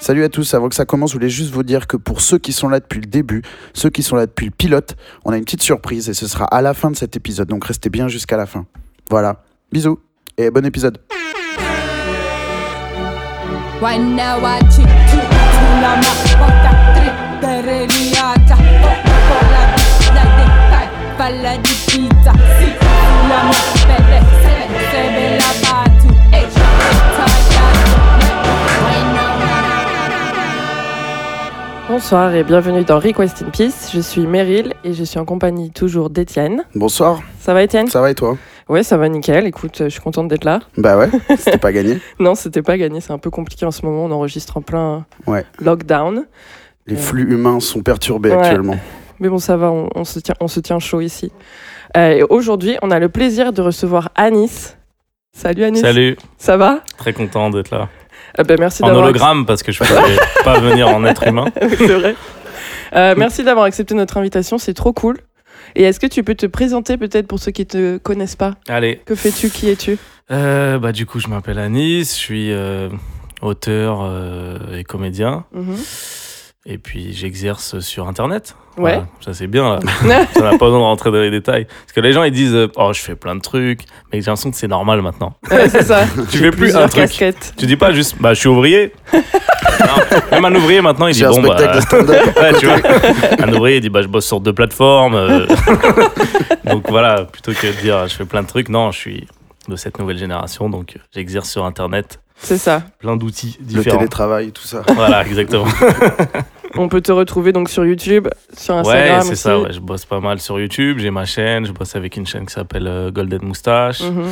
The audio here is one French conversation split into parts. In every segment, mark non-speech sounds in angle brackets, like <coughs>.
Salut à tous, avant que ça commence, je voulais juste vous dire que pour ceux qui sont là depuis le début, ceux qui sont là depuis le pilote, on a une petite surprise et ce sera à la fin de cet épisode, donc restez bien jusqu'à la fin. Voilà, bisous et bon épisode. Bonsoir et bienvenue dans Request in Peace. Je suis Meryl et je suis en compagnie toujours d'Étienne. Bonsoir, Ça va Étienne? Ça va et toi? Ouais, ça va nickel. Écoute, euh, je suis contente d'être là. Bah ouais, <laughs> c'était pas gagné. Non, c'était pas gagné, c'est un peu compliqué en ce moment. On enregistre en plein Ouais. lockdown. Les flux humains sont perturbés Ouais. actuellement. Mais bon, ça va, on, on se, tient, on se tient chaud ici. Euh, et aujourd'hui, on a le plaisir de recevoir Anis. Salut Anis. Salut, Ça va? Très content d'être là. Euh, Merci En hologramme parce que je pouvais <laughs> pas venir en être humain. <laughs> Oui, c'est vrai. Euh, merci d'avoir accepté notre invitation, c'est trop cool. Et est-ce que tu peux te présenter peut-être pour ceux qui te connaissent pas? Allez, Que fais-tu? Qui es-tu? Euh, bah du coup je m'appelle Anis, je suis euh, auteur et comédien. Mhm. Et puis j'exerce sur internet. Ouais. Voilà, ça c'est bien là. <laughs> ça n'a pas besoin de rentrer dans les détails. Parce que les gens ils disent euh, oh je fais plein de trucs, mais j'ai l'impression que c'est normal maintenant. Ouais, c'est ça. <laughs> Tu fais plus un truc. casquettes. Tu dis pas juste bah je suis ouvrier. <laughs> Non, même un ouvrier maintenant il dit bon bah spectacle de stand-up. Ouais, tu vois. Un ouvrier, il dit bah, je bosse sur deux plateformes. euh. donc voilà, plutôt que de dire je fais plein de trucs, non, je suis de cette nouvelle génération, donc j'exerce sur Internet C'est ça. plein d'outils Le différents. télétravail, tout ça. Voilà, exactement. <laughs> On peut te retrouver donc sur YouTube, sur Ouais, Instagram c'est aussi. ça, ouais, je bosse pas mal sur YouTube, j'ai ma chaîne, je bosse avec une chaîne qui s'appelle euh, Golden Moustache. Mhm.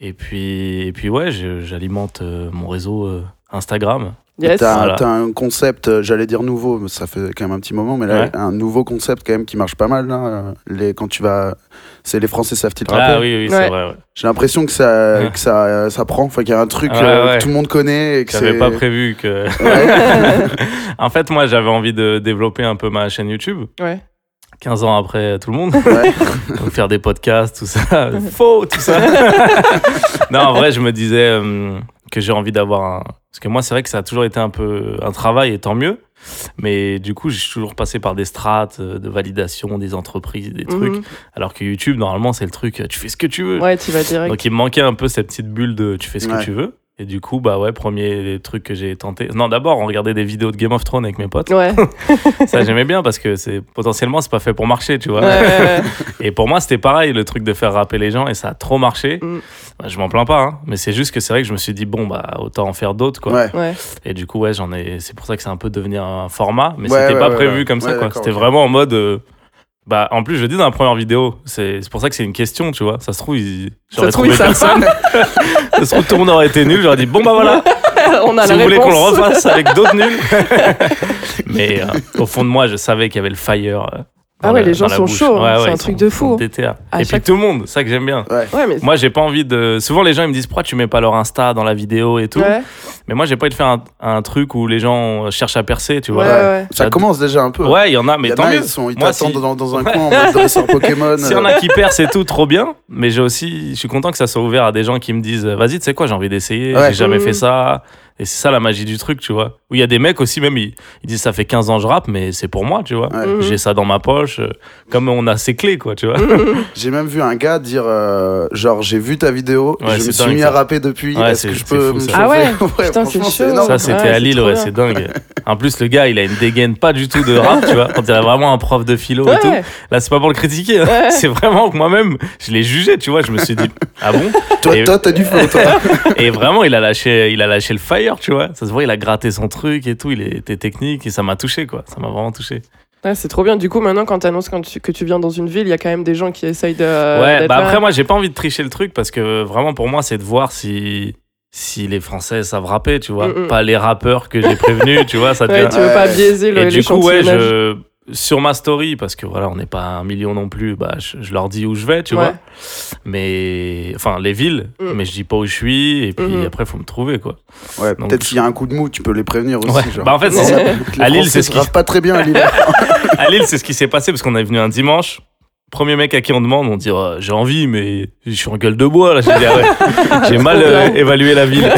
Et, puis, et puis, ouais, je- j'alimente euh, mon réseau euh, Instagram. Yes. T'as Voilà. un concept, euh, j'allais dire nouveau, mais ça fait quand même un petit moment, mais là, Ouais. un nouveau concept quand même qui marche pas mal. Là. euh, Les, quand tu vas. C'est les Français savent-ils Ah rapper oui, oui, Ouais. c'est vrai. Ouais. J'ai l'impression que ça, Ouais. que ça, euh, ça prend, enfin, qu'il y a un truc Ouais, euh, ouais. que tout le monde connaît. Et que J'avais pas prévu que. Ouais. <laughs> <laughs> en fait, moi, j'avais envie de développer un peu ma chaîne YouTube. Ouais. 15 ans après tout le monde. Ouais. <laughs> Faire des podcasts, tout ça. Faux, tout ça. non, en vrai, je me disais euh, que j'ai envie d'avoir un. Parce que moi, c'est vrai que ça a toujours été un peu un travail, et tant mieux. Mais du coup, j'ai toujours passé par des strates euh, de validation des entreprises, des trucs. Mhm. Alors que YouTube, normalement, c'est le truc, tu fais ce que tu veux. Ouais, tu vas direct. Donc il me manquait un peu cette petite bulle de tu fais ce Ouais. que tu veux. Et du coup, bah ouais, premier truc que j'ai tenté. Non, d'abord, on regardait des vidéos de Game of Thrones avec mes potes. Ouais. <laughs> Ça, j'aimais bien parce que c'est potentiellement, c'est pas fait pour marcher, tu vois. Ouais, ouais, ouais. <laughs> Et pour moi, c'était pareil, le truc de faire rapper les gens, et ça a trop marché. Mm. Bah, je m'en plains pas, hein. mais c'est juste que c'est vrai que je me suis dit, bon, bah, autant en faire d'autres, quoi. Et du coup, ouais, j'en ai. C'est pour ça que c'est un peu devenu un format, mais Ouais, c'était ouais, pas ouais, prévu ouais. comme ça, quoi. C'était vraiment en mode. euh, Bah, en plus, je le dis dans la première vidéo, c'est c'est pour ça que c'est une question, tu vois. Ça se trouve, il... j'aurais se trouve, trouvé ils savent personne. <laughs> ça se trouve, tout le monde aurait été nul. J'aurais dit, bon, bah voilà, <laughs> On a si la vous voulez qu'on le réponse. refasse avec d'autres nuls. <laughs> mais euh, au fond de moi, je savais qu'il y avait le fire. Ah ouais, la- les gens sont bouche. chauds, hein. Ouais, C'est ouais, un truc sont- de fou. déter. À Et chaque- puis tout le monde, c'est ça que j'aime bien. Ouais, mais. Moi, j'ai pas envie de. Souvent, les gens ils me disent pourquoi tu mets pas leur Insta dans la vidéo et tout. Ouais, Mais moi, j'ai pas envie de faire un, un truc où les gens cherchent à percer, tu vois. ouais. Ça Ça- commence déjà un peu. Ouais, il y en a, mais y tant mieux. Ils, sont, ils Moi, t'attendent si- dans, dans un Ouais. <laughs> coin en mode Pokémon. S'il y en a qui percent et tout, trop bien. Mais j'ai aussi, je suis content que ça soit ouvert à des gens qui me disent, vas-y, tu sais quoi, j'ai envie d'essayer. Ouais. J'ai jamais Mhm. fait ça. Et c'est ça la magie du truc, tu vois. Où il y a des mecs aussi, même, ils, ils disent, ça fait 15 ans que je rappe, mais c'est pour moi, tu vois. Ouais. J'ai ça dans ma poche. euh, Comme on a ses clés, quoi, tu vois. <laughs> J'ai même vu un gars dire euh, genre j'ai vu ta vidéo, Ouais, je me suis mis ça. à rapper depuis. Ouais, Est-ce c'est- que je peux fou, me. Ah <laughs> ouais? Putain, c'est chaud. Ça, c'était Ouais, à Lille, ouais, c'est dingue. En plus, le gars, il a une dégaine pas du tout de rap, tu vois. On dirait vraiment un prof de philo et tout. Là, c'est pas pour le critiquer. hein. Ouais. <laughs> C'est vraiment que moi-même, je l'ai jugé, tu vois. Je me suis dit, ah bon? Toi, t'as du flow, toi. Et vraiment, il a lâché, il a lâché le fire, tu vois. Ça se voit, il a gratté son truc et tout. Il était technique et ça m'a touché, quoi. Ça m'a vraiment touché. Ouais, c'est trop bien. Du coup, maintenant, quand tu annonces que tu viens dans une ville, il y a quand même des gens qui essayent de. ouais, bah là. après, moi, j'ai pas envie de tricher le truc parce que vraiment, pour moi, c'est de voir si, si les Français savent rapper, tu vois. Mm, mm. Pas les rappeurs que j'ai prévenus, tu vois. Ça Ouais, devient- tu veux pas Ouais. biaiser le, Et du coup, ouais, je, sur ma story, parce que voilà, on n'est pas un million non plus, bah, je, je leur dis où je vais, tu Ouais. vois. Mais, enfin, les villes, Mm. mais je dis pas où je suis, et puis Mhm. après, faut me trouver, quoi. Ouais, Donc, peut-être s'il y a un coup de mou, tu peux les prévenir aussi. Ouais. genre. Bah, en fait. Les À Lille, c'est ce qui- pas très bien à Lille. <laughs> À Lille, c'est ce qui s'est passé parce qu'on est venu un dimanche. Premier mec à qui on demande, on dit oh, j'ai envie, mais je suis en gueule de bois là. J'ai dit, ah ouais, <laughs> j'ai mal euh, évalué la ville.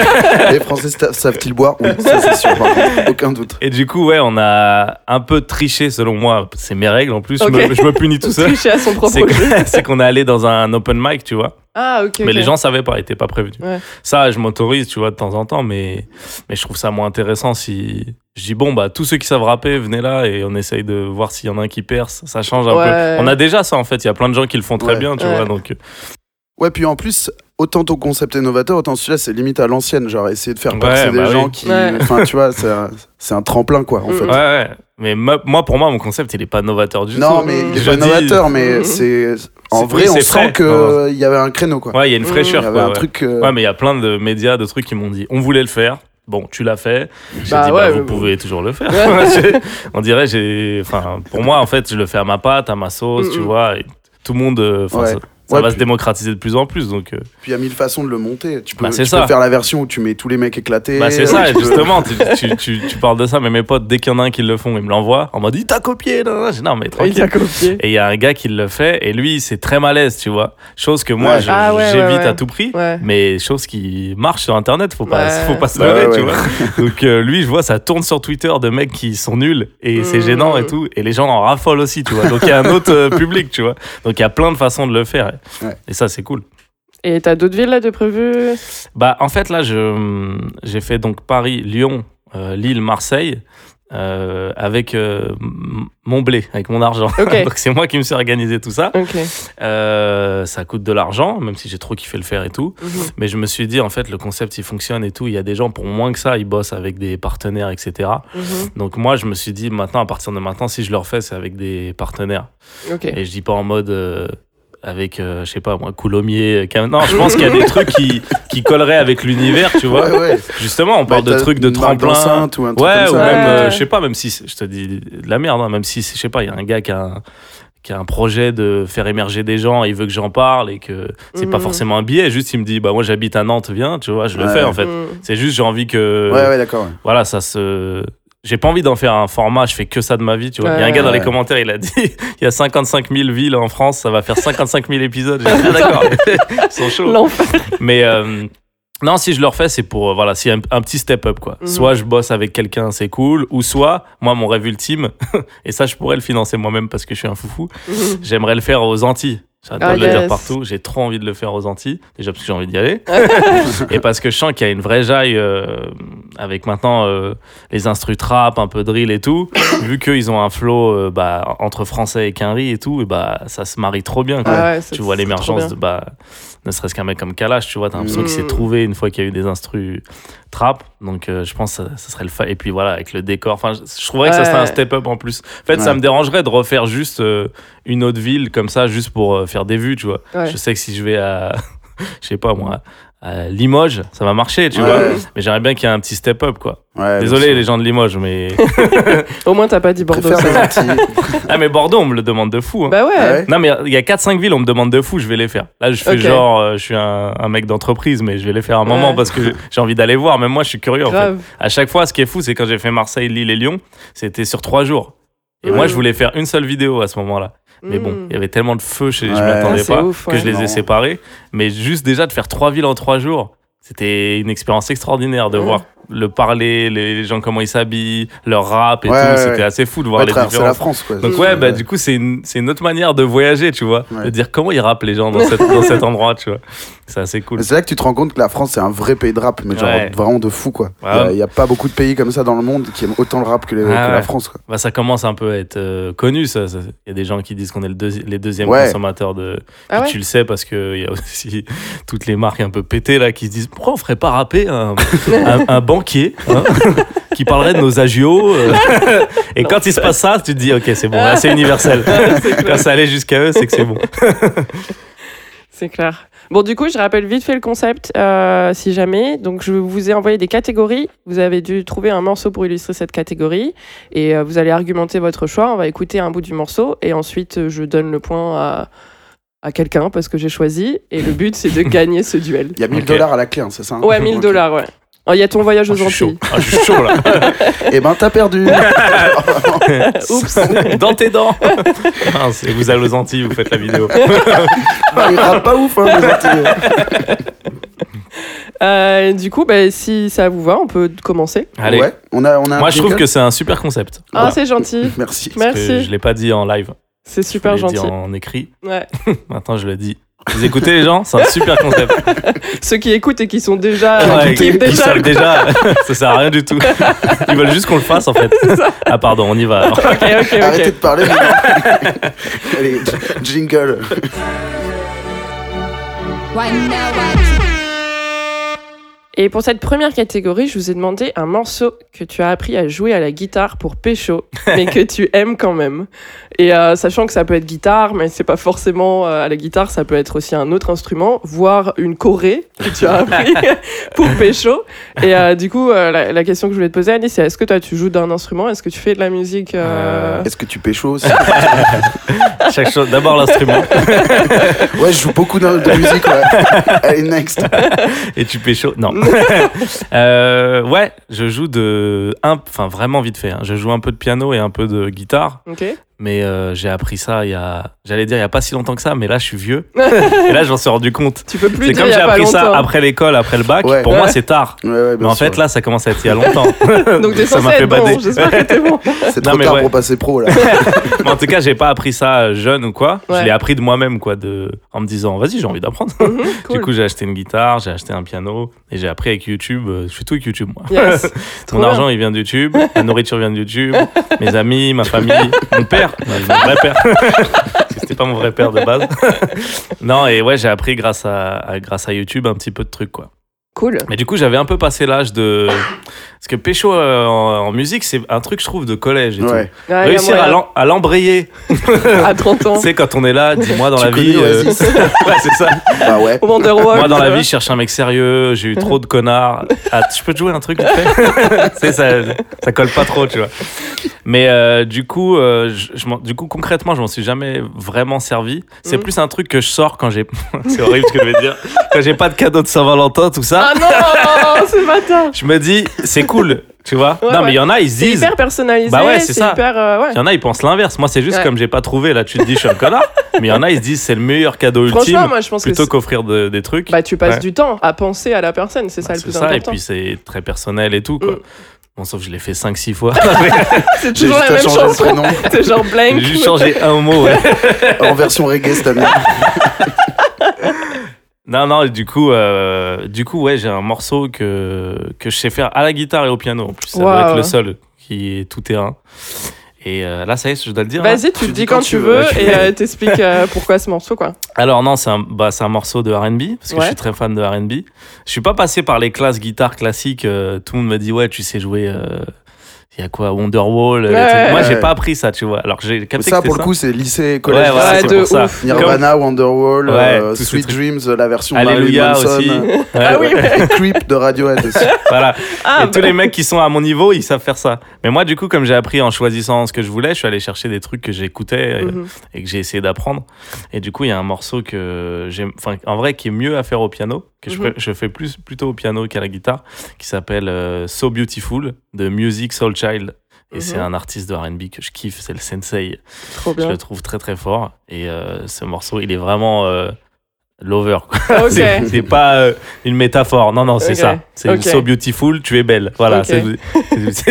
<laughs> Les Français sa- savent-ils boire Oui, ça c'est sûr, aucun doute. Et du coup, ouais, on a un peu triché selon moi. C'est mes règles en plus. Je, me, je me punis tout <laughs> seul. Tricher à son propre C'est que- c'est qu'on est allé dans un open mic, tu vois. Ah, ok. Mais les gens savaient pas, ils étaient pas prévenus. Ouais. Ça, je m'autorise, tu vois, de temps en temps, mais, mais je trouve ça moins intéressant si. Je dis, bon, bah, tous ceux qui savent rapper, venez là et on essaye de voir s'il y en a un qui perce. Ça change un Ouais. peu. On a déjà ça, en fait. Il y a plein de gens qui le font très Ouais. bien, tu Ouais. vois. Donc, euh, Ouais, puis en plus, autant ton concept est novateur, autant celui-là, c'est limite à l'ancienne. Genre, essayer de faire Ouais, passer bah des oui. gens qui. Ouais. Enfin, tu vois, c'est un, c'est un tremplin, quoi, en Mm. fait. ouais, ouais. Mais ma- moi, pour moi, mon concept, il est pas novateur du Non, tout. mais il est pas dis- novateur, mais Mm. c'est. En C'est- vrai, on c'est sent qu'il y avait un créneau, quoi. Ouais, il y a une Mm. fraîcheur, Il y avait quoi, un ouais. truc. euh, Ouais, mais il y a plein de médias, de trucs qui m'ont dit on voulait le faire. Bon, tu l'as fait. J'ai Bah dit, ouais, bah, vous mais bon. pouvez toujours le faire. Ouais. <laughs> On dirait, j'ai. Enfin, pour moi, en fait, je le fais à ma pâte, à ma sauce, Mm, tu mm. vois. et tout le monde. Ça, Ouais, va puis- se démocratiser de plus en plus. Donc, euh, Puis il y a mille façons de le monter. Tu peux, Bah, c'est tu ça. peux faire la version où tu mets tous les mecs éclatés. bah, c'est ça, justement. tu, tu, <laughs> tu, tu parles de ça, mais mes potes, dès qu'il y en a un qui le font, ils me l'envoient. On m'a dit, t'as copié. Non, non, mais Il tranquille. t'a copié. Et il y a un gars qui le fait, et lui, c'est très malaise, tu vois. Chose que moi, Ouais. Ah ouais, j'évite ouais, ouais. à tout prix. Ouais. Mais chose qui marche sur internet, faut pas, Ouais. faut pas se Bah leurrer, ouais, tu ouais. vois. <laughs> Donc euh, lui, je vois, ça tourne sur Twitter de mecs qui sont nuls et c'est Mm. gênant et tout. Et les gens en raffolent aussi, tu vois. Donc il y a un autre euh, public, tu vois. Donc il y a plein de façons de le faire. Et, Ouais. et ça, c'est cool. Et t'as d'autres villes là de prévues? Bah en fait là, je j'ai fait donc Paris, Lyon, euh, Lille, Marseille. euh, avec euh, mon blé, avec mon argent. <laughs> Donc c'est moi qui me suis organisé tout ça. Euh, ça coûte de l'argent, même si j'ai trop kiffé le faire et tout. Mhm. Mais je me suis dit, en fait, le concept, il fonctionne et tout. Il y a des gens, pour moins que ça, ils bossent avec des partenaires, etc. Mhm. Donc moi, je me suis dit, maintenant, à partir de maintenant, si je le refais, c'est avec des partenaires. Et je dis pas en mode... avec, euh, je sais pas moi, Coulommiers. Cam- Non, je pense qu'il y a des <laughs> trucs qui, qui colleraient avec l'univers, tu vois. Ouais, ouais. Justement, on parle Bah, de trucs de tremplin. ou un truc Ouais, comme ou ça. même, euh, je sais pas, même si, je te dis de la merde, hein, même si, je sais pas, il y a un gars qui a un, qui a un projet de faire émerger des gens, il veut que j'en parle et que c'est pas Mhm. forcément un billet, juste il me dit, bah moi j'habite à Nantes, viens, tu vois, je le Ouais. fais en fait. Mhm. C'est juste, j'ai envie que. Ouais, ouais, d'accord. ouais. Voilà, ça se. J'ai pas envie d'en faire un format, je fais que ça de ma vie, tu vois. Il y a un gars dans les commentaires, il a dit <laughs> il y a 55 000 villes en France, ça va faire 55 000 épisodes. J'ai dit, d'accord, <laughs> ils sont chauds. Mais euh, non, si je le refais, c'est pour, euh, voilà, c'est un, un petit step up, quoi. Mhm. Soit je bosse avec quelqu'un, c'est cool, ou soit, moi, mon rêve ultime, <laughs> et ça, je pourrais le financer moi-même parce que je suis un foufou, Mhm. j'aimerais le faire aux Antilles. J'adore Ah, le dire partout. J'ai trop envie de le faire aux Antilles. Déjà parce que j'ai envie d'y aller. <laughs> et parce que je sens qu'il y a une vraie jaille euh, avec maintenant euh, les instrus trap, un peu drill et tout. <coughs> Vu qu'ils ont un flow euh, bah, entre français et quinri et tout, et bah, ça se marie trop bien. Quoi. Ah ouais, tu vois l'émergence de bah, ne serait-ce qu'un mec comme Kalash, tu vois, t'as l'impression qu'il s'est trouvé une fois qu'il y a eu des instrus trap. Donc euh, je pense que ça, serait le fa. Et puis voilà, avec le décor, enfin, je, je trouverais que ça serait un Ouais. step up en plus. En fait, ça me dérangerait de refaire juste euh, une autre ville comme ça, juste pour euh, faire des vues, tu vois. Ouais. Je sais que si je vais à, <laughs> je sais pas moi, à Limoges, ça va marcher, tu Ouais. vois. Mais j'aimerais bien qu'il y ait un petit step up, quoi. Ouais, Désolé les gens de Limoges, mais <laughs> Au moins, t'as pas dit Bordeaux. Ah mais Bordeaux, on me le demande de fou. hein. Bah ouais. Ah ouais Non mais il y a 4-5 villes, on me demande de fou, je vais les faire. Là je fais genre, euh, je suis un, un mec d'entreprise, mais je vais les faire un moment parce que j'ai envie d'aller voir. Même moi je suis curieux en fait. À chaque fois, ce qui est fou, c'est quand j'ai fait Marseille, Lille et Lyon, c'était sur 3 jours. Et Ouais. moi je voulais faire une seule vidéo à ce moment-là. Mais bon, Mhm. il y avait tellement de feu, je, je Ouais. m'y attendais Ah, pas, ouf, que je les Non. ai séparés. Mais juste déjà de faire trois villes en trois jours, c'était une expérience extraordinaire de Ouais. voir le parler, les, gens comment ils s'habillent, leur rap et Ouais, tout. ouais, C'était ouais. assez fou de voir Ouais, les traverser la différences. France, quoi. Donc ouais, bah, du coup, c'est une, c'est une autre manière de voyager, tu vois. Ouais. De dire comment ils rappent les gens dans, <laughs> cette- dans cet endroit, tu vois. C'est assez cool. C'est là que tu te rends compte que la France, c'est un vrai pays de rap, mais genre vraiment de fou, quoi. Il Ouais. y a- il y, a pas beaucoup de pays comme ça dans le monde qui aiment autant le rap que, les- Ah que la. France, quoi. Bah, ça commence un peu à être euh, connu, ça. Il y a des gens qui disent qu'on est le deuxi- les deuxièmes Ouais. consommateurs de... Ah Tu le sais parce qu'il y a aussi <laughs> toutes les marques un peu pétées là qui se disent pourquoi on ferait pas rapper un, <laughs> un, un banquier hein, <laughs> qui parlerait de nos agios euh. Et quand il se passe ça, tu te dis ok, c'est bon, là c'est universel. <laughs> quand ça allait jusqu'à eux, c'est que c'est bon. <laughs> C'est clair. Bon, du coup, je rappelle vite fait le concept, euh, si jamais. Donc, je vous ai envoyé des catégories. Vous avez dû trouver un morceau pour illustrer cette catégorie. Et euh, vous allez argumenter votre choix. On va écouter un bout du morceau. Et ensuite, je donne le point à, à quelqu'un parce que j'ai choisi. Et le but, c'est de gagner ce duel. Il y a 1000 Ok. dollars à la clé, hein, c'est ça hein Ouais, 1000 Ok. dollars, ouais. Oh, Il y a ton voyage Oh, aux je suis chaud. Antilles. Ah, je suis chaud là. <laughs> Eh ben, t'as perdu. <laughs> Oups. <laughs> Dans tes dents. Mince, et vous allez aux Antilles, vous faites la vidéo. Ah, il pas ouf, hein, les Antilles. Euh, du coup, bah, si ça vous va, on peut commencer. Allez. Ouais, on a, on a Moi, je trouve jingle que c'est un super concept. Ah, Voilà. c'est gentil. Merci. Parce que Merci. je l'ai pas dit en live. C'est Je super l'ai dit gentil. en écrit. Ouais. Maintenant, je le dis. Vous écoutez les gens? C'est un super concept. <laughs> Ceux qui écoutent et qui sont déjà. Ouais, qui déjà. savent déjà. <laughs> Ça sert à rien du tout. Ils veulent juste qu'on le fasse en fait. Ah pardon, on y va. alors. <laughs> Ok, ok, Arrêtez de parler maintenant. Allez, jingle. Et pour cette première catégorie, je vous ai demandé un morceau que tu as appris à jouer à la guitare pour pécho, <laughs> mais que tu aimes quand même. Et euh, sachant que ça peut être guitare, mais c'est pas forcément euh, à la guitare, ça peut être aussi un autre instrument, voire une choré que tu as appris <laughs> pour pécho. Et euh, du coup, euh, la, la question que je voulais te poser, Annie, c'est est-ce que toi tu joues d'un instrument? Est-ce que tu fais de la musique euh, Est-ce que tu pécho aussi? <laughs> Chaque chose. D'abord l'instrument Ouais, je joue beaucoup de, de musique, ouais. Allez, next. et tu pécho? Non. <laughs> Euh, ouais, je joue de. un- Enfin, vraiment vite fait. hein. Je joue un peu de piano et un peu de guitare. Ok. Mais euh, j'ai appris ça il y a. J'allais dire il y a pas si longtemps que ça, mais là je suis vieux. <laughs> et là je m'en suis rendu compte. Tu peux plus C'est comme j'ai appris ça après l'école, après le bac. Ouais. Pour Ouais. moi c'est tard. Ouais, ouais, bien Mais en sûr. fait là ça commence à être il y a longtemps. <laughs> Donc t'es ça m'a fait être bon, bader. j'espère que t'es bon. <laughs> c'est trop tard ouais. pour passer pro, là. Mais en tout cas, j'ai pas appris ça euh, jeune ou quoi. Ouais. Je l'ai appris de moi-même, quoi, de... en me disant, vas-y, j'ai envie d'apprendre. Mhm, cool. Du coup, j'ai acheté une guitare, j'ai acheté un piano et j'ai appris avec YouTube. euh, Je fais tout avec YouTube, moi. Yes. Mon argent, il vient de YouTube, la nourriture vient de YouTube, mes amis, ma famille, mon père, Mon vrai père. <laughs> C'était pas mon vrai père de base. <laughs> non, et ouais, j'ai appris grâce à, à- grâce à YouTube un petit peu de trucs, quoi. Cool. Mais du coup, j'avais un peu passé l'âge de. Parce que pécho euh, en, en musique, c'est un truc, je trouve, de collège et Ouais. Tout. Réussir à l'embrayer. à 30 ans. <laughs> Tu sais, quand on est là, <laughs> dis-moi dans Tu la vie. euh, <laughs> ouais, c'est ça. Bah ouais. Au Wonderwall. Moi, dans la vie, je cherche un mec sérieux, j'ai eu trop de connards. Ah, je peux te jouer un truc Tu sais, ça, ça colle pas trop, tu vois. Mais euh, du coup, euh, je, du coup, concrètement, je m'en suis jamais vraiment servi. C'est Mhm. plus un truc que je sors quand j'ai. c'est horrible ce que je vais dire. Quand j'ai pas de cadeau de Saint-Valentin, tout ça. Ah non, <laughs> c'est bâtard. Je me dis, c'est cool, tu vois. Ouais, non, ouais. mais il y en a, ils se C'est disent. hyper personnalisé. Bah ouais, c'est ça. hyper. euh, ouais. Il y en a, ils pensent l'inverse. Moi, c'est juste Ouais. comme j'ai pas trouvé, là, tu te dis, je suis un connard. <laughs> Mais il y en a, ils se disent, c'est le meilleur cadeau Franchement, ultime. moi, je pense que Plutôt c'est- qu'offrir de- des trucs. bah, tu passes Ouais. du temps à penser à la personne, c'est ça Bah, le c'est plus ça, et important. puis c'est très personnel et tout, quoi. Mm. Bon, sauf que je l'ai fait 5-6 fois. <laughs> C'est toujours juste la même changer le chanson. prénom C'est genre blank. J'ai juste changé un mot, ouais. en version reggae cette année. Non, non, et du coup, euh, du coup, ouais, j'ai un morceau que, que je sais faire à la guitare et au piano. En plus, ça doit Waouh. être le seul qui est tout terrain. Et euh, là, ça y est, je dois le dire. là Vas-y, tu le dis quand tu veux. veux et euh, <laughs> t'expliques euh, pourquoi ce morceau, quoi. Alors non, c'est un, bah, c'est un morceau de R&B parce que Ouais. je suis très fan de R&B. Je suis pas passé par les classes guitare classiques. euh, tout le monde me dit ouais, tu sais jouer. Euh, Il y a quoi Wonderwall. euh, Ouais. Moi, ouais. j'ai pas appris ça, tu vois. Alors j'ai capté ça, que pour le coup, c'est lycée, collège. Ouais, voilà, Ouais, de pour ça. ouf. Nirvana, Wonderwall, Ouais, euh, tous Sweet. Dreams, la version Alléluia aussi. euh, <laughs> Ouais, Ah oui, ouais. ouais. Creep de Radiohead aussi. <laughs> Voilà. Ah, et tous bah, les mecs qui sont à mon niveau, ils savent faire ça. Mais moi, du coup, comme j'ai appris en choisissant ce que je voulais, je suis allé chercher des trucs que j'écoutais et- mhm. et que j'ai essayé d'apprendre. Et du coup, il y a un morceau que j'aime, enfin, en vrai, qui est mieux à faire au piano, que je, Mhm. je fais plus plutôt au piano qu'à la guitare, qui s'appelle euh, So Beautiful de Music Soul Child. Et Mhm. c'est un artiste de R&B que je kiffe, c'est le Sensei. Trop Je le trouve très très fort. Et euh, ce morceau, il est vraiment euh, lover. Ah, Ok. <laughs> C'est pas euh, une métaphore. Non, non, c'est ça. C'est Ok. so beautiful, tu es belle. Voilà, c'est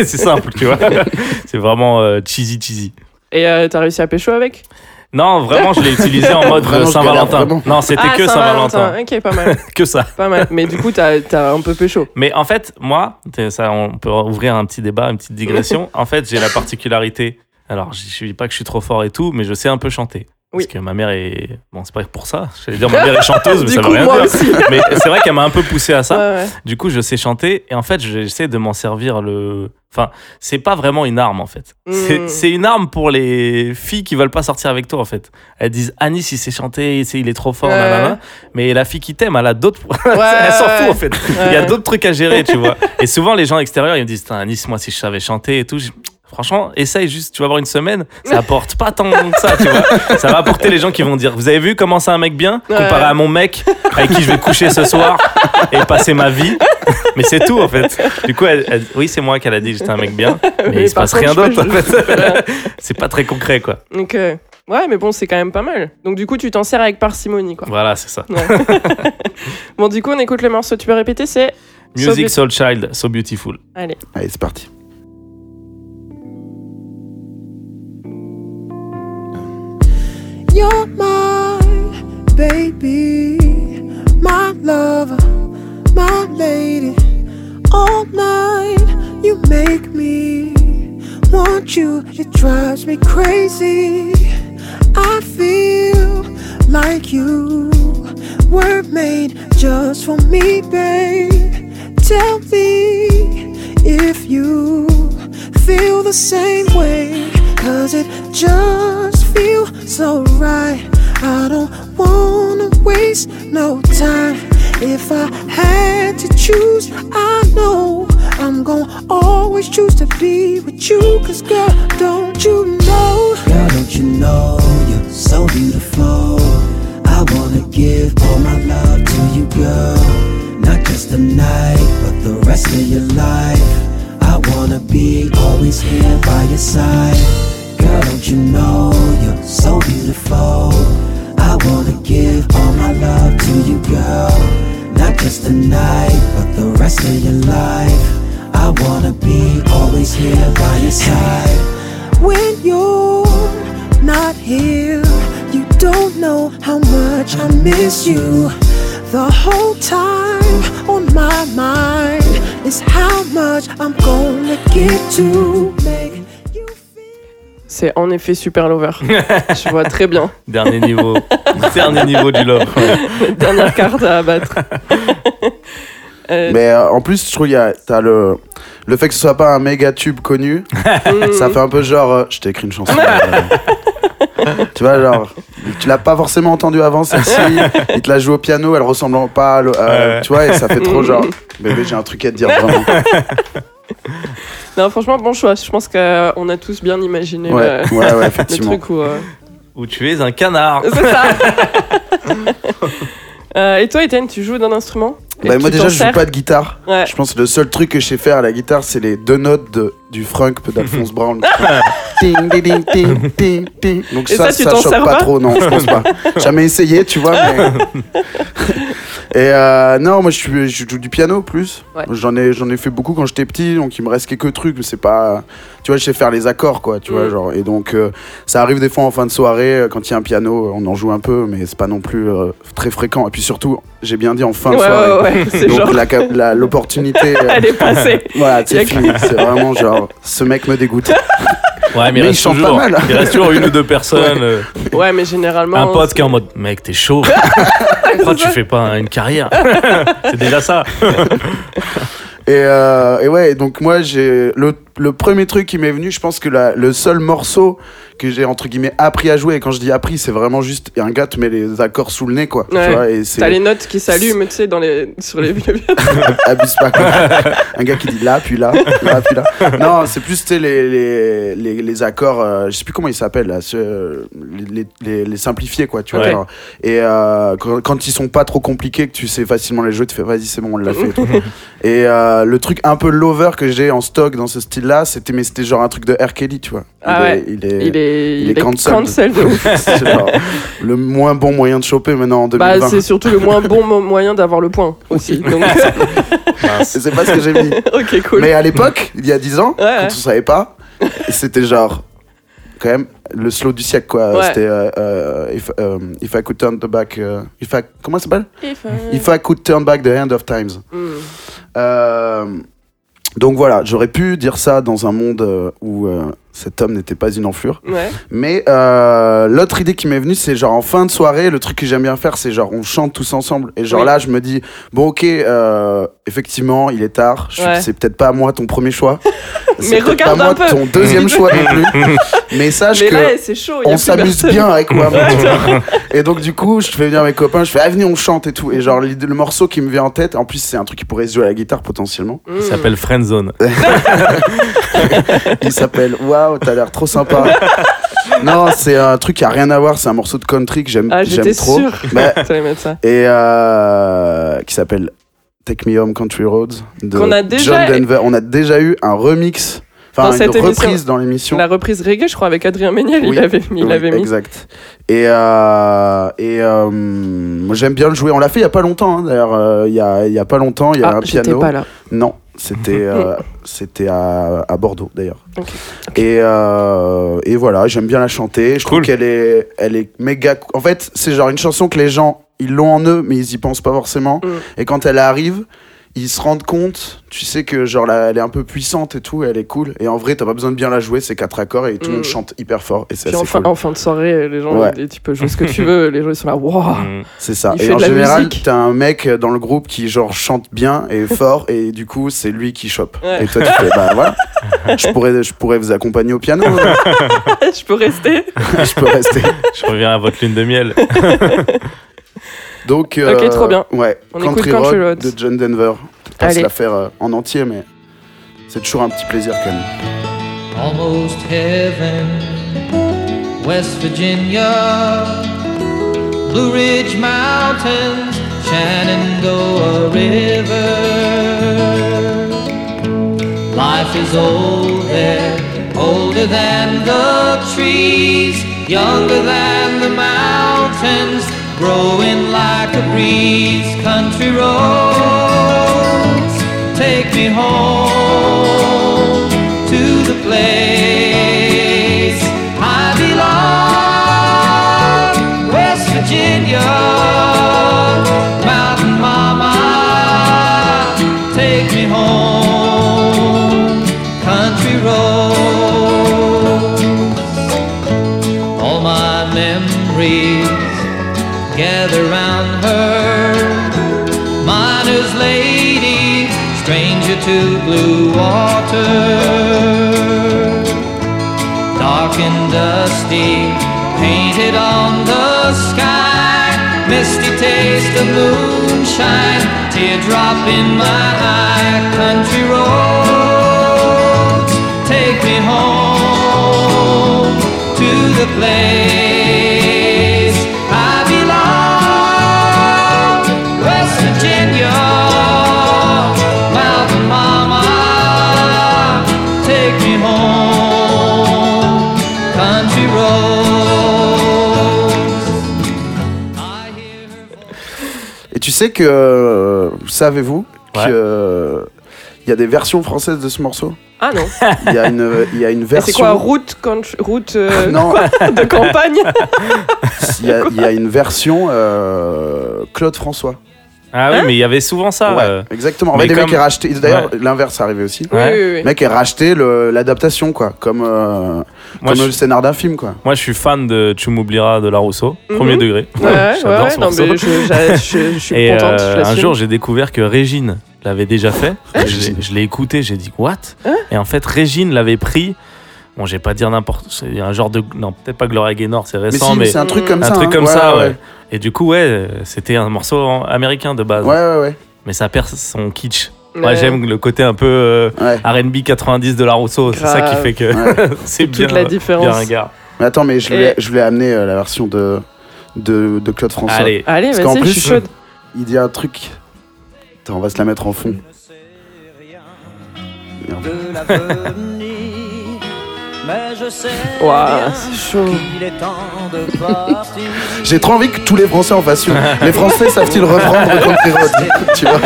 simple, tu vois. <laughs> c'est vraiment cheesy, cheesy. Et t'as réussi à pécho avec? Non, vraiment, je l'ai utilisé en mode Vraiment, euh, je galère Saint-Valentin. vraiment. Non, c'était Ah, que Saint-Valentin. Ok, pas mal. <laughs> que ça. Pas mal. Mais du coup, t'as t'as un peu pécho. Mais en fait, moi, t'es- ça, on peut ouvrir un petit débat, une petite digression. <laughs> en fait, j'ai la particularité. Alors, je dis pas que je suis trop fort et tout, mais je sais un peu chanter. Parce que ma mère est. Bon, c'est pas pour ça. J'allais dire ma mère est <laughs> chanteuse, mais ça coup, veut rien dire. aussi. <laughs> Mais c'est vrai qu'elle m'a un peu poussé à ça. Ouais, ouais. Du coup, je sais chanter et en fait, j'essaie de m'en servir le. Enfin, c'est pas vraiment une arme en fait. C'est- Mm. C'est une arme pour les filles qui veulent pas sortir avec toi en fait. Elles disent Anis, il sait chanter, il est trop fort, Ouais. nanana. Mais la fille qui t'aime, elle a d'autres. <laughs> Elle s'en fout en fait. Il y a d'autres trucs à gérer, tu vois. Et souvent, les gens extérieurs, ils me disent Anis, moi, si je savais chanter et tout, Franchement, essaye juste, tu vas avoir une semaine, ça apporte pas tant que ça, tu vois. Ça va apporter les gens qui vont dire, vous avez vu comment c'est un mec bien, comparé Ouais. à mon mec avec qui je vais coucher ce soir et passer ma vie? Mais c'est tout, en fait. Du coup, elle- elle- oui, c'est moi qu'elle a dit que j'étais un mec bien, <laughs> mais, Mais il se passe contre, rien d'autre, en fait. <laughs> c'est pas très concret, quoi. Donc, euh, ouais, mais bon, c'est quand même pas mal. Donc, du coup, tu t'en sers avec parcimonie, quoi. Voilà, c'est ça. <laughs> Bon, du coup, on écoute le morceau. Tu peux répéter C'est. Music Soul Child, So Beautiful. Allez. Allez, c'est parti. You're my baby, my lover, my lady. All night you make me want you, it drives me crazy. I feel like you were made just for me, babe. Tell me if you feel the same way, cause it just feels so right. I don't wanna waste no time. If I had to choose, I know I'm gonna always choose to be with you. Cause girl, don't you know? Girl, don't you know you're so beautiful? I wanna give all my love to you, girl. Not just tonight, but the rest of your life. I wanna be always here by your side. Girl, don't you know you're so beautiful? I wanna give all my love to you, girl. Not just tonight, but the rest of your life. I wanna be always here by your side. When you're not here, you don't know how much I miss you. The whole time on my mind is how much I'm gonna get to make you feel. C'est en effet super lover. Je vois très bien. <laughs> Dernier niveau. <laughs> Dernier niveau du love. Dernière carte à abattre. <laughs> Euh, Mais euh, en plus, je trouve qu'il y a t'as le le fait que ce soit pas un méga tube connu, ça fait un peu genre euh, je t'ai écrit une chanson. Euh. tu vois genre tu l'as pas forcément entendu avant celle-ci, <laughs> il te la joue au piano, elle ressemble pas à, Ouais. tu vois et ça fait trop genre bébé, j'ai un truc à te dire vraiment. <laughs> Non, franchement, bon choix. Je pense qu'on a tous bien imaginé Ouais, le, ouais, ouais, <laughs> le truc où. euh, Où tu es un canard. C'est ça Euh, Et toi, Étienne, tu joues d'un instrument? Bah, moi déjà je joue pas de guitare. Ouais. Je pense que le seul truc que je sais faire à la guitare c'est les deux notes de, du frunk d'Alphonse Brown. <laughs> <laughs> ding, ding. Donc Et ça, ça, ça, choque pas, pas trop, non, je pense pas. <laughs> Jamais essayé, tu vois. Mais... Et euh, non, moi je, suis, je joue du piano plus. Ouais. J'en ai, j'en ai fait beaucoup quand j'étais petit, donc il me reste quelques trucs, mais c'est pas. Tu vois, je sais faire les accords, quoi, tu vois, Mm. genre. Et donc euh, ça arrive des fois en fin de soirée, euh, quand il y a un piano, on en joue un peu, mais c'est pas non plus euh, très fréquent. Et puis surtout, j'ai bien dit en fin de soirée. ouais, ouais. C'est Donc genre. la cap- la- l'opportunité, euh, <laughs> Elle est passée. <laughs> voilà, c'est que- fini. C'est vraiment genre, ce mec me dégoûte. Ouais, mais, Mais il il reste chante pas mal. il reste toujours une ou deux personnes. euh, Ouais, mais généralement. un pote c'est- qui est en mode mec t'es chaud <laughs> pourquoi tu fais pas une carrière. <laughs> C'est déjà ça. Et, euh, et ouais, donc moi, j'ai le, le premier truc qui m'est venu, je pense que la- le seul morceau que j'ai entre guillemets appris à jouer, et quand je dis appris, c'est vraiment juste un gars te met les accords sous le nez, quoi. Ouais. Tu vois, et T'as les notes qui s'allument, tu sais, dans les... sur les <laughs> abuse pas. quoi. un gars qui dit là, puis là, là, puis là. Non, c'est plus tu sais, les, les, les, les accords, euh, je sais plus comment ils s'appellent là, les, les, simplifiés, quoi. Tu vois, Ouais. Et euh, quand, quand ils sont pas trop compliqués, que tu sais facilement les jouer, tu fais vas-y, c'est bon, on l'a <laughs> fait. et tout. Et euh, le truc un peu lover que j'ai en stock dans ce style-là, c'était mais c'était genre un truc de R. Kelly, tu vois. Ah il ouais. Est, il est, Il est, il est cancel de ouf. <laughs> c'est genre le moins bon moyen de choper maintenant en Bah, 2020. c'est surtout le moins bon mo- moyen d'avoir le point <laughs> aussi. Donc, <laughs> c'est pas ce que j'ai mis. ok, cool. Mais à l'époque, il y a 10 ans, Ouais, ouais. quand on savait pas, c'était genre quand même le slow du siècle quoi. Ouais. C'était euh, euh, if, euh, if I could turn the back, if I, comment ça s'appelle? If I- If I could turn back the hand of times. Hmm. Euh, donc voilà, j'aurais pu dire ça dans un monde euh, où euh, cet homme n'était pas une enflure. Ouais. Mais euh, l'autre idée qui m'est venue, c'est genre en fin de soirée, le truc que j'aime bien faire, c'est genre on chante tous ensemble. Et genre Oui. là, je me dis, bon, ok, euh, effectivement, il est tard. Ouais. C'est peut-être pas moi ton premier choix. <laughs> C'est Mais peut-être regarde pas un moi peu. ton deuxième choix non plus. <laughs> Mais sache Mais que. là, c'est chaud. on s'amuse bien avec moi. <laughs> et donc du coup, je fais venir mes copains, je fais ah venez on chante et tout. Et genre le morceau qui me vient en tête, en plus c'est un truc qui pourrait se jouer à la guitare potentiellement. Mm. Il s'appelle Friendzone. Il s'appelle Waouh, t'as l'air trop sympa. <laughs> non, c'est un truc qui a rien à voir. C'est un morceau de country que j'aime Ah, j'aime trop. allais mettre ça. et euh, qui s'appelle Take Me Home Country Roads de Qu'on a déjà- John Denver. On a déjà eu un remix, enfin Dans une cette émission. reprise dans l'émission. La reprise reggae, je crois, avec Adrien Méniel, il l'avait mis. Oui. Exact. Et, euh, et euh, moi j'aime bien le jouer. On l'a fait il y a pas longtemps, hein, d'ailleurs. euh, Il y, a, il y a pas longtemps, il y a Ah, un piano. pas là. Non, c'était <laughs> euh, c'était à, à Bordeaux d'ailleurs. Et, euh, et voilà, j'aime bien la chanter. Je trouve qu'elle est, elle est méga. En fait, c'est genre une chanson que les gens ils l'ont en eux, mais ils y pensent pas forcément. Mm. Et quand elle arrive, ils se rendent compte. Tu sais que genre là, elle est un peu puissante et tout, elle est cool. Et en vrai, t'as pas besoin de bien la jouer, c'est quatre accords et tout le Mm. monde chante hyper fort. Et c'est en fin, cool. en fin de soirée, les gens, Ouais. tu peux jouer ce que tu veux. Les gens, ils sont là, <laughs> waouh. Mm. C'est ça. Il et en général, t'as un mec dans le groupe qui genre chante bien et <laughs> fort et du coup, c'est lui qui chope. Ouais. Et toi, tu fais bah voilà. <laughs> je pourrais, je pourrais vous accompagner au piano. je peux rester. je peux rester. Je reviens à votre lune de miel. Donc, Ok, trop bien. Ouais, On Country, écoute Country Road de John Denver. Je vais pas se Allez. la faire euh, en entier, mais c'est toujours un petit plaisir quand même. almost heaven. West Virginia, Blue Ridge Mountains, Shenandoah River. Life is old there, older than the trees, younger than the mountains, growing like a breeze. Country roads, take me home to the place I belong, West Virginia, gather round her, miner's lady, stranger to blue water dark and dusty, painted on the sky. Misty taste of moonshine, teardrop in my eye. Country roads, take me home to the place sais que, euh, savez-vous, Ouais. que euh, il y a des versions françaises de ce morceau? Ah non. Il y a une, il y a une version. c'est quoi, route, country- route euh, Non, <laughs> de campagne? Il y, a, il y a une version euh, Claude François. Ah oui, mais il y avait souvent ça. ouais, euh. exactement. En mais fait, les mecs comme- qui racheté. D'ailleurs, l'inverse arrivait aussi. Oui, Ouais. oui, oui. Les mecs qui racheté le- l'adaptation, quoi. Comme, euh, Moi, comme je, le scénar d'un film, quoi. moi, je suis fan de Tu m'oublieras de La Rousseau, Mhm. premier degré. Ouais, ouais, <laughs> ouais, non, mais je, je- je- je <laughs> suis Et contente. euh, je un jour, j'ai découvert que Régine l'avait déjà fait. Hein je l'ai- je l'ai écouté, j'ai dit what? Hein Et en fait, Régine l'avait pris. Bon, je vais pas dire n'importe. C'est un genre de. Non, peut-être pas Gloria Gaynor, c'est Mais récent, si, mais. c'est un truc comme un ça. truc hein. comme Ouais, ça, ouais. ouais. Et du coup, ouais, c'était un morceau américain de base. Ouais, ouais, ouais. Mais ça perd son kitsch. Ouais. Moi, j'aime le côté un peu euh, ouais. RB 90 de La Rousseau. C'est ça qui fait que Ouais. <laughs> c'est Toute bien. la différence. Bien ringard. Mais attends, mais je voulais, Et- je voulais amener euh, la version de, de, de Claude François. Allez, Allez, Parce qu'en vas-y, je suis plus- chaude. Il dit un truc. Attends, on va se la mettre en fond. Merde. Bien c'est chaud. qu'il est temps de partir. <laughs> J'ai trop envie que tous les Français en fassent une. Les Français savent-ils reprendre Country Road <laughs> Tu vois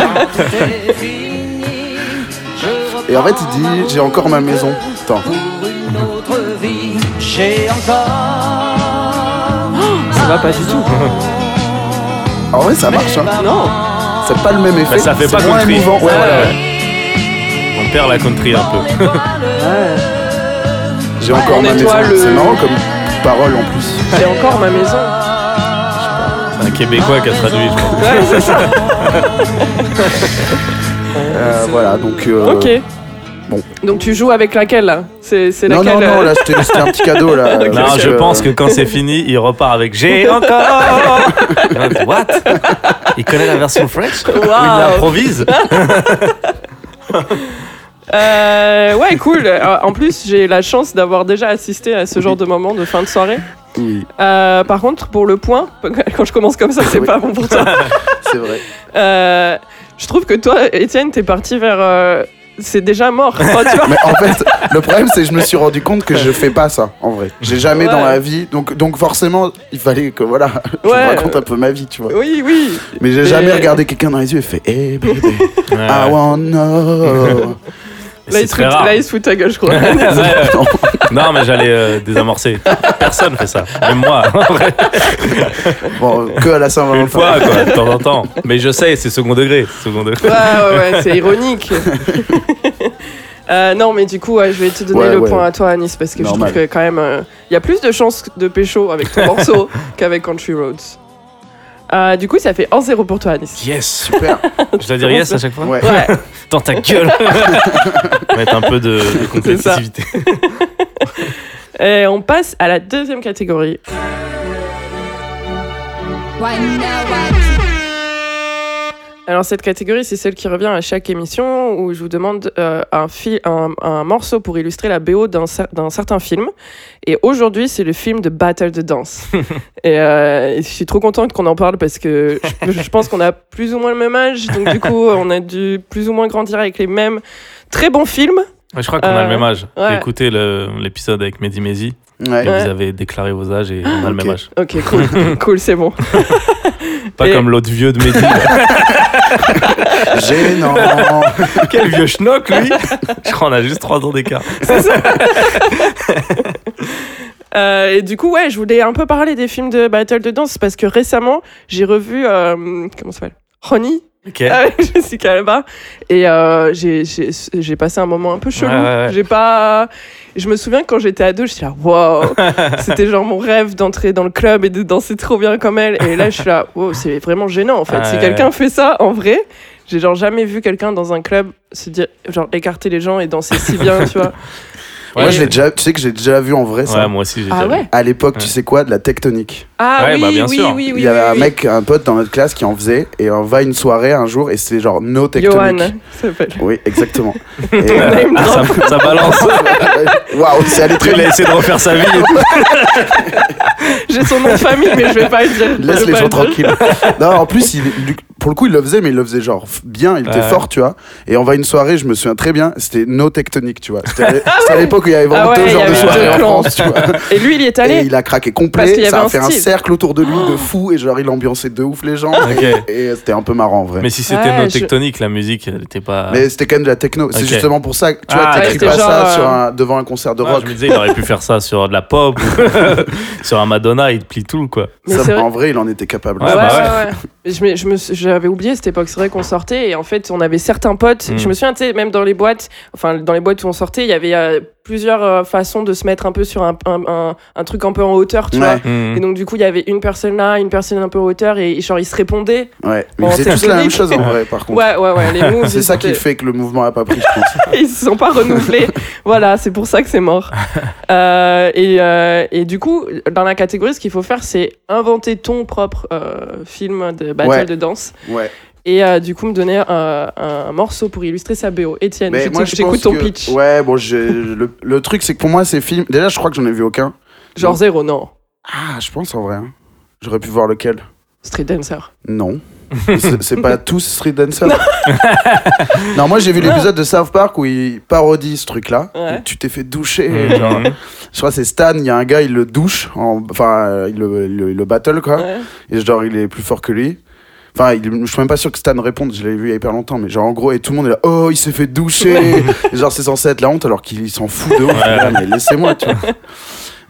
Et en fait, il dit J'ai encore ma maison. Attends. pour une autre vie. J'ai encore. Ça va pas du tout. En vrai, ça marche. Hein. Non. C'est pas le même effet. Bah, ça fait pas moins country. émouvant. Ouais, Ouais, voilà, ouais. ouais. on perd la country un peu. Ouais. J'ai encore ma maison. le- C'est marrant comme parole en plus. J'ai encore ma maison. C'est un Québécois qui a traduit, je pense. Ouais, c'est ça. Euh, voilà, donc. euh, Ok. bon. Donc tu joues avec laquelle là? C'est c'est Non, laquelle non, non, euh, là, c'était c'était un petit cadeau là. <laughs> Non, je pense que quand c'est fini, il repart avec J'ai encore What? Il connaît la version French? Ou il Waouh. <laughs> Euh, ouais, cool. Euh, En plus, j'ai la chance d'avoir déjà assisté à ce genre de moment de fin de soirée. Oui, Euh, par contre, pour le point, <laughs> quand je commence comme ça, c'est Oui. pas bon pour toi. <laughs> c'est vrai. Euh, je trouve que toi, Étienne, t'es parti vers. euh, c'est déjà mort. Tu vois <laughs> Mais en fait, le problème, c'est que je me suis rendu compte que je fais pas ça, en vrai. J'ai jamais dans ma vie. Donc, donc forcément, il fallait que, voilà, je Ouais. raconte un peu ma vie, tu vois. Oui, oui. Mais j'ai Mais- jamais regardé quelqu'un dans les yeux et fait Hey baby, Ouais, I wanna know. Là, C'est il se très fout- rare. là, il se fout ta gueule, je crois. <laughs> <laughs> Non, mais j'allais euh, désamorcer. Personne fait ça. Même moi. <laughs> Bon, que à la Une Saint-Valentin. fois, quoi, de temps en temps. Mais je sais, c'est second degré. Second degré. Ouais, ouais, ouais, c'est ironique. Euh, non, mais du coup, ouais, je vais te donner Ouais, le ouais. point à toi, Anis, parce que Normal. je trouve que quand même, il y a plus de chances de pécho avec ton morceau qu'avec Country Roads. Euh, du coup, ça fait 1-0 pour toi, Anis. Yes Super. <laughs> Je dois dire yes à chaque fois Ouais. Ouais, <laughs> Dans ta gueule <laughs> Mettre un peu de, de compétitivité. et on passe à la deuxième catégorie. Alors cette catégorie, c'est celle qui revient à chaque émission où je vous demande euh, un, fi- un, un morceau pour illustrer la BO d'un cer- d'un certain film. Et aujourd'hui, c'est le film de Battle de danse. <laughs> et, euh, et je suis trop contente qu'on en parle parce que je, je pense qu'on a plus ou moins le même âge. Donc du coup, on a dû plus ou moins grandir avec les mêmes très bons films. Ouais, je crois qu'on a Euh, le même âge. ouais. J'ai écouté l'épisode avec Mehdi Mezi Ouais. et Ouais. vous avez déclaré vos âges et on a le Ok. même âge. Ok, cool, <laughs> cool, c'est bon. <laughs> Pas Et- comme l'autre vieux de Mehdi. <laughs> Gênant. Quel vieux schnock, lui Je crois qu'on a juste 3 ans d'écart. Euh, et du coup, ouais, je voulais un peu parler des films de battle de danse parce que récemment, j'ai revu euh, comment ça s'appelle? Honey Ok. avec <laughs> Jessica Alba et euh, j'ai- passé un moment un peu chelou. Ouais, ouais, ouais. J'ai pas. Je me souviens quand j'étais ado, je suis là, wow, <laughs> c'était genre mon rêve d'entrer dans le club et de danser trop bien comme elle. Et là, je suis là, wow, c'est vraiment gênant en fait. Ah si quelqu'un fait ça en vrai, j'ai genre jamais vu quelqu'un dans un club se dire, genre écarter les gens et danser si bien, tu vois. <laughs> Moi, je l'ai déjà, tu sais que j'ai déjà vu en vrai ça. Ouais, moi aussi, j'ai Ah déjà vu. ouais À l'époque, tu sais quoi, de la tectonique. Ah Ouais, oui, bah, bien oui, sûr. oui, oui, Il y avait oui, un oui. mec, un pote dans notre classe qui en faisait, et on va à une soirée un jour, et c'était genre no tectonique. Johan, ça s'appelle. Oui, exactement. <laughs> Et, euh, Ah, ça, ça balance. <laughs> Waouh, c'est allé très Il a vite. essayé de refaire sa vie. et tout. J'ai son nom de famille, mais je vais pas le dire. Laisse les gens tranquilles. Non, en plus, il, pour le coup, il le faisait, mais il le faisait genre bien, il était Ouais. fort, tu vois. Et on va à une soirée, je me souviens très bien, c'était no tectonique, tu vois. C'était à <laughs> à l'époque où il y avait vraiment Ah ouais, deux genres de soirées en. France, tu vois. <laughs> Et lui, il y est Et allé. il a craqué complet, ça a un fait un cercle autour de lui de fou, et genre il ambiançait de ouf les gens. Et, et c'était un peu marrant en vrai. Mais si c'était je- tectoniques, la musique, elle était pas. Mais c'était quand même de la techno. C'est justement pour ça que tu vois, Ah, t'écris c'était pas genre, ça euh, sur un- devant un concert de Ouais, rock. je me disais, il aurait pu faire ça sur de la pop ou <laughs> sur un Madonna, il te plie tout, quoi. En vrai, il en était capable. Ouais, Ouais, bah ouais, ouais. Je me- je me suis- J'avais oublié cette époque. C'est vrai qu'on sortait et en fait, on avait certains potes. Mm. Je me souviens, tu sais, même dans les boîtes, enfin, dans les boîtes où on sortait, il y avait euh, plusieurs euh, façons de se mettre un peu sur un, un, un- un truc un peu en hauteur, tu Ouais. vois. Mhm. Et donc, du coup, il y avait une personne là, une personne un peu en hauteur et genre, ils se répondaient. Ouais, mais Bon, ils faisaient c'est tous la même chose en <laughs> vrai, par contre. Ouais, ouais, ouais. Les <laughs> moves, C'est ça qui fait que le mouvement a pas pris, je pense. <laughs> ils se sont pas renouvelés. voilà, c'est pour ça que c'est mort. Euh, et, euh, et du coup, dans la catégorie, ce qu'il faut faire, c'est inventer ton propre euh, film de battle Ouais. de danse. Ouais. Et euh, du coup, me donner un, un morceau pour illustrer sa BO. Étienne, Mais je moi, t'éc- je j'écoute ton que- pitch. Ouais, bon, le, le truc, c'est que pour moi, ces films. Déjà, je crois que j'en ai vu aucun. Genre zéro, non. Ah, je pense en vrai. hein. J'aurais pu voir lequel. Street Dancer. Non. C'est pas <laughs> tous Street Dancer. non, <laughs> moi j'ai vu l'épisode de South Park où il parodie ce truc-là. Ouais. Tu t'es fait doucher. Mhm. genre. je crois que c'est Stan, il y a un gars, il le douche. en- Enfin, euh, il le, battle quoi. Ouais. Et genre, il est plus fort que lui. Enfin, je suis même pas sûr que Stan réponde, je l'avais vu il y a hyper longtemps, mais genre en gros, et tout le monde est là, oh, il s'est fait doucher. <laughs> et genre, c'est censé être la honte alors qu'il s'en fout de ouf. Ouais. Là, mais laissez-moi, tu vois.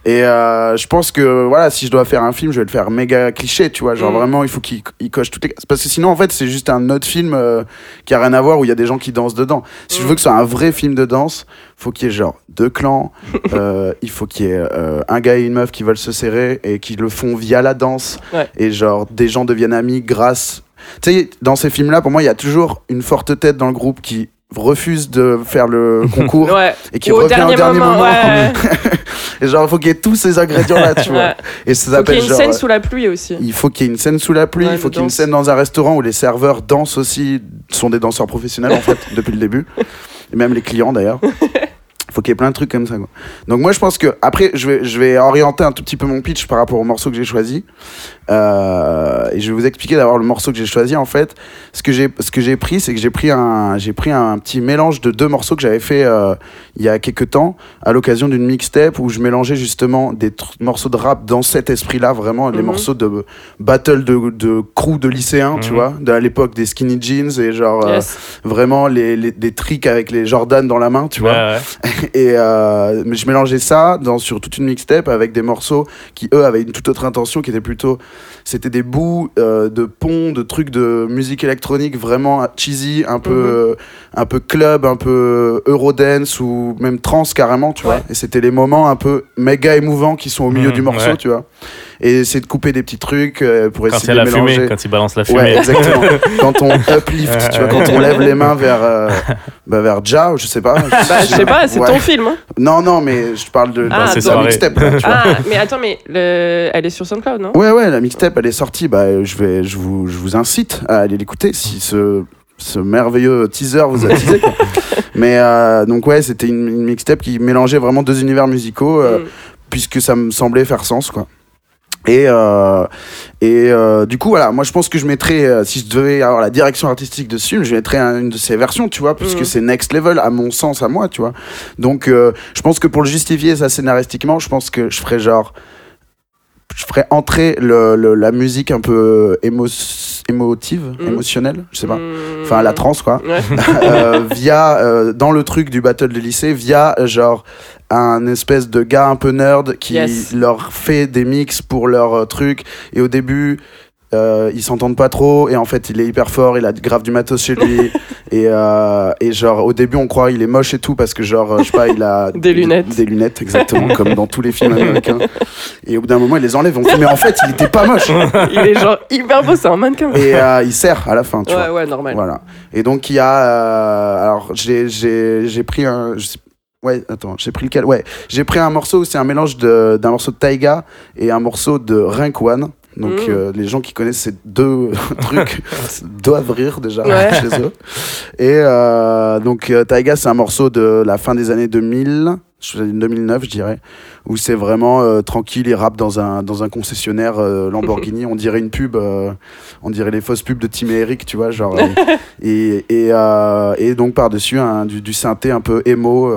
Et euh, je pense que voilà, si je dois faire un film, je vais le faire méga cliché, tu vois. Genre Mm. vraiment, il faut qu'il il coche toutes les. Parce que sinon, en fait, c'est juste un autre film euh, qui a rien à voir où il y a des gens qui dansent dedans. Si je Mm. veux que ce soit un vrai film de danse, faut qu'il y ait genre deux clans. <laughs> euh, il faut qu'il y ait euh, un gars et une meuf qui veulent se serrer et qui le font via la danse. Ouais. Et genre, des gens deviennent amis grâce. Tu sais, dans ces films-là, pour moi, il y a toujours une forte tête dans le groupe qui refuse de faire le <laughs> concours Ouais. et qui revient au dernier moment. ouais. <laughs> Et genre, il faut qu'il y ait tous ces ingrédients-là, tu vois. Ouais. Et ça Faut qu'il y s'appelle ait une genre. scène sous la pluie aussi. Il faut qu'il y ait une scène sous la pluie, Ouais, il faut qu'il y ait une scène dans un restaurant où les serveurs dansent aussi, sont des danseurs professionnels en fait, <laughs> depuis le début. Et même les clients d'ailleurs. Faut qu'il y ait plein de trucs comme ça. Quoi. Donc moi je pense que, après je vais, je vais orienter un tout petit peu mon pitch par rapport au morceau que j'ai choisi. Euh, et je vais vous expliquer d'abord le morceau que j'ai choisi en fait. Ce que j'ai, ce que j'ai pris, c'est que j'ai pris, un, j'ai pris un petit mélange de deux morceaux que j'avais fait euh, il y a quelques temps à l'occasion d'une mixtape où je mélangeais justement des morceaux de rap dans cet esprit-là, vraiment les Mhm. morceaux de battle de, de crew de lycéens, tu Mhm. vois, de l'époque des skinny jeans et genre euh, vraiment les, les- des tricks avec les Jordan dans la main, tu vois. Ouais, ouais. <laughs> <laughs> Et euh, mais je mélangeais ça dans, sur toute une mixtape avec des morceaux qui, eux, avaient une toute autre intention, qui étaient plutôt. C'était des bouts euh, de ponts, de trucs de musique électronique vraiment cheesy, un peu, euh, un peu club, un peu eurodance ou même trance carrément, tu vois. Et c'était les moments un peu méga émouvants qui sont au milieu Mhm, du morceau, ouais. tu vois. Et c'est de couper des petits trucs euh, pour Quand il y essayer a de la les fumée, mélanger. quand il balance la fumée. Ouais, exactement. <laughs> quand on uplift, tu vois, quand on lève les mains vers, euh, bah, vers Ja, ou je sais pas. Bah, je sais pas, c'est Ouais. ton film. hein. Non, non, mais je parle de, Ah, de c'est la mixtape. là, tu vois. Ah, mais attends, mais le... elle est sur SoundCloud, non? Ouais, ouais, la mixtape, elle est sortie. Bah, je, vais, je, vous, je vous incite à aller l'écouter si ce, ce merveilleux teaser vous a <laughs> teasé. quoi. mais euh, donc, ouais, c'était une, une mixtape qui mélangeait vraiment deux univers musicaux, euh, Mm. puisque ça me semblait faire sens, quoi. Et, euh, et euh, du coup, voilà, moi je pense que je mettrais, euh, si je devais avoir la direction artistique de ce film, je mettrais un- une de ces versions, tu vois, puisque Mhm. c'est next level, à mon sens, à moi, tu vois. Donc, euh, je pense que pour le justifier, ça scénaristiquement, je pense que je ferais genre. Je ferais entrer le, le- la musique un peu émo- émotive, Mhm. émotionnelle, je sais pas. Mm. Enfin, la trance, quoi. Ouais. <laughs> Euh, via euh, dans le truc du battle de lycée via euh, genre un espèce de gars un peu nerd qui Yes. leur fait des mix pour leur euh, truc et au début euh, ils s'entendent pas trop et en fait il est hyper fort il a grave du matos chez lui <laughs> et, euh, et genre au début on croit il est moche et tout parce que genre euh, je sais pas il a <laughs> Des lunettes. des lunettes exactement comme dans tous les films américains et au bout d'un moment il les enlève on fait mais en fait il était pas moche <laughs> Il est genre hyper beau, c'est un mannequin. et euh, il sert à la fin tu vois Ouais, ouais, normal. voilà. Et donc il y a, alors j'ai j'ai pris un, je sais- ouais, attends, j'ai pris lequel? Ouais, j'ai pris un morceau c'est un mélange d'un morceau de Taiga et un morceau de Rink One. Donc Mm. euh, les gens qui connaissent ces deux <laughs> trucs <laughs> doivent rire déjà Ouais. <laughs> chez eux. Et euh, donc euh, Taiga c'est un morceau de la fin des années 2000, je- 2009 je dirais, où c'est vraiment euh, tranquille, il rappe dans un, dans un concessionnaire euh, Lamborghini, on dirait une pub, euh, on dirait les fausses pubs de Tim et Eric, tu vois, genre. et, et, euh, et donc par-dessus un- du, du synthé un peu émo,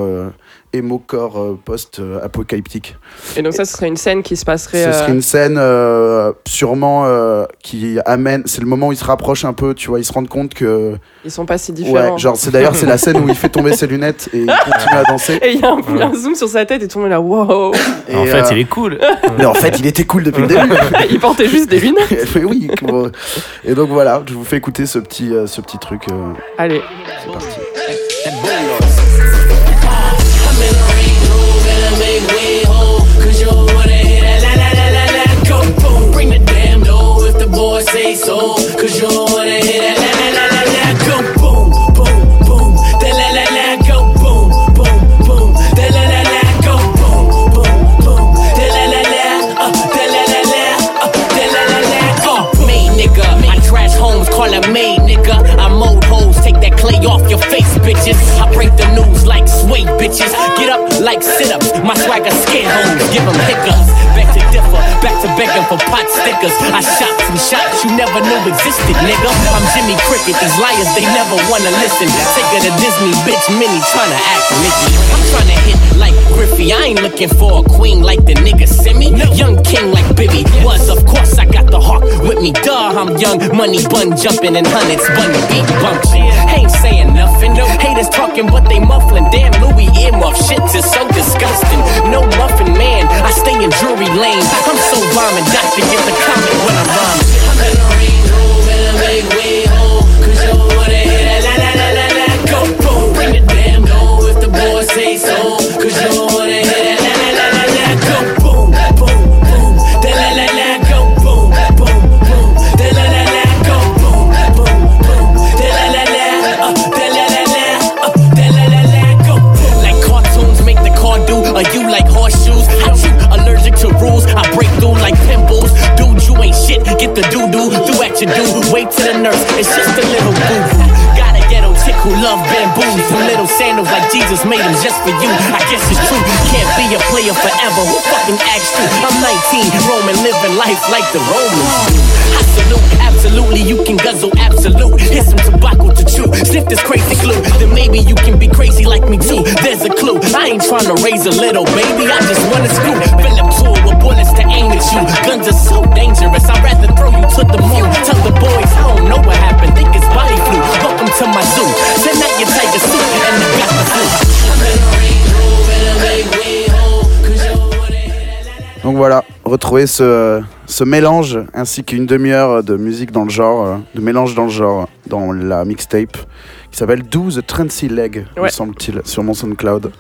euh, émo core euh, post-apocalyptique. Et donc, ça, ce serait une scène qui se passerait. Ce euh, serait une scène euh, sûrement euh, qui amène, c'est le moment où ils se rapprochent un peu, tu vois, ils se rendent compte que. Ils sont pas si différents. Ouais, genre c'est d'ailleurs c'est la scène où il fait tomber ses lunettes et il continue à danser. Et il y a un, un zoom sur sa tête et tout le monde est là, wow Et, en fait, euh, il est cool. Mais en fait, il était cool depuis le début. <laughs> Il portait juste des lunettes. Mais <laughs> oui. Et donc voilà, je vous fais écouter ce petit, euh, ce petit truc. euh, Allez. c'est parti. never knew existed, nigga. I'm Jimmy Cricket, these liars, they never wanna listen. Take of the Disney, bitch, Minnie tryna act Mickey. I'm tryna hit like Griffey, I ain't looking for a queen like the nigga Simi. Young king like Bibby was, of course, I got the hawk with me, duh. I'm young, money bun jumping and hundreds, bunny beat bumping. Ain't saying nothing, haters talking, but they muffling. Damn, Louis earmuff, shit is so disgusting. No muffin man, I stay in Drury lane. I'm so rhyming, doctor, get the comment when I'm rhyming. the doo doo, do at your do. Wait till the nurse, it's just a little boo boo. Got a ghetto chick who love bamboos, Some little sandals like Jesus made them just for you. I guess it's true, you can't be a player forever. Who fucking asked you? I'm 19, Roman, living life like the Romans. I absolutely, you can guzzle, absolute. hit some tobacco to chew. Sniff this crazy glue, then maybe you can be crazy like me too. There's a clue. I ain't trying to raise a little baby, I just wanna screw. Philip Tour aim at you. Guns are so dangerous. I'd rather throw you to the moon. Tell the boys I don't know what happened. Think it's body flu. Welcome to my zoo. Send out your tiger suit and the got the flu. Donc voilà, retrouver ce, ce mélange ainsi qu'une demi-heure de musique dans le genre, euh, de mélange dans le genre dans la mixtape qui s'appelle Do the Trancy Leg, me semble-t-il, sur mon SoundCloud.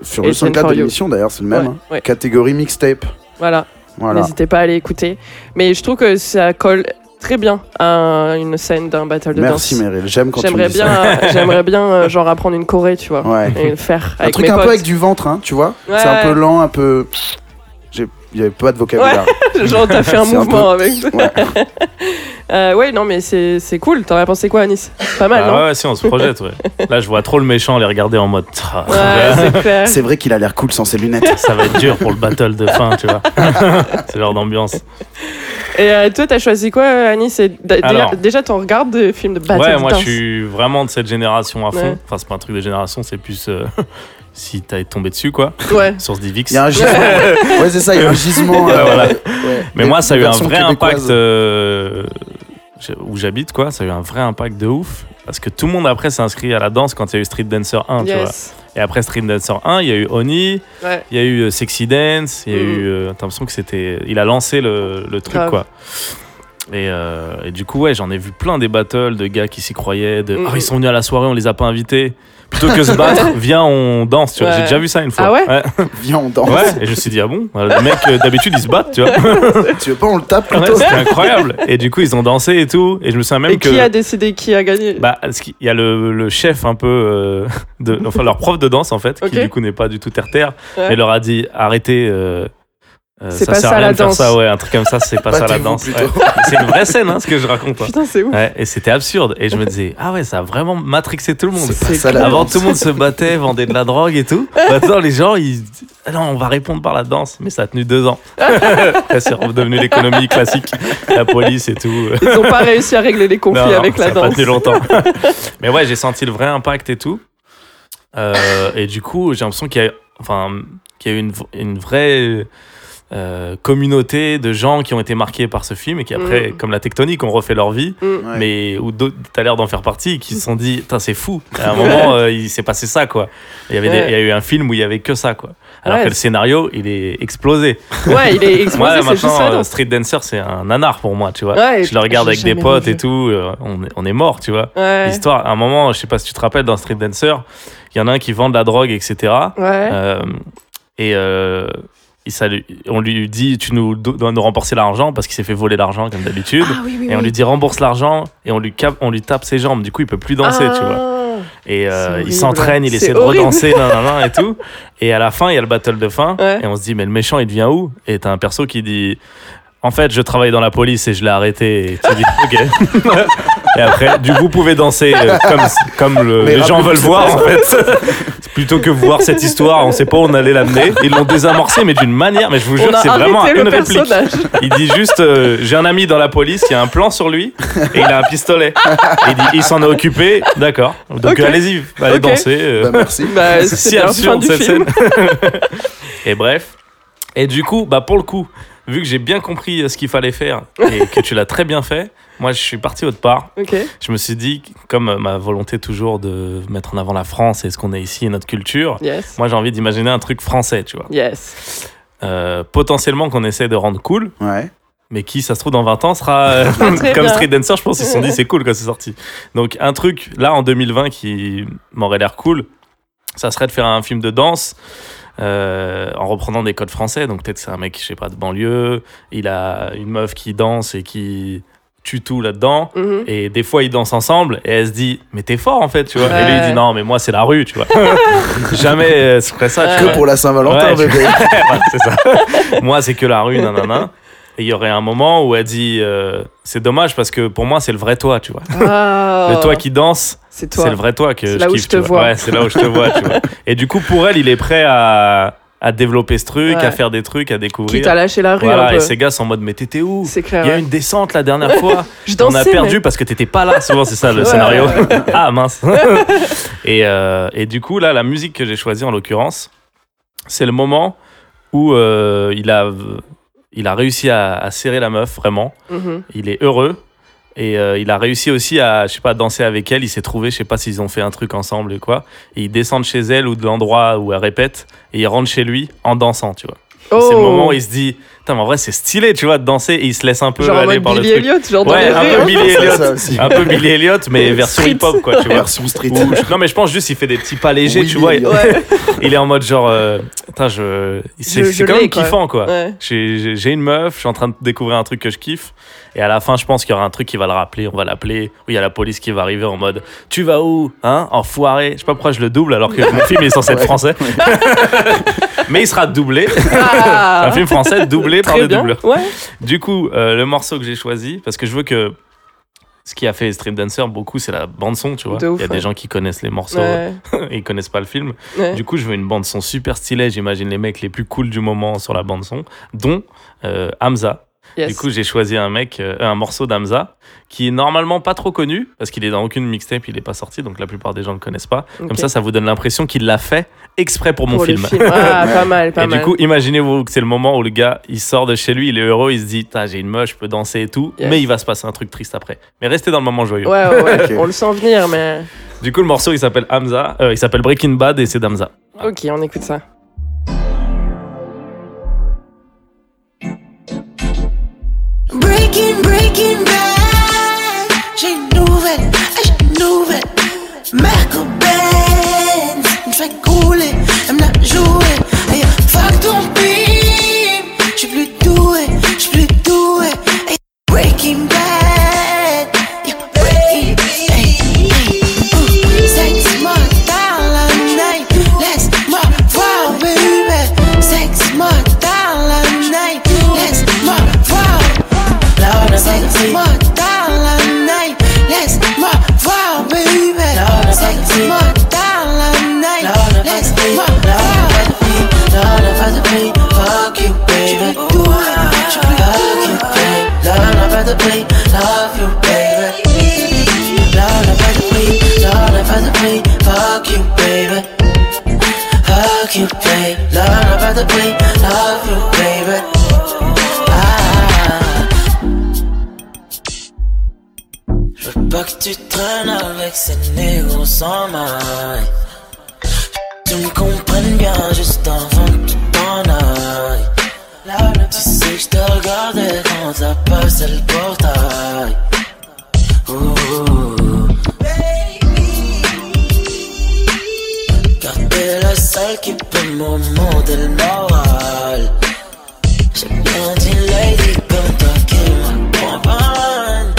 Sur Et le SoundCloud de l'émission d'ailleurs, c'est le même. Ouais, hein. ouais. Catégorie mixtape. Voilà. Voilà. N'hésitez pas à aller écouter. Mais je trouve que ça colle très bien à une scène d'un battle de Merci danse. Meryl, j'aime quand tu me J'aimerais dis ça. bien, euh, j'aimerais bien euh, genre apprendre une choré, tu vois, Ouais. et le faire Un avec truc mes un potes. peu avec du ventre, hein, tu vois Ouais. C'est un peu lent, un peu. J'ai- Il n'y avait pas de vocabulaire. <laughs> Genre t'as fait <laughs> un mouvement peu- avec. Ouais. <laughs> Euh, ouais, non mais c'est c'est cool. T'aurais pensé quoi, Anis? Pas mal, Ah non? ouais, ouais, si, on se projette, ouais. Là, je vois trop le méchant les regarder en mode. Ah, Ouais, c'est vrai qu'il a l'air cool sans ses lunettes. Ça va être dur pour le battle de fin, tu vois. C'est genre d'ambiance. Et euh, toi, t'as choisi quoi, déjà- Alors. Déjà, t'en regardes des films de battle ouais, de moi, je suis vraiment de cette génération à fond. Ouais. Enfin, c'est pas un truc de génération, c'est plus euh, si t'as tombé dessus, quoi. Ouais. <laughs> Sur ce Divix. Il y a un gisement. ouais, c'est ça, il y a un gisement. Euh, voilà. ouais. Mais Des- moi, ça a eu un vrai impact euh, où j'habite, quoi. Ça a eu un vrai impact de ouf. Parce que tout le monde après s'est inscrit à la danse quand il y a eu Street Dancer 1, tu vois. Et après Street Dancer 1, il y a eu Oni, Ouais. il y a eu euh, Sexy Dance, il y a Mhm. eu. euh, T'as l'impression que c'était. Il a lancé le, le truc, Grave. quoi. Et, euh, et du coup, ouais, j'en ai vu plein des battles de gars qui s'y croyaient. De, Mhm. Ah, ils sont venus à la soirée, on les a pas invités. Plutôt que se battre, <laughs> viens, on danse, tu vois. Ouais. J'ai déjà vu ça une fois. Ah ouais <laughs> Viens, on danse. Ouais, et je me suis dit, ah bon Le mec, euh, d'habitude, ils se battent, tu vois. <laughs> Tu veux pas, on le tape Ouais, plutôt c'était incroyable. Et du coup, ils ont dansé et tout. Et je me souviens même Et que. qui a décidé qui a gagné? Bah, il y a le, le chef un peu euh, de, enfin leur prof de danse en fait, qui du coup n'est pas du tout terre terre, Ouais. mais leur a dit arrêtez. euh, euh, C'est ça pas sert ça, à rien la de faire danse. ça, ouais, un truc comme ça, c'est pas ça la danse. ouais. C'est une vraie scène, hein, ce que je raconte. hein. Putain, c'est ouf. Ouais, et c'était absurde. Et je me disais, ah ouais, ça a vraiment matrixé tout le monde. C'est pas ça la Avant, danse. tout le monde se battait, vendait de la drogue et tout. Maintenant, les gens, ils. Ah non, on va répondre par la danse. Mais ça a tenu deux ans. <laughs> c'est redevenu l'économie classique. La police et tout. Ils ont pas réussi à régler les conflits Non, non, avec ça la a pas danse. tenu longtemps. Mais ouais, j'ai senti le vrai impact et tout. Euh, et du coup, j'ai l'impression qu'il y a, enfin, qu'il y a eu une, une vraie euh, communauté de gens qui ont été marqués par ce film et qui après, Mm. comme la tectonique, ont refait leur vie. Mm. Ouais. Mais où d'autres, t'as l'air d'en faire partie, et qui se sont dit, Putain, c'est fou. À un <laughs> moment, euh, il s'est passé ça, quoi. Il y avait, des- Ouais. il y a eu un film où il y avait que ça, quoi. Alors Ouais. que le scénario, il est explosé. Ouais, il est <laughs> explosé, juste maintenant, euh. Street Dancer, c'est un nanar pour moi, tu vois. Ouais, je le regarde avec des potes et tout, euh, on, est, on est mort, tu vois. Ouais. L'histoire, à un moment, je sais pas si tu te rappelles, dans Street Dancer, il y en a un qui vend de la drogue, etc. Ouais. Et ça on lui dit, tu nous do- dois nous rembourser l'argent parce qu'il s'est fait voler l'argent comme d'habitude. Ah oui, oui, Et on oui. lui dit rembourse l'argent et on lui, cap- on lui tape ses jambes. Du coup, il peut plus danser, tu vois. Ah. Et euh, il s'entraîne, il essaie de redanser, <laughs> nan, nan, nan, et tout. Et à la fin, il y a le battle de fin. Ouais. Et on se dit, mais le méchant, il devient où? Et t'as un perso qui dit, en fait, je travaille dans la police et je l'ai arrêté. Et tu dis, <laughs> ok. et après, du coup, vous pouvez danser euh, comme, comme le- Mais les gens veulent voir, en fait. <laughs> Plutôt que voir cette histoire, on sait pas où on allait l'amener. Ils l'ont désamorcé, mais d'une manière, mais je vous jure, c'est vraiment une réplique. personnage. Il dit juste euh, J'ai un ami dans la police, il y a un plan sur lui et il a un pistolet. Et il dit Il s'en est occupé, d'accord. Donc allez-y, allez danser. euh. Bah, merci. Bah, <laughs> c'est si absurde fin du cette film. scène. et bref. Et du coup, bah pour le coup, vu que j'ai bien compris euh, ce qu'il fallait faire et que tu l'as très bien fait, moi je suis parti autre part. Ok. Je me suis dit, comme euh, ma volonté toujours de mettre en avant la France et ce qu'on est ici et notre culture, Yes. moi j'ai envie d'imaginer un truc français, tu vois. Yes. Euh, potentiellement qu'on essaie de rendre cool, Ouais. mais qui, ça se trouve, dans 20 ans sera euh, <laughs> comme bien. Street Dancer. Je pense qu'ils se sont dit c'est cool quand c'est sorti. Donc, un truc là en 2020 qui m'aurait l'air cool, ça serait de faire un film de danse. Euh, en reprenant des codes français, donc peut-être c'est un mec, je sais pas, de banlieue, il a une meuf qui danse et qui tue tout là-dedans, Mhm. et des fois ils dansent ensemble, et elle se dit, mais t'es fort en fait, tu vois. Et lui il dit, non, mais moi c'est la rue, tu vois. <laughs> Jamais euh, ce serait ça. Que vois. pour la Saint-Valentin, Ouais, <laughs> c'est ça. <laughs> Moi, c'est que la rue, nanana. Et il y aurait un moment où elle dit euh, C'est dommage parce que pour moi, c'est le vrai toi, tu vois. Le toi qui danse, c'est toi. c'est le vrai toi que C'est je là où kiffe, je te vois. Ouais, c'est là où je te vois, tu vois. <laughs> Et du coup, pour elle, il est prêt à, à développer ce truc, Ouais. à faire des trucs, à découvrir. Quitte à lâcher la rue voilà, un peu. et ces gars sont en mode Mais t'étais où? C'est clair. Il y a une descente la dernière fois. <laughs> Je On a perdu mais- parce que t'étais pas là. Souvent, c'est ça le Ouais, scénario. <laughs> ah mince. et, euh, et du coup, là, la musique que j'ai choisie en l'occurrence, c'est le moment où euh, il, a, il a réussi à, à serrer la meuf, vraiment. Mhm. Il est heureux. Et euh, il a réussi aussi à, je sais pas, danser avec elle. Il s'est trouvé, je sais pas s'ils ont fait un truc ensemble et quoi. Et il descend de chez elle ou de l'endroit où elle répète. Et il rentre chez lui en dansant, tu vois. Et C'est le Oh. moment où il se dit, putain, mais en vrai, c'est stylé, tu vois, de danser. Et il se laisse un peu Genre en aller par le Billy truc. Elliot, genre Ouais, les un rues. peu. Billy <laughs> Elliot. Un peu Billy Elliot, mais version hip-hop, quoi, tu vois. Version street. Ou- non, mais je pense juste il fait des petits pas légers, Oui, tu vois. Ouais. <laughs> Il est en mode genre, euh, putain, je. C'est Je- je c'est quand même quoi. kiffant, quoi. Ouais. J'ai une meuf, je suis en train de découvrir un truc que je kiffe. Et à la fin, je pense qu'il y aura un truc qui va le rappeler. On va l'appeler. Où il y a la police qui va arriver en mode Tu vas où Hein Enfoiré. Je sais pas pourquoi je le double alors que mon <laughs> film est censé être français. Mais il sera doublé. Ah. un film français doublé par Très des bien. doubleurs. Ouais. Du coup, euh, le morceau que j'ai choisi, parce que je veux que. Ce qui a fait Street Dancer beaucoup, c'est la bande-son, tu vois. Il y a ouais. des gens qui connaissent les morceaux Ouais. et <laughs> ils connaissent pas le film. Ouais. Du coup, je veux une bande-son super stylée. J'imagine les mecs les plus cool du moment sur la bande-son, dont euh, Hamza. Yes. Du coup, j'ai choisi un mec, euh, un morceau d'Hamza qui est normalement pas trop connu parce qu'il est dans aucune mixtape, il est pas sorti, donc la plupart des gens le connaissent pas. Comme ça, ça vous donne l'impression qu'il l'a fait exprès pour mon Pour film. Ah, <laughs> pas mal, pas et mal. du coup, imaginez-vous que c'est le moment où le gars, il sort de chez lui, il est heureux, il se dit, j'ai une meuf, je peux danser et tout, Yes. mais il va se passer un truc triste après. Mais restez dans le moment joyeux. Ouais, ouais, <laughs> on le sent venir, mais. Du coup, le morceau, il s'appelle Hamza, euh, il s'appelle Breaking Bad et c'est d'Hamza. Ok, on écoute ça. Fuck you, baby. Fuck you, baby. Rather play, love you, baby. Rather play, rather play, fuck you, baby. Fuck you, rather play, love you, baby. Pas que tu traînes avec ces négros sans maille. Tu me comprennes bien juste avant tu sais que je te regardais quand t'as passé le portail. Ouh. Car t'es la seule qui peut me remonter le moral. J'ai bien dit lady comme toi qui m'accompagne.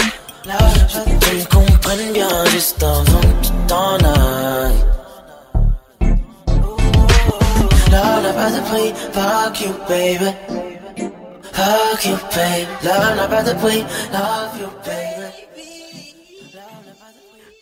Je veux que tu me comprennes bien juste avant que tu t'en ailles. Fuck you, baby. Fuck you, baby. Love you, baby.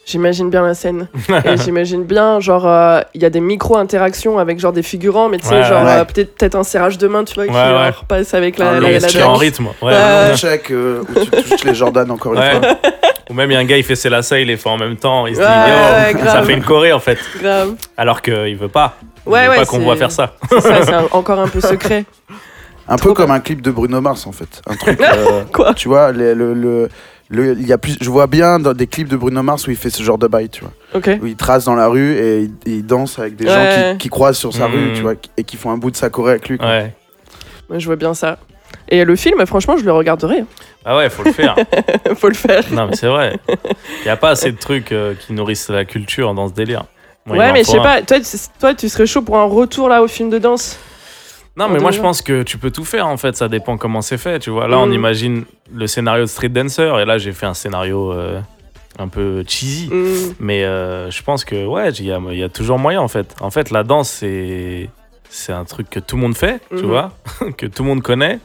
J'imagine bien la scène. Et <laughs> j'imagine bien, genre, euh, il y a des micro-interactions avec genre des figurants, mais tu sais, Ouais, genre ouais. euh, peut-être peut-être un serrage de main, tu vois, qui Ouais, ouais. euh, repasse avec la, Ah, la, la, es en rythme. Ouais. Un check euh, où tu touches les Jordan encore une Ouais. fois. <laughs> Ou même il y a un gars, il fait ses lacets, il les fait en même temps. Il se dit, Ouais, ça fait une choré en fait. Grave. Alors qu'il veut pas. Il Ouais, veut ouais, pas qu'on c'est- voit faire ça. C'est ça, c'est un- encore un peu secret. <laughs> Un Trop peu comme un clip de Bruno Mars en fait. Un truc. <laughs> euh, Quoi Tu vois, les- le, le, le- il y a plus, je vois bien dans des clips de Bruno Mars où il fait ce genre de bail, tu vois. Où il trace dans la rue et il, il danse avec des Ouais. gens qui, qui croisent sur sa Mm. rue, tu vois, et qui font un bout de sa choré avec lui. quoi. Ouais. Moi, je vois bien ça. Et le film, franchement, je le regarderai. Ah ouais, faut le faire. <laughs> Faut le faire. non, mais c'est vrai. Il y a pas assez de trucs euh, qui nourrissent la culture dans ce délire. Moi, ouais, mais je sais un. pas, toi, tu- toi, tu serais chaud pour un retour là au film de danse? Non, mais moi je pense que tu peux tout faire en fait, ça dépend comment c'est fait, tu vois. Là, on Mm. imagine le scénario de Street Dancer et là j'ai fait un scénario euh, un peu cheesy. Mm. Mais euh, je pense que ouais, il y a, il y a toujours moyen en fait. En fait, la danse c'est c'est un truc que tout le monde fait, tu Mhm. vois, <laughs> que tout le monde connaît.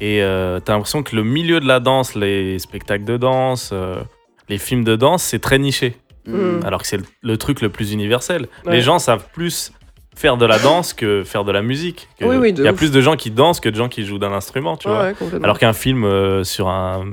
Et euh, t'as l'impression que le milieu de la danse, les spectacles de danse, euh, les films de danse, c'est très niché. Mm. Alors que c'est le, le truc le plus universel. Ouais. Les gens savent plus faire de la danse que faire de la musique. Que- Oui, Il y a ouf. plus de gens qui dansent que de gens qui jouent d'un instrument, tu Ouais, vois. ouais. Alors qu'un film euh, sur un.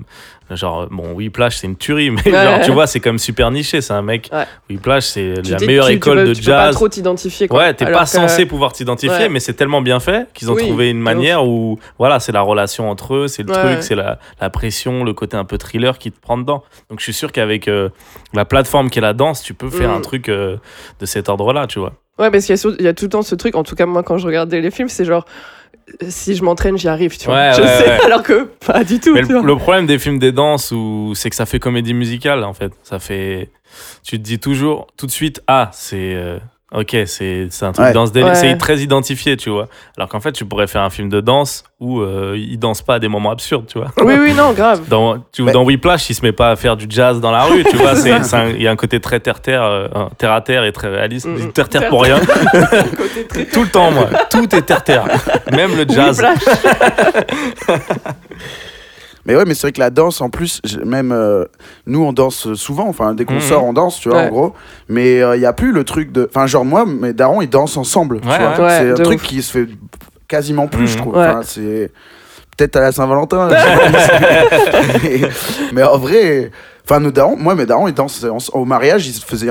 Genre, bon, Whiplash, c'est une tuerie, mais Ouais. genre, tu vois, c'est comme super niché. C'est un mec. Ouais. Whiplash, c'est la meilleure tu- tu école peux- de tu peux pas jazz. trop t'identifier. quoi. Ouais, t'es pas censé pouvoir t'identifier, Ouais. mais c'est tellement bien fait qu'ils ont Oui, trouvé une manière où, voilà, c'est la relation entre eux, c'est le truc, c'est la, la pression, le côté un peu thriller qui te prend dedans. Donc je suis sûr qu'avec euh, la plateforme qui est la danse, tu peux faire Mm. un truc euh, de cet ordre-là, tu vois. Ouais, parce qu'il y, a y tout le temps ce truc, en tout cas moi quand je regardais les films, c'est genre, si je m'entraîne, j'y arrive, tu vois. Ouais, <laughs> je ouais, sais, ouais. alors que pas du tout. Mais le, problème des films des danses, c'est que ça fait comédie musicale, en fait. Ça fait. Tu te dis toujours, tout de suite, ah, c'est. euh, Ok, c'est c'est un truc Ouais. dans ce délire. Ouais. C'est très identifié, tu vois. Alors qu'en fait, tu pourrais faire un film de danse où euh, il danse pas à des moments absurdes, tu vois. Oui, oui, non, grave. <laughs> Dans, tu, Mais- dans Whiplash, il se met pas à faire du jazz dans la rue, tu <laughs> vois. Il y a un côté très terre-terre, euh, un terre à terre et très réaliste. Mm, Je dis mm. Terre-terre pour rien. <laughs> Côté très- Tout le temps, moi. Tout est terre-terre. Même le jazz. Mais ouais, mais c'est vrai que la danse, en plus, même euh, nous, on danse souvent. Enfin, dès qu'on Mhm. sort, on danse, tu vois, Ouais. en gros. Mais il n'y a plus le truc de. Enfin, genre, moi, mes darons, ils dansent ensemble. tu Ouais, vois. ouais. c'est un truc ouf. qui se fait quasiment plus, Mhm. je trouve. Ouais. Enfin, c'est. Peut-être à la Saint-Valentin. <laughs> mais, mais en vrai. Enfin, nos darons, moi, mes darons, ils dansent en- au mariage, ils se faisaient.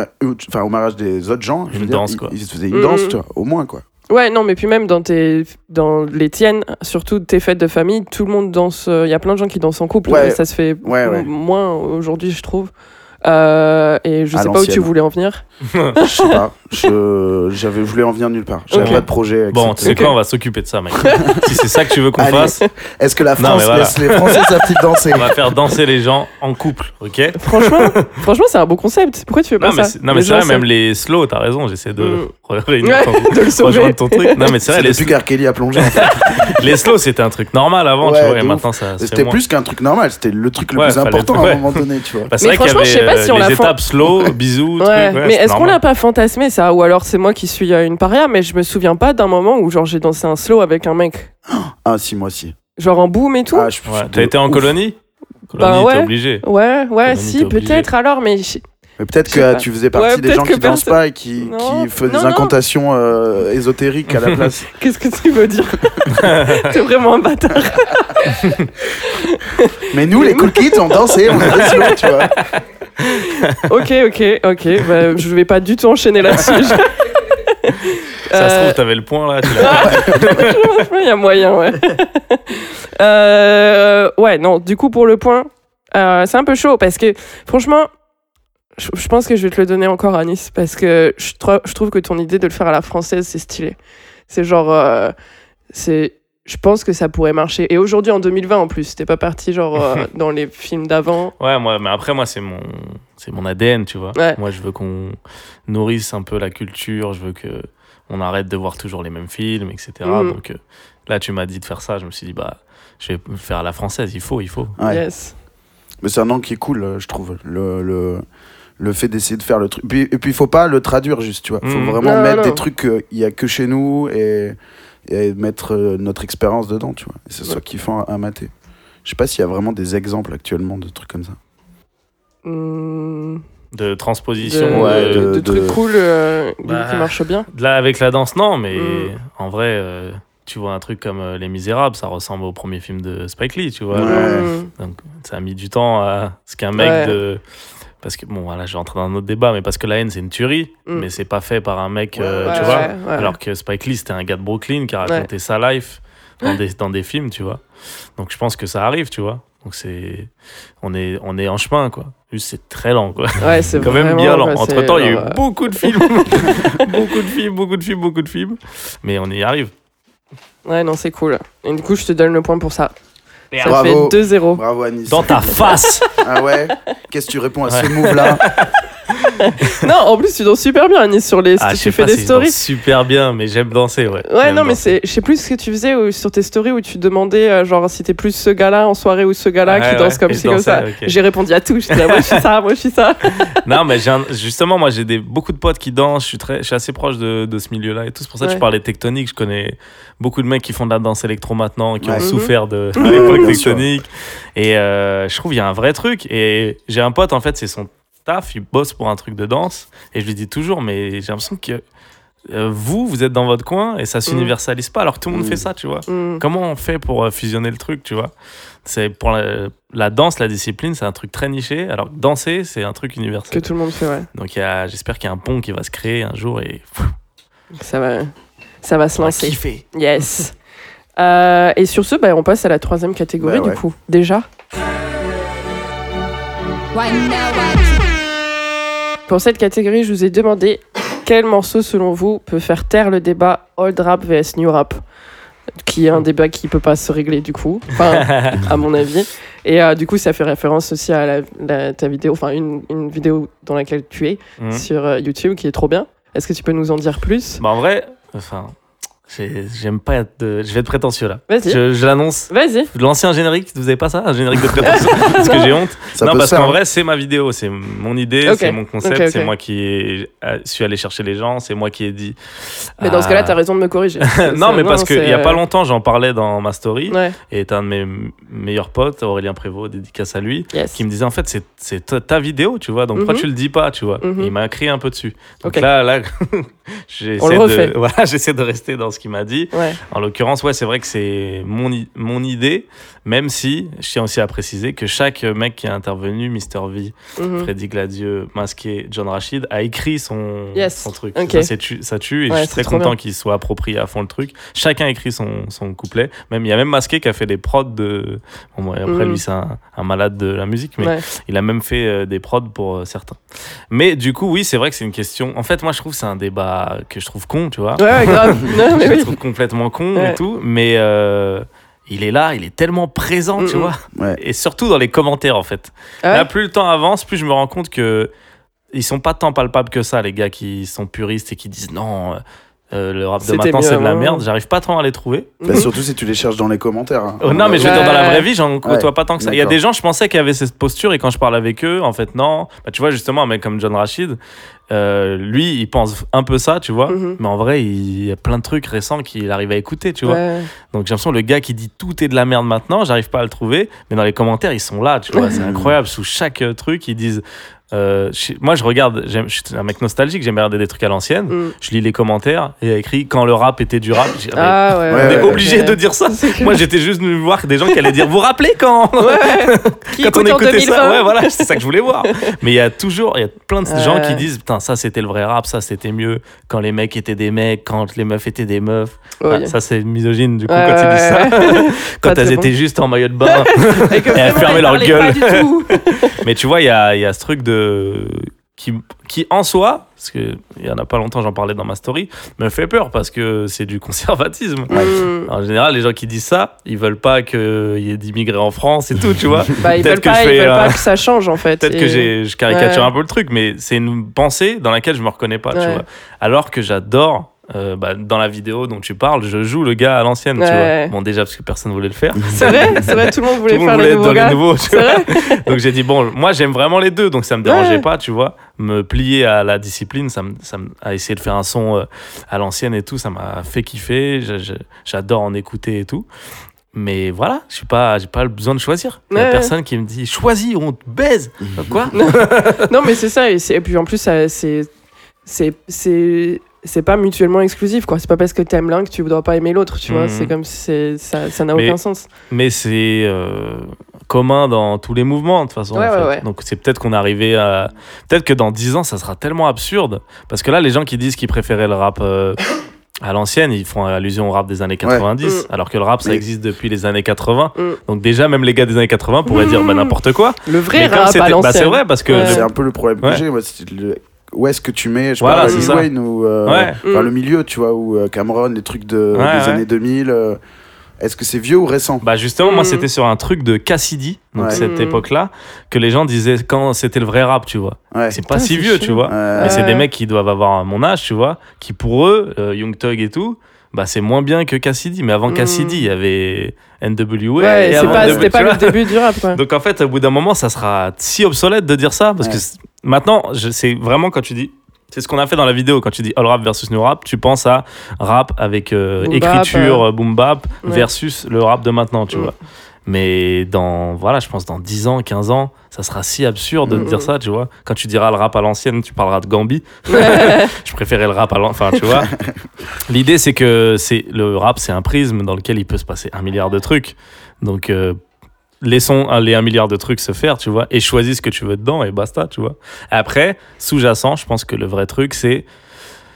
Enfin, au mariage des autres gens, je Une veux danse, ils- quoi. Ils, se faisaient une Mhm. danse, tu vois, au moins, quoi. Ouais, non, mais puis même dans, tes, dans les tiennes, surtout tes fêtes de famille, tout le monde danse. Il y a plein de gens qui dansent en couple. Ouais. et ça se fait Ouais, ouais. moins aujourd'hui, je trouve. Euh, et je À sais pas où tu voulais en venir. Je sais pas. Je- J'avais voulu en venir nulle part. J'avais Ok. pas de projet. Bon, tu sais quoi, on va s'occuper de ça, mec. si c'est ça que tu veux qu'on fasse, Est-ce que la Non, France mais voilà. laisse les Français sa petite danser on va faire danser les gens en couple, ok? Franchement, franchement c'est un beau concept. Pourquoi tu fais pas Non, mais ça? c'est non, mais c'est vrai, même les slow, t'as raison, j'essaie de Mm. <laughs> réunir Ouais, ton- <laughs> de le sauver. rejoindre ton truc. Non, mais c'est vrai, les, depuis qu'R. Kelly a plongé. en fait. <laughs> les slow, c'était un truc normal avant, Ouais, tu vois, et maintenant ça. C'était plus qu'un truc normal, c'était le truc le plus important à un moment donné, tu vois. Bah, c'est Mais vrai qu'il y franchement, je sais avait, pas si euh, on les l'a étapes slow, bisous, mais est-ce qu'on l'a pas fantasmé ça Ou alors c'est moi qui suis euh, une paria, mais je me souviens pas d'un moment où genre j'ai dansé un slow avec un mec. <gasps> Ah, si, moi aussi. Genre en boom et tout Ah, je Ouais, T'as été en ouf. colonie Bah ouais. t'es obligé. Ouais, ouais, Colonie, si, peut-être alors, mais Mais peut-être que pas. tu faisais partie Ouais, des gens qui dansent pas et qui, qui font des non. incantations euh, ésotériques à la <laughs> place. qu'est-ce que tu veux dire <laughs> T'es vraiment un bâtard. Mais nous, les cool kids, on dansait, on avait slow, tu vois. <laughs> <laughs> ok, ok, ok. Bah, je vais pas du tout enchaîner là-dessus. <laughs> Ça se Euh, trouve, t'avais le point là. tu <laughs> Il y a moyen, ouais. Euh, ouais, non, du coup, pour le point, euh, c'est un peu chaud parce que, franchement, je, je pense que je vais te le donner encore à Nice parce que je, tro- je trouve que ton idée de le faire à la française, c'est stylé. C'est genre. euh, c'est. Je pense que ça pourrait marcher. Et aujourd'hui, en 2020 en plus, t'es pas parti genre euh, <laughs> dans les films d'avant. Ouais, moi, mais après, moi, c'est mon, c'est mon ADN, tu vois. Ouais. Moi, je veux qu'on nourrisse un peu la culture, je veux que on arrête de voir toujours les mêmes films, etc. Mhm. Donc euh, là, tu m'as dit de faire ça, je me suis dit, bah, je vais faire à la française, il faut, il faut. Ouais. Yes. Mais c'est un angle qui est cool, euh, je trouve. Le, le, le fait d'essayer de faire le truc. Et puis, il faut pas le traduire juste, tu vois. Il faut Mhm. vraiment Non, mettre non. des trucs qu'il y a que chez nous et, et mettre euh, notre expérience dedans, tu vois. Et c'est ça kiffant à, à mater. Je sais pas s'il y a vraiment des exemples actuellement de trucs comme ça. Hmm, De de, transposition. Ouais, de- de- de trucs de- cool euh, Bah, qui marchent bien. Là, avec la danse, non, mais Mm. en vrai, euh, tu vois un truc comme euh, Les Misérables, ça ressemble au premier film de Spike Lee, tu vois. Ouais. Hmm. Donc, ça a mis du temps à ce qu'un mec Ouais. de. Parce que, bon, voilà, je vais rentrer dans un autre débat, mais parce que la haine, c'est une tuerie, Mm. mais c'est pas fait par un mec, euh, Ouais, tu Ouais, vois. Alors que Spike Lee, c'était un gars de Brooklyn qui a raconté sa life dans <gasps> des, dans des films, tu vois. Donc, je pense que ça arrive, tu vois. Donc, c'est. On est, on est en chemin, quoi. Juste, c'est très lent, quoi. Ouais, c'est <laughs> quand même bien lent. Entre temps, il y a eu beaucoup de films. <laughs> <laughs> beaucoup de films, beaucoup de films, beaucoup de films. Mais on y arrive. Ouais, non, c'est cool. Et du coup, je te donne le point pour ça. Ça Bravo. fait 2-0. Bravo Anis. Dans ta face Ah ouais Qu'est-ce que tu réponds à ce move-là? <laughs> non, en plus, tu danses super bien, Anis, sur les. Ah, je tu fais pas des si je danse stories. super bien, mais j'aime danser, ouais. Ouais, non, mais c'est, je sais plus ce que tu faisais euh, sur tes stories où tu demandais, euh, genre, si t'es plus ce gars-là en soirée ou ce gars-là qui danse ouais, comme ci, ça. dansais, ok. J'ai répondu à tout. Je disais, moi, je suis ça, moi, je suis ça. <laughs> Non, mais un- justement, moi, j'ai des, beaucoup de potes qui dansent. Je suis, très, je suis assez proche de, de ce milieu-là et tout. C'est pour ça que je parlais tectonique. Je connais beaucoup de mecs qui font de la danse électro maintenant, qui Ouais. ont Mhm. souffert de, <laughs> l'époque tectonique. Et euh, je trouve qu'il y a un vrai truc. Et j'ai un pote, en fait, c'est son taf. Il bosse pour un truc de danse. Et je lui dis toujours, mais j'ai l'impression que euh, vous, vous êtes dans votre coin et ça s'universalise pas alors que tout le monde fait ça, tu vois. Mm. Comment on fait pour euh, fusionner le truc, tu vois? C'est pour la, la danse, la discipline, c'est un truc très niché, alors que danser, c'est un truc Que universel. tout le monde fait, ouais. Donc j'espère qu'il y a un pont qui va se créer un jour et Ça va, ça va se lancer. kiffer. Yes. <laughs> Euh, et sur ce, bah, on passe à la troisième catégorie, Bah du coup. Déjà. Pour cette catégorie, je vous ai demandé quel morceau, selon vous, peut faire taire le débat old rap vs new rap qui est un débat qui peut pas se régler du coup, enfin, <laughs> à mon avis. Et euh, du coup, ça fait référence aussi à la- la- ta vidéo, enfin une, une vidéo dans laquelle tu es Mhm. sur euh, YouTube qui est trop bien. Est-ce que tu peux nous en dire plus? Bah, en vrai, enfin, j'aime pas être. de- Je vais être prétentieux là. Vas-y. Je, je l'annonce. Vas-y. L'ancien générique, vous avez pas ça Un générique de prétention <laughs> Parce que j'ai honte. Ça non, parce qu'en hein. vrai, c'est ma vidéo, c'est mon idée, c'est mon concept, c'est moi qui ai, euh, suis allé chercher les gens, c'est moi qui ai dit. Mais dans ce cas-là, Ah. t'as raison de me corriger. <laughs> non, mais parce c'est, qu'il y a pas euh, longtemps, j'en parlais dans ma story, Ouais, et t'as un de mes meilleurs potes, Aurélien Prévost, dédicace à lui, yes. qui me disait en fait, c'est- ta, ta vidéo, tu vois, donc pourquoi Mhm. tu le dis pas, tu vois Mhm. Il m'a crié un peu dessus. Donc là, là <laughs> j'essaie On le refait. de, voilà, j'essaie de rester dans ce qu'il m'a dit. Ouais. En l'occurrence, ouais, c'est vrai que c'est mon idée, même si je tiens aussi à préciser que chaque mec qui est intervenu, Mister V, Mhm. Freddy Gladieux, Masqué, John Rachid, a écrit son, Yes. son truc. Ça, c'est tu- ça tue et Ouais, je suis très content bien. qu'il soit approprié à fond le truc. Chacun a écrit son, son couplet. Même, il y a même Masqué qui a fait des prods de. Bon, après, Mhm. lui, c'est un, un malade de la musique, mais Ouais. il a même fait euh, des prods pour euh, certains. Mais du coup, oui, c'est vrai que c'est une question. En fait, moi, je trouve que c'est un débat que je trouve con, tu vois. Ouais, grave. <laughs> Non, mais je le oui. trouve complètement con Ouais. et tout, mais euh, il est là, il est tellement présent, tu vois. Ouais. Et surtout dans les commentaires, en fait. Ah ouais Là, plus le temps avance, plus je me rends compte que ils sont pas tant palpables que ça, les gars qui sont puristes et qui disent non. Euh, le rap de C'était maintenant c'est de la merde, j'arrive pas tant à les trouver. Bah, surtout si tu les cherches dans les commentaires. hein. Oh, non, mais je veux dire, dans la vraie vie, j'en côtoie Ouais, pas tant que ça. Il y a des gens, je pensais qu'ils avaient cette posture, et quand je parle avec eux, en fait, non. Bah, tu vois, justement, un mec comme John Rachid, euh, lui, il pense un peu ça, tu vois. Mhm. Mais en vrai, il y a plein de trucs récents qu'il arrive à écouter, tu vois. Ouais. Donc j'ai l'impression le gars qui dit tout est de la merde maintenant, j'arrive pas à le trouver, mais dans les commentaires ils sont là, tu vois, c'est incroyable. Sous chaque euh, truc ils disent, euh, je- moi je regarde, je suis un mec nostalgique, j'aime regarder des trucs à l'ancienne. Mm. Je lis les commentaires et il y a écrit quand le rap était du rap. Ah, Ah ouais. On est ouais, obligé de dire ça. Moi j'étais juste venu voir des gens qui allaient dire, vous rappelez quand Ouais. <laughs> Qui quand on écoutait ça, 2020? ouais, voilà, c'est ça que je voulais voir. Mais il y a toujours, il y a plein de gens qui disent, putain, ça c'était le vrai rap, ça c'était mieux quand les mecs étaient des mecs, quand les meufs étaient des meufs. Ouais. Ah, ça c'est misogyne du coup quand ils disent <laughs> ça. quand elles étaient bon. juste en maillot de bain. <laughs> Et Et elles fermaient leur gueule. Mais tu vois, il y a ce truc de. Qui, qui en soi, parce qu'il y en a pas longtemps, j'en parlais dans ma story, me fait peur parce que c'est du <laughs> conservatisme. En général, les gens qui disent ça, ils veulent pas qu'il y ait d'immigrés en France et tout, tu vois. <laughs> Bah, ils Peut-être veulent que pas, je ils fais, veulent euh, pas que ça change en fait. Peut-être Et- que j'ai, je caricature Ouais. un peu le truc, mais c'est une pensée dans laquelle je me reconnais pas, tu vois. Alors que j'adore. Euh, bah, dans la vidéo dont tu parles, je joue le gars à l'ancienne, tu Ouais. Bon, déjà parce que personne voulait le faire. C'est vrai, c'est vrai, tout le monde voulait Tout le faire monde le voulait être nouveau gars. les nouveaux, tu C'est vois. vrai. <laughs> Donc j'ai dit, bon, moi j'aime vraiment les deux, donc ça me dérangeait Ouais. pas, tu vois. Me plier à la discipline, ça me, ça me- à essayer de faire un son euh, à l'ancienne et tout, ça m'a fait kiffer. J'adore en écouter et tout. Mais voilà, je suis pas, j'ai pas le besoin de choisir. Il y a Ouais. personne qui me dit, choisis, on te baise. <laughs> Quoi? Non, mais c'est ça. Et, et puis en plus, c'est c'est pas mutuellement exclusif quoi. C'est pas parce que t'aimes l'un que tu dois pas aimer l'autre. Tu vois, Mhm. c'est comme si c'est- ça ça n'a aucun sens. Mais c'est euh, commun dans tous les mouvements, de toute façon. Ouais, en ouais, fait. ouais. Donc c'est peut-être qu'on est arrivé à. Peut-être que dans 10 ans, ça sera tellement absurde. Parce que là, les gens qui disent qu'ils préféraient le rap. euh, à l'ancienne, ils font allusion au rap des années 90, Mm. alors que le rap, ça existe depuis les années 80. Mm. Donc déjà, même les gars des années 80 pourraient dire bah, n'importe quoi. Le vrai Mais rap à bah, l'ancienne. c'est vrai, parce que Ouais. C'est un peu le problème que Ouais. j'ai. Où est-ce que tu mets, je Voilà, parle ça. Wayne ou euh, Ouais. enfin, Mm. le milieu, tu vois, ou euh, Cameron, les trucs de, Ouais, des ouais. années 2000. euh, Est-ce que c'est vieux ou récent? Bah justement, moi Mm. c'était sur un truc de Cassidy, donc Ouais. cette Mm. époque-là, que les gens disaient quand c'était le vrai rap, tu vois. Ouais. C'est pas Putain, si vieux, chiant. tu vois. Ouais. Mais c'est des mecs qui doivent avoir mon âge, tu vois, qui pour eux, euh, Young Thug et tout, bah c'est moins bien que Cassidy. Mais avant Mm. Cassidy, il y avait NWA. Ouais, c'est pas, c'était pas le début du rap. <laughs> Donc en fait, au bout d'un moment, ça sera si obsolète de dire ça parce Ouais. que maintenant, c'est vraiment quand tu dis. C'est ce qu'on a fait dans la vidéo. Quand tu dis all rap versus new rap, tu penses à rap avec euh, Boom bap, écriture, euh, boom bap, ouais. versus le rap de maintenant, tu Mm. vois. Mais dans, voilà, je pense dans 10 ans, 15 ans, ça sera si absurde de Mm. dire ça, tu vois. Quand tu diras le rap à l'ancienne, tu parleras de Gambi. <laughs> Je préférais le rap à l'ancienne, enfin, tu vois. <laughs> L'idée, c'est que c'est le rap, c'est un prisme dans lequel il peut se passer un milliard de trucs. Donc, euh, laissons les un milliard de trucs se faire, tu vois, et choisis ce que tu veux dedans, et basta, tu vois. Après, sous-jacent, je pense que le vrai truc, c'est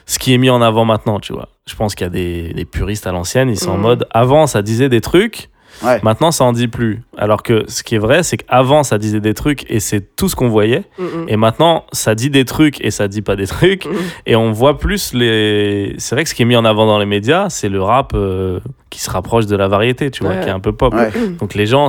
ce qui est mis en avant maintenant, tu vois. Je pense qu'il y a des, des puristes à l'ancienne, ils sont en Mhm. mode, avant, ça disait des trucs, Ouais. maintenant, ça en dit plus. Alors que ce qui est vrai, c'est qu'avant, ça disait des trucs, et c'est tout ce qu'on voyait. Mm, mm. Et maintenant, ça dit des trucs et ça dit pas des trucs. Mm. Et on voit plus les. C'est vrai que ce qui est mis en avant dans les médias, c'est le rap euh, qui se rapproche de la variété, tu vois, Ouais. qui est un peu pop. Ouais. Donc les gens,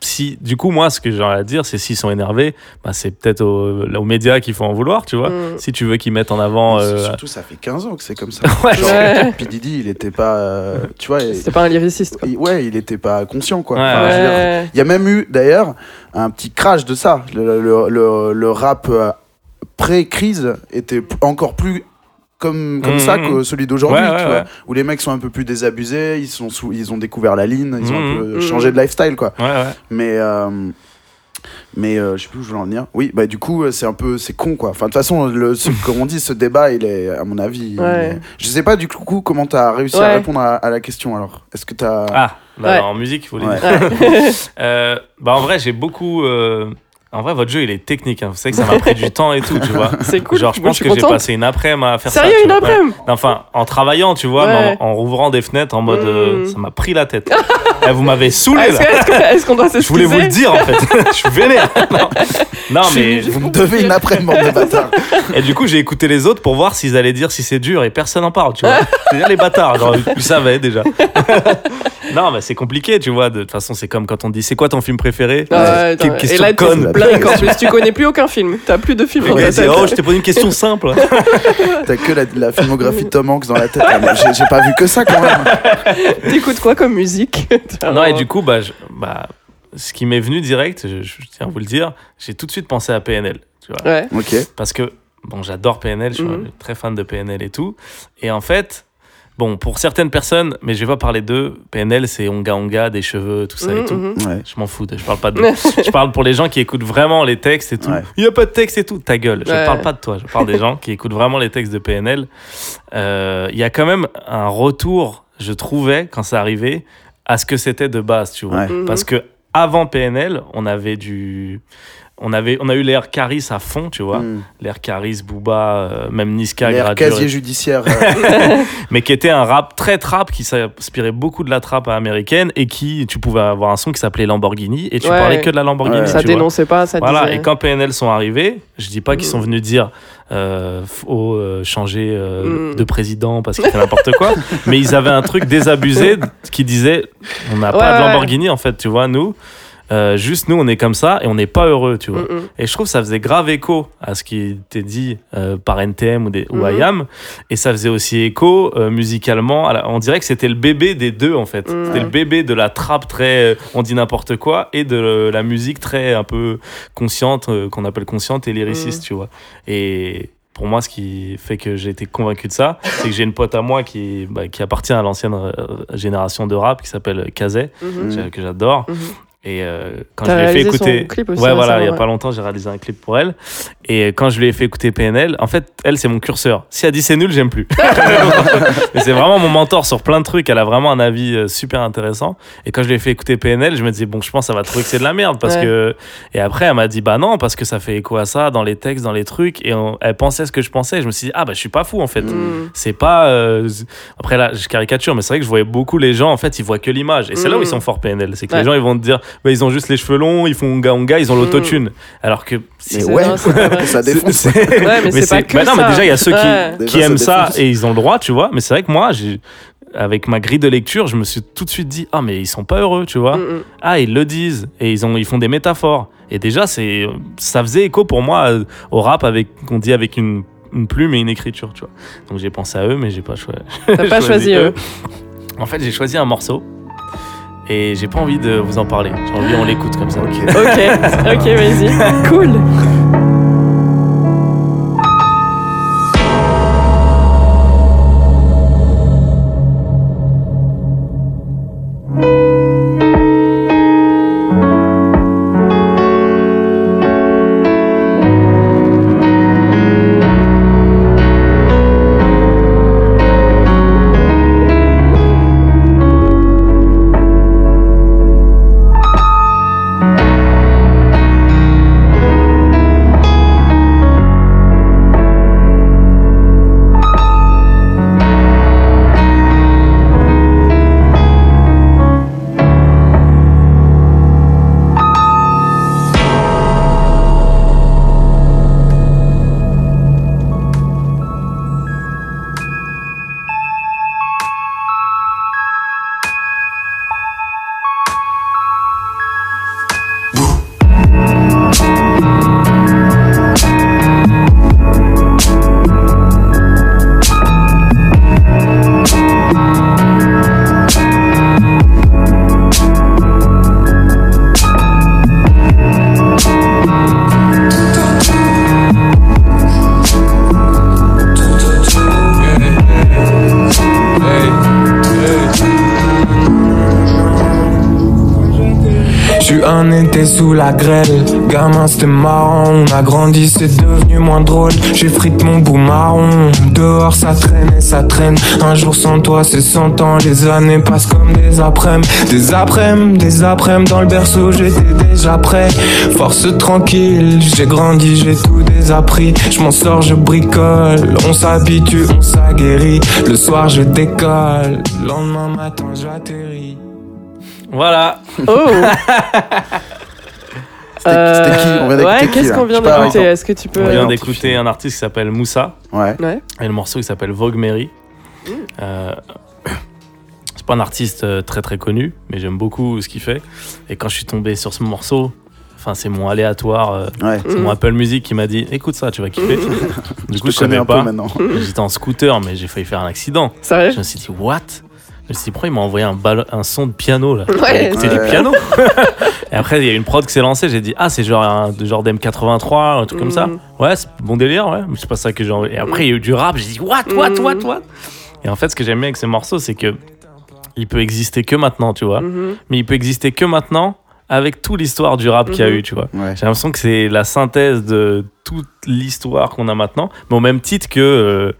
si, du coup, moi, ce que j'ai à dire, c'est s'ils sont énervés, bah, c'est peut-être aux, aux médias qu'il faut en vouloir, tu vois. Mm. Si tu veux qu'ils mettent en avant. euh, Surtout, ça fait 15 ans que c'est comme ça. <laughs> Ouais. Genre, Ouais. P. Diddy, il était pas. euh, tu vois, il- C'était pas un lyriciste, quoi. il- ouais, il était pas conscient, quoi. Ouais. Enfin, dire. Il y a même eu d'ailleurs un petit crash de ça. Le, le- le- le rap euh, pré-crise était encore plus comme, comme Mhm. ça que celui d'aujourd'hui, Ouais, ouais, tu vois, ouais. où les mecs sont un peu plus désabusés, ils, sont sous- ils ont découvert la ligne, ils ont un Mhm. peu changé de lifestyle, quoi. Ouais, ouais. Mais, euh, mais euh, je sais plus où je voulais en venir. Oui, bah du coup, euh, c'est un peu, c'est con, quoi. Enfin, de toute façon, le, ce- <laughs> comme on dit, ce débat, il est, à mon avis, est- je sais pas du coup comment t'as réussi à répondre à, à la question. Alors, est-ce que t'as Ah, bah, Ouais. en musique, il faut le Ouais. dire. <laughs> Euh, bah, en vrai, j'ai beaucoup. En vrai, votre jeu, il est technique. hein. Vous savez que ça m'a pris du temps et tout, tu vois. C'est cool. Genre, je pense que j'ai passé une après-midi à faire ça. Sérieux, une après-midi Ouais. Enfin, en travaillant, tu vois, mais en, en rouvrant des fenêtres en mode. euh, Mm. ça m'a pris la tête. Eh, vous m'avez saoulé, Est-ce là. que- est-ce que- est-ce qu'on doit Je voulais vous le dire, en fait. <laughs> je suis vénère. <laughs> Non, Non, mais. Vous me devez une après bande de bâtards. <laughs> Et du coup, j'ai écouté les autres pour voir s'ils allaient dire si c'est dur et personne n'en parle, tu vois. C'est-à-dire les bâtards, genre, ils savaient déjà. non, mais c'est compliqué, tu vois. De toute façon, c'est comme quand on dit c'est quoi ton film préféré? Question conne. Blank en <laughs> plus. Tu connais plus aucun film. T'as plus de film Le dans gars ta dit, tête. oh, je t'ai posé une question simple. <laughs> T'as que la, la filmographie de Tom Hanks dans la tête. J'ai j'ai pas vu que ça quand même. <laughs> T'écoutes quoi comme musique? Non, et du coup, bah, je- bah, ce qui m'est venu direct, je, je tiens à vous le dire, j'ai tout de suite pensé à PNL, tu vois. Ouais. Ok. Parce que, bon, j'adore PNL, je suis Mhm. très fan de PNL et tout. Et en fait, bon, pour certaines personnes, mais je vais pas parler d'eux, PNL, c'est onga onga, des cheveux, tout ça et Mhm, tout. mhm. Ouais. Je m'en fous, de- je parle pas de <laughs> Je parle pour les gens qui écoutent vraiment les textes et tout. Ouais. Il y a pas de texte et tout, ta gueule. Je Ouais. parle pas de toi, je parle des gens qui écoutent vraiment les textes de PNL. Euh, Il y a quand même un retour, je trouvais, quand ça arrivait, à ce que c'était de base, tu vois. Ouais. Parce que avant PNL, on avait du. On, avait, on a eu l'air Caris à fond, tu vois. Hmm. L'air Caris, Booba, euh, même Niska, L'air casier judiciaire. <laughs> euh, mais qui était un rap très trap qui s'inspirait beaucoup de la trap américaine et qui tu pouvais avoir un son qui s'appelait Lamborghini et tu Ouais. parlais que de la Lamborghini Ouais. Ça tu vois. dénonçait pas, ça voilà disait. et quand PNL sont arrivés je dis pas qu'ils sont venus dire euh, faut euh, changer euh, Mm. de président parce qu'il fait n'importe quoi mais ils avaient un truc désabusé qui disait on n'a Ouais, pas de. Lamborghini en fait tu vois nous Euh, juste nous on est comme ça et on n'est pas heureux tu vois Mm, mm. et je trouve que ça faisait grave écho à ce qui était dit euh, par NTM ou, des, ou. IAM. Et ça faisait aussi écho euh, musicalement. la- on dirait que c'était le bébé des deux, en fait. Mhm. C'était le bébé de la trappe très on dit n'importe quoi et de la musique très un peu consciente, qu'on appelle consciente et lyriciste, Mhm. tu vois. Et. Pour moi, ce qui fait que j'ai été convaincu de ça, c'est que j'ai une pote à moi qui, bah, qui appartient à l'ancienne génération de rap qui s'appelle Kazé, Mhm. que- que j'adore. Mhm. Et euh, quand je lui ai fait écouter. clip aussi ouais, voilà, il y a ouais. pas longtemps, j'ai réalisé un clip pour elle. Et quand je lui ai fait écouter PNL, en fait, elle, c'est mon curseur. Si elle dit c'est nul, j'aime plus. <laughs> <laughs> Mais c'est vraiment mon mentor sur plein de trucs. Elle a vraiment un avis euh, super intéressant. Et quand je lui ai fait écouter PNL, je me disais, bon, je pense ça va trouver que c'est de la merde. Parce Ouais. que. Et après, elle m'a dit, bah non, parce que ça fait écho à ça dans les textes, dans les trucs. Et on- elle pensait ce que je pensais. Et je me suis dit, ah, bah, je suis pas fou, en fait. Mm. C'est pas. euh, Après, là, je caricature, mais c'est vrai que je voyais beaucoup les gens, en fait, ils voient que l'image. Et c'est là où Mm. ils sont forts, PNL. C'est que Ouais. les gens, ils vont te dire, bah, ils ont juste les cheveux longs, ils font onga onga, ils ont Mm. l'autotune. Alors que. Mais C'est- ouais, non, pas <laughs> ça défonce. Ouais, mais c'est pas que bah non, mais déjà, il y a ceux qui, Ouais. qui Déjà, ça aiment ça et ils ont le droit, tu vois. Mais c'est vrai que moi, j'ai. avec ma grille de lecture, je me suis tout de suite dit ah mais ils sont pas heureux, tu vois. Mm, mm. Ah ils le disent et ils ont ils font des métaphores. Et déjà c'est ça faisait écho pour moi euh, au rap avec qu'on dit avec une une plume et une écriture, tu vois. Donc j'ai pensé à eux, mais j'ai pas, choi- <laughs> T'as pas choisi eux. En fait, j'ai choisi un morceau et j'ai pas envie de vous en parler. J'ai envie on l'écoute comme ça. Ok, ok, <laughs> vas-y. <laughs> Cool. La grêle, gamin c'était marrant, on a grandi c'est devenu moins drôle, j'ai frite mon bout marron, dehors ça traîne et ça traîne, un jour sans toi c'est cent ans, les années passent comme des après-midi, des après-midi, des après-midi. Dans le berceau j'étais déjà prêt, force tranquille, j'ai grandi, j'ai tout désappris, je m'en sors, je bricole, on s'habitue, on s'aguerrit, le soir je décolle, lendemain matin j'atterris. Voilà. Oh <laughs> C'était c'était qui On vient d'écouter Ouais, qui, qu'est-ce qu'on vient d'écouter. Est-ce que tu peux. On vient d'écouter un artiste qui s'appelle Moussa Ouais. Ouais. et le morceau il s'appelle Vogue Mary. Euh, <coughs> c'est pas un artiste euh, très très connu, mais j'aime beaucoup ce qu'il fait. Et quand je suis tombé sur ce morceau, enfin c'est mon aléatoire, euh, Ouais. c'est mon Apple Music qui m'a dit écoute ça, tu vas kiffer. du coup Je je savais un peu pas. maintenant. J'étais en scooter, mais j'ai failli faire un accident. Sérieux Je me suis dit, what? Je me suis dit, pourquoi il m'a envoyé un, ball- un son de piano là Ouais, Écoutez c'est- du piano <laughs> Et après, il y a une prod qui s'est lancée, j'ai dit, ah, c'est genre un genre d'M83, un truc comme ça. Mhm. Ouais, c'est bon délire, ouais, mais c'est pas ça que j'ai envoyé. Et après, il y a eu du rap, j'ai dit, what, what, what, Mhm. what? Et en fait, ce que j'aime bien avec ces morceaux, c'est que il peut exister que maintenant, tu vois. Mhm. Mais il peut exister que maintenant avec toute l'histoire du rap qu'il y a Mhm. eu, tu vois. Ouais. J'ai l'impression que c'est la synthèse de toute l'histoire qu'on a maintenant, mais au même titre que euh,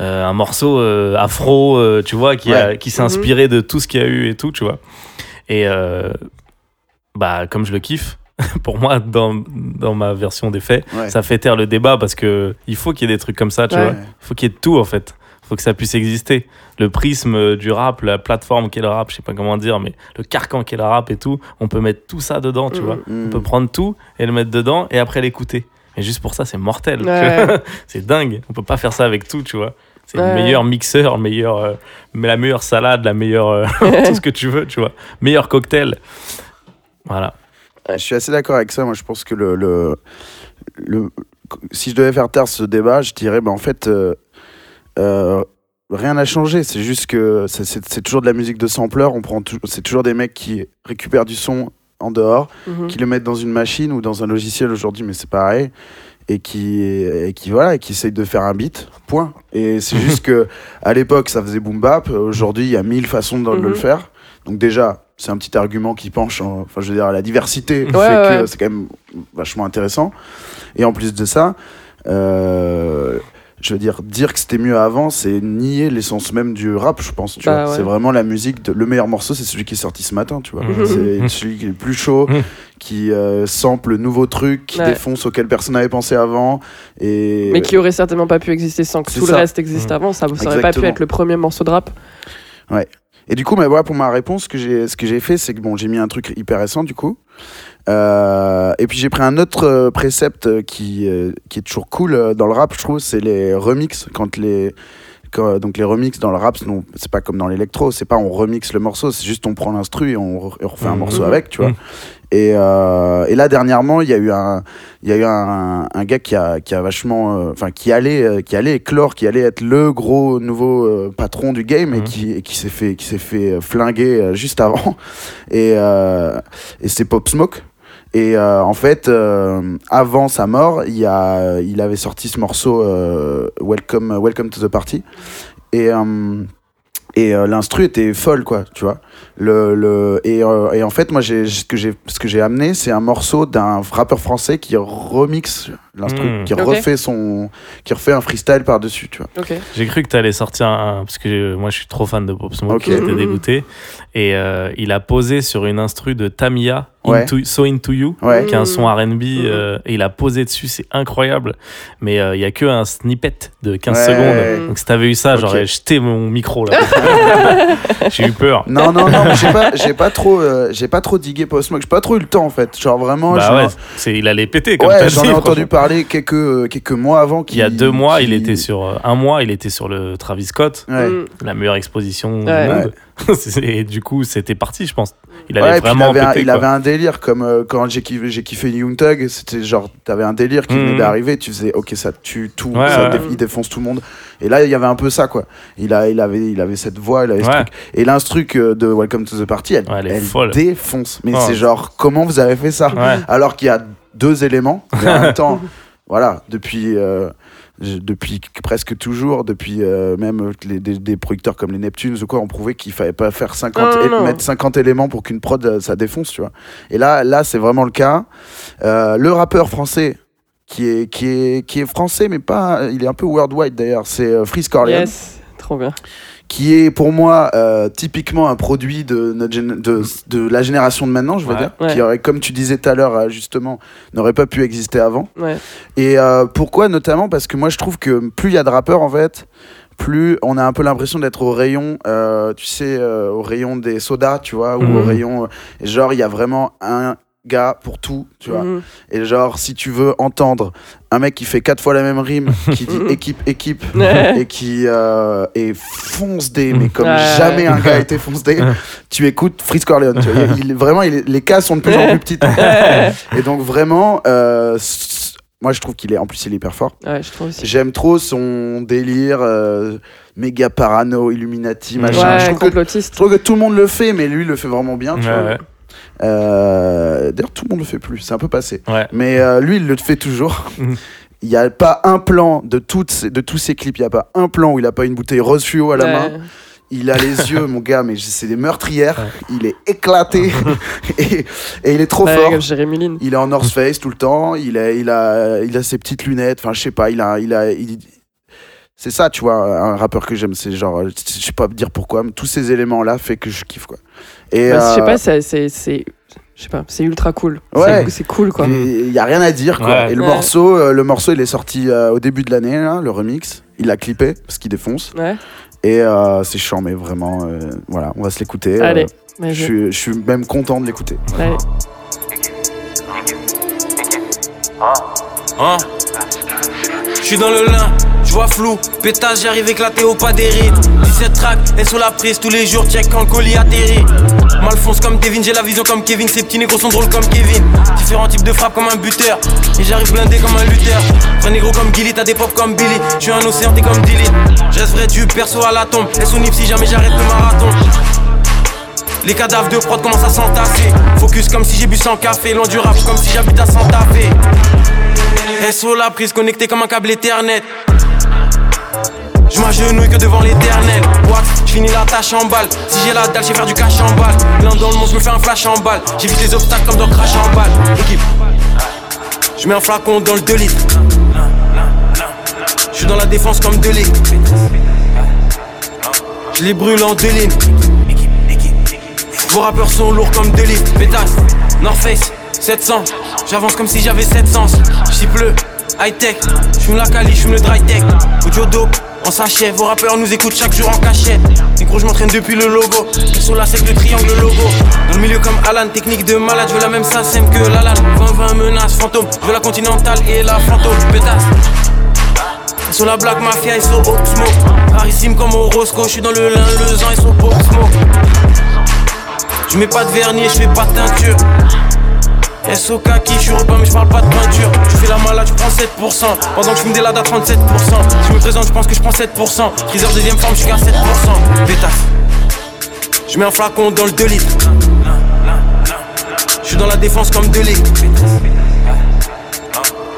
euh, un morceau euh, afro, euh, tu vois, qui, Ouais. qui s'est Mhm. inspiré de tout ce qu'il y a eu et tout, tu vois. Et bah, comme je le kiffe, <laughs> pour moi, dans, dans ma version des faits, Ouais. ça fait taire le débat parce que il faut qu'il y ait des trucs comme ça, tu Ouais. vois. Il faut qu'il y ait de tout, en fait. Il faut que ça puisse exister. Le prisme du rap, la plateforme qu'est le rap, je sais pas comment dire, mais le carcan qu'est le rap et tout, on peut mettre tout ça dedans, tu Mhm. vois. On peut prendre tout et le mettre dedans et après l'écouter. Et juste pour ça, c'est mortel. Ouais. <laughs> c'est dingue. On peut pas faire ça avec tout, tu vois. C'est Ouais. le meilleur mixeur, meilleur, euh, la meilleure salade, la meilleure. euh, <laughs> tout ce que tu veux, tu vois. Meilleur cocktail. Voilà. Je suis assez d'accord avec ça. Moi, je pense que le, le, le- si je devais faire taire ce débat, je dirais, ben, en fait, euh, euh, rien n'a changé. C'est juste que c'est- toujours de la musique de sampleur. On prend, tou- c'est toujours des mecs qui récupèrent du son en dehors, Mhm. qui le mettent dans une machine ou dans un logiciel aujourd'hui, mais c'est pareil. Et qui, et qui voilà, et qui essayent de faire un beat, point. Et c'est <laughs> juste que à l'époque, ça faisait boom bap. Aujourd'hui, il y a mille façons de, de Mhm. le faire. Donc déjà, c'est un petit argument qui penche. en- Enfin, je veux dire, la diversité Ouais, fait ouais. que c'est quand même vachement intéressant. Et en plus de ça, euh, je veux dire, dire que c'était mieux avant, c'est nier l'essence même du rap, je pense. Tu Bah vois. ouais. C'est vraiment la musique. De... Le meilleur morceau, c'est celui qui est sorti ce matin, tu vois. Mhm. C'est <laughs> celui qui est le plus chaud, Mhm. qui euh, sample nouveau truc, qui Ouais. défonce auquel personne n'avait pensé avant. Et Mais qui aurait certainement pas pu exister sans que tout le reste existe Mhm. avant. Ça, ça aurait pas pu être le premier morceau de rap. Et du coup, mais voilà, pour ma réponse, ce que j'ai, ce que j'ai fait, c'est que bon, j'ai mis un truc hyper récent du coup. Euh, et puis j'ai pris un autre euh, précepte euh, qui, euh, qui est toujours cool dans le rap, je trouve, c'est les remixes quand les Quand- donc les remixes dans le rap, c'est pas comme dans l'électro, c'est pas on remixe le morceau, c'est juste on prend l'instru et on, re- et on refait un Mhm. morceau avec, tu vois. Mhm. Et, et là dernièrement, il y a eu un, il y a eu un, un gars qui a, qui a vachement, enfin qui allait, qui allait éclore, qui allait être le gros nouveau patron du game et Mhm. qui, et qui s'est fait, qui s'est fait flinguer juste avant. Et, et c'est Pop Smoke. Et euh, en fait, euh, avant sa mort, il, a, il avait sorti ce morceau euh, Welcome, Welcome to the Party. Et, euh, et euh, l'instru était folle, quoi, tu vois. Le, le, et, euh, et en fait, moi, ce que j'ai amené, c'est un morceau d'un rappeur français qui remixe l'instru, Mm. qui refait son, qui refait un freestyle par-dessus, tu vois. J'ai cru que tu allais sortir un. Parce que euh, moi, je suis trop fan de Pop Smoke, Ok. j'étais dégoûté. Et euh, il a posé sur une instru de Tamia, Ouais. Into- So Into You, Ouais. qui est un son RB. Mhm. euh, et il a posé dessus, c'est incroyable. Mais euh, il y a que un snippet de 15 Ouais. secondes. Donc si t'avais eu ça, j'aurais jeté mon micro là. <laughs> J'ai eu peur. Non, non, non, j'ai pas, j'ai pas trop, euh, j'ai pas trop digué Pop Smoke. J'ai pas trop eu le temps, en fait. Genre vraiment, Bah c'est, il allait péter comme ouais, t'as j'en ai entendu franchement. Quelques, euh, quelques mois avant. Il y a deux mois, qui- il était sur euh, un mois, il était sur le Travis Scott, Ouais. Mm. la meilleure exposition Ouais. du monde. <laughs> et du coup, c'était parti, je pense. Il puis vraiment il avait, un, il avait délire comme euh, quand j'ai kiffé, j'ai kiffé Young Thug, c'était genre t'avais un délire qui Mhm. venait d'arriver, tu faisais ok ça tue tout, Ouais, ça ouais. dé- il défonce tout le monde. Et là il y avait un peu ça quoi. Il a, il avait, il avait cette voix, il avait ce truc. Et l'instru de Welcome to the Party, elle, Ouais, elle défonce. Mais Oh. c'est genre comment vous avez fait ça Ouais. alors qu'il y a deux éléments. <laughs> Mais en même temps, voilà, depuis. euh, depuis presque toujours, depuis euh, même les, des, des producteurs comme les Neptunes ou quoi, ont prouvé qu'il fallait pas faire 50 Non, non, et- non. mettre 50 éléments pour qu'une prod euh, ça défonce, tu vois. Et là, là c'est vraiment le cas. Euh, le rappeur français qui est, qui, est, qui est français, mais pas. Il est un peu worldwide d'ailleurs, c'est Freeze Corleone Yes. Trop bien. qui est pour moi euh, typiquement un produit de, notre gén- de, de la génération de maintenant, je veux Ouais. dire, Ouais. qui aurait, comme tu disais tout à l'heure, euh, justement, n'aurait pas pu exister avant. Ouais. Et euh, pourquoi notamment? Parce que moi je trouve que plus il y a de rappeurs en fait, plus on a un peu l'impression d'être au rayon, euh, tu sais, euh, au rayon des sodas, tu vois, ou Mhm. au rayon. euh, et genre il y a vraiment un gars pour tout, tu vois. Mhm. Et genre si tu veux entendre un mec qui fait quatre fois la même rime, qui dit Mhm. équipe, équipe, <laughs> et qui euh, est fonce D, mais comme Ouais. jamais un gars a été fonce D, <laughs> tu écoutes Freeze Corleone. Tu vois. Il- il- vraiment, il les cas sont de plus en plus petites. <laughs> Et donc vraiment, euh, moi je trouve qu'il est, en plus il est hyper fort. Ouais. J'aime trop son délire euh, méga parano, Illuminati, machin. Ouais, je, trouve que, complotiste. je trouve que tout le monde le fait, mais lui il le fait vraiment bien. tu Ouais, vois. Euh, D'ailleurs, tout le monde le fait plus, c'est un peu passé. Ouais. Mais euh, lui, il le fait toujours. Mhm. <laughs> Il n'y a pas un plan de, toutes ces- de tous ses clips, il n'y a pas un plan où il n'a pas une bouteille rose fluo à la Ouais. main. Il a les yeux, mon gars, mais c'est des meurtrières. Il est éclaté <laughs> et, et il est trop Ouais, fort. comme Jérémy Lin. Il est en North Face tout le temps. Il a, il a, il a ses petites lunettes. Enfin, je sais pas. Il a, il a, il- C'est ça, tu vois, un rappeur que j'aime. C'est genre, je sais pas dire pourquoi, mais tous ces éléments-là fait que je kiffe quoi. Et Bah, Je sais euh, pas, c'est- c'est. c'est- Je sais pas, c'est ultra cool. Ouais. C'est- C'est cool quoi. Il y a rien à dire quoi. Ouais. Et le Ouais. morceau, euh, le morceau, il est sorti euh, au début de l'année, là, le remix. Il l'a clippé parce qu'il défonce. Ouais. Et euh, c'est chiant, mais vraiment, euh, voilà, on va se l'écouter. Allez. Euh, je, suis, je suis même content de l'écouter. Allez. Hein? Je suis dans le lin, je vois flou, pétage, j'arrive éclaté au pas des rides. 17 tracks, elles sont la prise tous les jours, check quand le colis atterrit. Malfonce comme Devin, j'ai la vision comme Kevin, ces petits négros sont drôles comme Kevin. Différents types de frappes comme un buteur, et j'arrive blindé comme un lutteur. Vrai négro comme Gilly, t'as des pop comme Billy, je suis un océan, t'es comme Dilly. Je vrai du perso à la tombe, elles sont nip si jamais j'arrête le marathon. Les cadavres de prod commencent à s'entasser. Focus comme si j'ai bu sans café. Loin du comme si j'habite à Santa Fe. SO la prise connectée comme un câble Ethernet. Je m'agenouille que devant l'éternel. Wax, je finis la tâche en balle. Si j'ai la dalle, j'ai faire du cash en balle. L'un dans le monde, je me fais un flash en balle. J'évite les obstacles comme dans Crash en balle. Équipe, je mets un flacon dans le 2 litres. Je suis dans la défense comme 2 litres. Je les brûle en deux. Vos rappeurs sont lourds comme deux livres. Pétasse, North Face, 700. J'avance comme si j'avais 700. J'y bleu, high tech. J'fume la cali, j'fume le dry tech. Audio dope, on s'achève. Vos rappeurs nous écoutent chaque jour en cachette. Micro, je m'entraîne depuis le logo. Ils sont là, c'est le triangle logo. Dans le milieu comme Alan, technique de malade. Je veux la même SACEM que Lalan. 20-20 menaces, fantôme. Je veux la continentale et la fantôme. Pétasse. Sur la Black Mafia, ils sont smoke. Rarissime comme au Roscoe, je suis dans le lin, le zan et son pop smoke. Je mets pas de vernis, je fais pas de teinture. SOK qui je suis repas mais je parle pas de peinture. Tu fais la malade, je prends 7% Pendant que je fume des ladas à 37% Si je me présente, je pense que je prends 7% Freezer deuxième forme, je suis qu'à 7% Pétasse Je mets un flacon dans le 2 litres. Je suis dans la défense comme 2 litres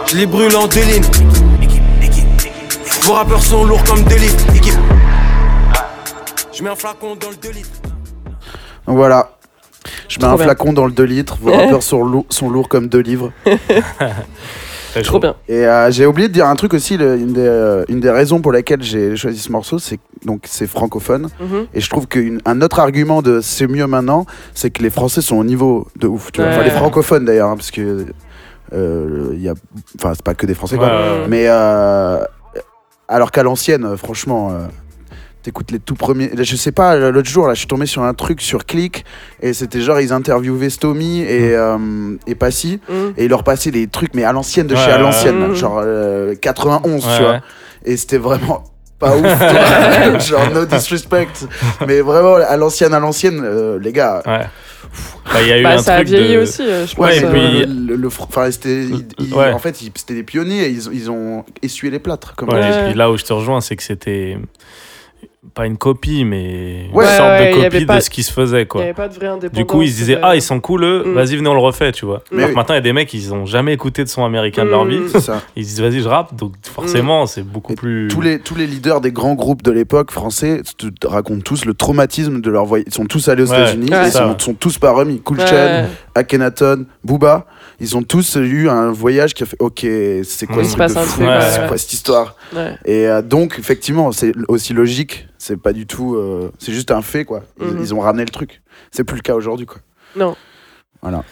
Je les brûle en deux lignes. Vos rappeurs sont lourds comme 2 litres. Je mets un flacon dans le 2 litres. Voilà. Je mets Trop un bien. flacon dans le 2 litres. Vos <laughs> rappeurs sont, lourds- sont lourds comme deux livres. <laughs> Très Trop chaud. bien. Et euh, j'ai oublié de dire un truc aussi. le- une, des, euh, une des raisons pour lesquelles j'ai choisi ce morceau, c'est que donc c'est francophone. Mhm. Et je trouve qu'un autre argument de c'est mieux maintenant, c'est que les Français sont au niveau de ouf. Tu vois. Enfin, Ouais. les francophones d'ailleurs, hein, parce que euh, il y a, enfin c'est pas que des Français quoi. Ouais, ouais, ouais. Mais euh, alors qu'à l'ancienne, franchement, euh, t'écoutes les tout premiers. Je sais pas, l'autre jour, là, je suis tombé sur un truc sur Click et c'était genre, ils interviewaient Stomy et, euh, et Passy Mhm. et ils leur passaient des trucs, mais à l'ancienne, de Ouais, chez à l'ancienne, ouais. genre euh, 91, Ouais, tu vois. ouais. Et c'était vraiment pas ouf, <laughs> genre no disrespect. mais vraiment, à l'ancienne, à l'ancienne, euh, les gars. Ouais. Bah, Il y a eu Bah, un ça a vieilli de... aussi, euh, je pense. Ouais, puis- le, le Ouais. en fait, c'était des pionniers, et ils, ils ont essuyé les plâtres. Comme Ouais, on dit. Et puis là où je te rejoins, c'est que c'était pas une copie, mais Ouais, une sorte ouais, de copie pas- de ce qui se faisait, Il n'y quoi. avait pas de. Du coup, ils se disaient, euh, ah, ils sont cool, eux, Mm. vas-y, venez, on le refait, tu vois. Mais oui. maintenant, il y a des mecs, ils ont jamais écouté de son américain de leur Mm. vie. Ça. Ils se disent, vas-y, je rappe, donc forcément, c'est beaucoup Et plus. Tous les, tous les leaders des grands groupes de l'époque français te, te racontent tous le traumatisme de leur voyage. Ils sont tous allés aux Ouais, États-Unis, Ouais. ils sont, sont tous pas remis. Cool ouais. Akhenaton, Booba, ils ont tous eu un voyage qui a fait Ok, c'est quoi ce truc de fou C'est quoi cette histoire? Et euh, donc, effectivement, c'est aussi logique. C'est pas du tout. euh, c'est juste un fait, quoi. Ils, Mhm. ils ont ramené le truc. C'est plus le cas aujourd'hui, quoi. Non. Voilà.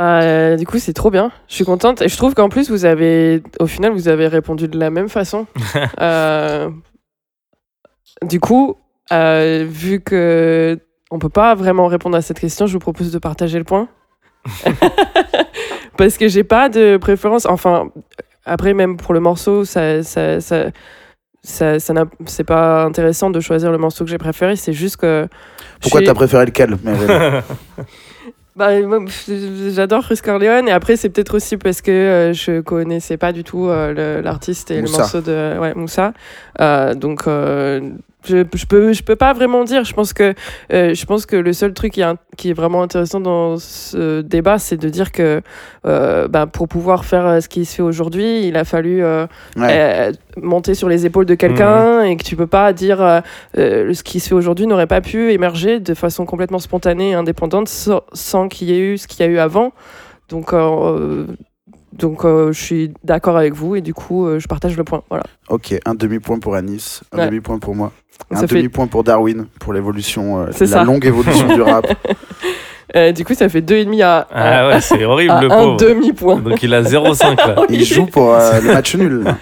Euh, du coup, c'est trop bien. Je suis contente. Et je trouve qu'en plus, vous avez, au final, vous avez répondu de la même façon. <laughs> Euh, Du coup, euh, vu que on peut pas vraiment répondre à cette question, je vous propose de partager le point. <laughs> <laughs> Parce que j'ai pas de préférence. Enfin, après, même pour le morceau, ça, ça, ça, ça, ça c'est pas intéressant de choisir le morceau que j'ai préféré. C'est juste que. Pourquoi t'as préféré lequel <laughs> bah, j'adore Chris Corleone et après c'est peut-être aussi parce que euh, je connaissais pas du tout euh, l'artiste et Moussa. le morceau de ouais, Moussa. Euh, donc euh, je, je peux je peux pas vraiment dire. Je pense que euh, je pense que le seul truc qui est, qui est vraiment intéressant dans ce débat, c'est de dire que euh, bah, pour pouvoir faire euh, ce qui se fait aujourd'hui, il a fallu euh, Ouais. euh, monter sur les épaules de quelqu'un et que tu peux pas dire ce qui se fait aujourd'hui n'aurait pas pu émerger de façon complètement spontanée et indépendante sans, sans qu'il y ait eu ce qu'il y a eu avant. Donc, euh, donc euh, je suis d'accord avec vous et du coup, euh, je partage le point. Voilà. Ok, un demi-point pour Anis, un Ouais. demi-point pour moi, un fait- demi-point pour Darwin pour l'évolution, euh, la longue évolution du rap. <laughs> Euh, du coup, ça fait 2,5 à, Ah ouais, c'est horrible, à le un pauvre. demi-point. Donc il a 0,5 là. <laughs> Il joue pour euh, le match nul. <laughs>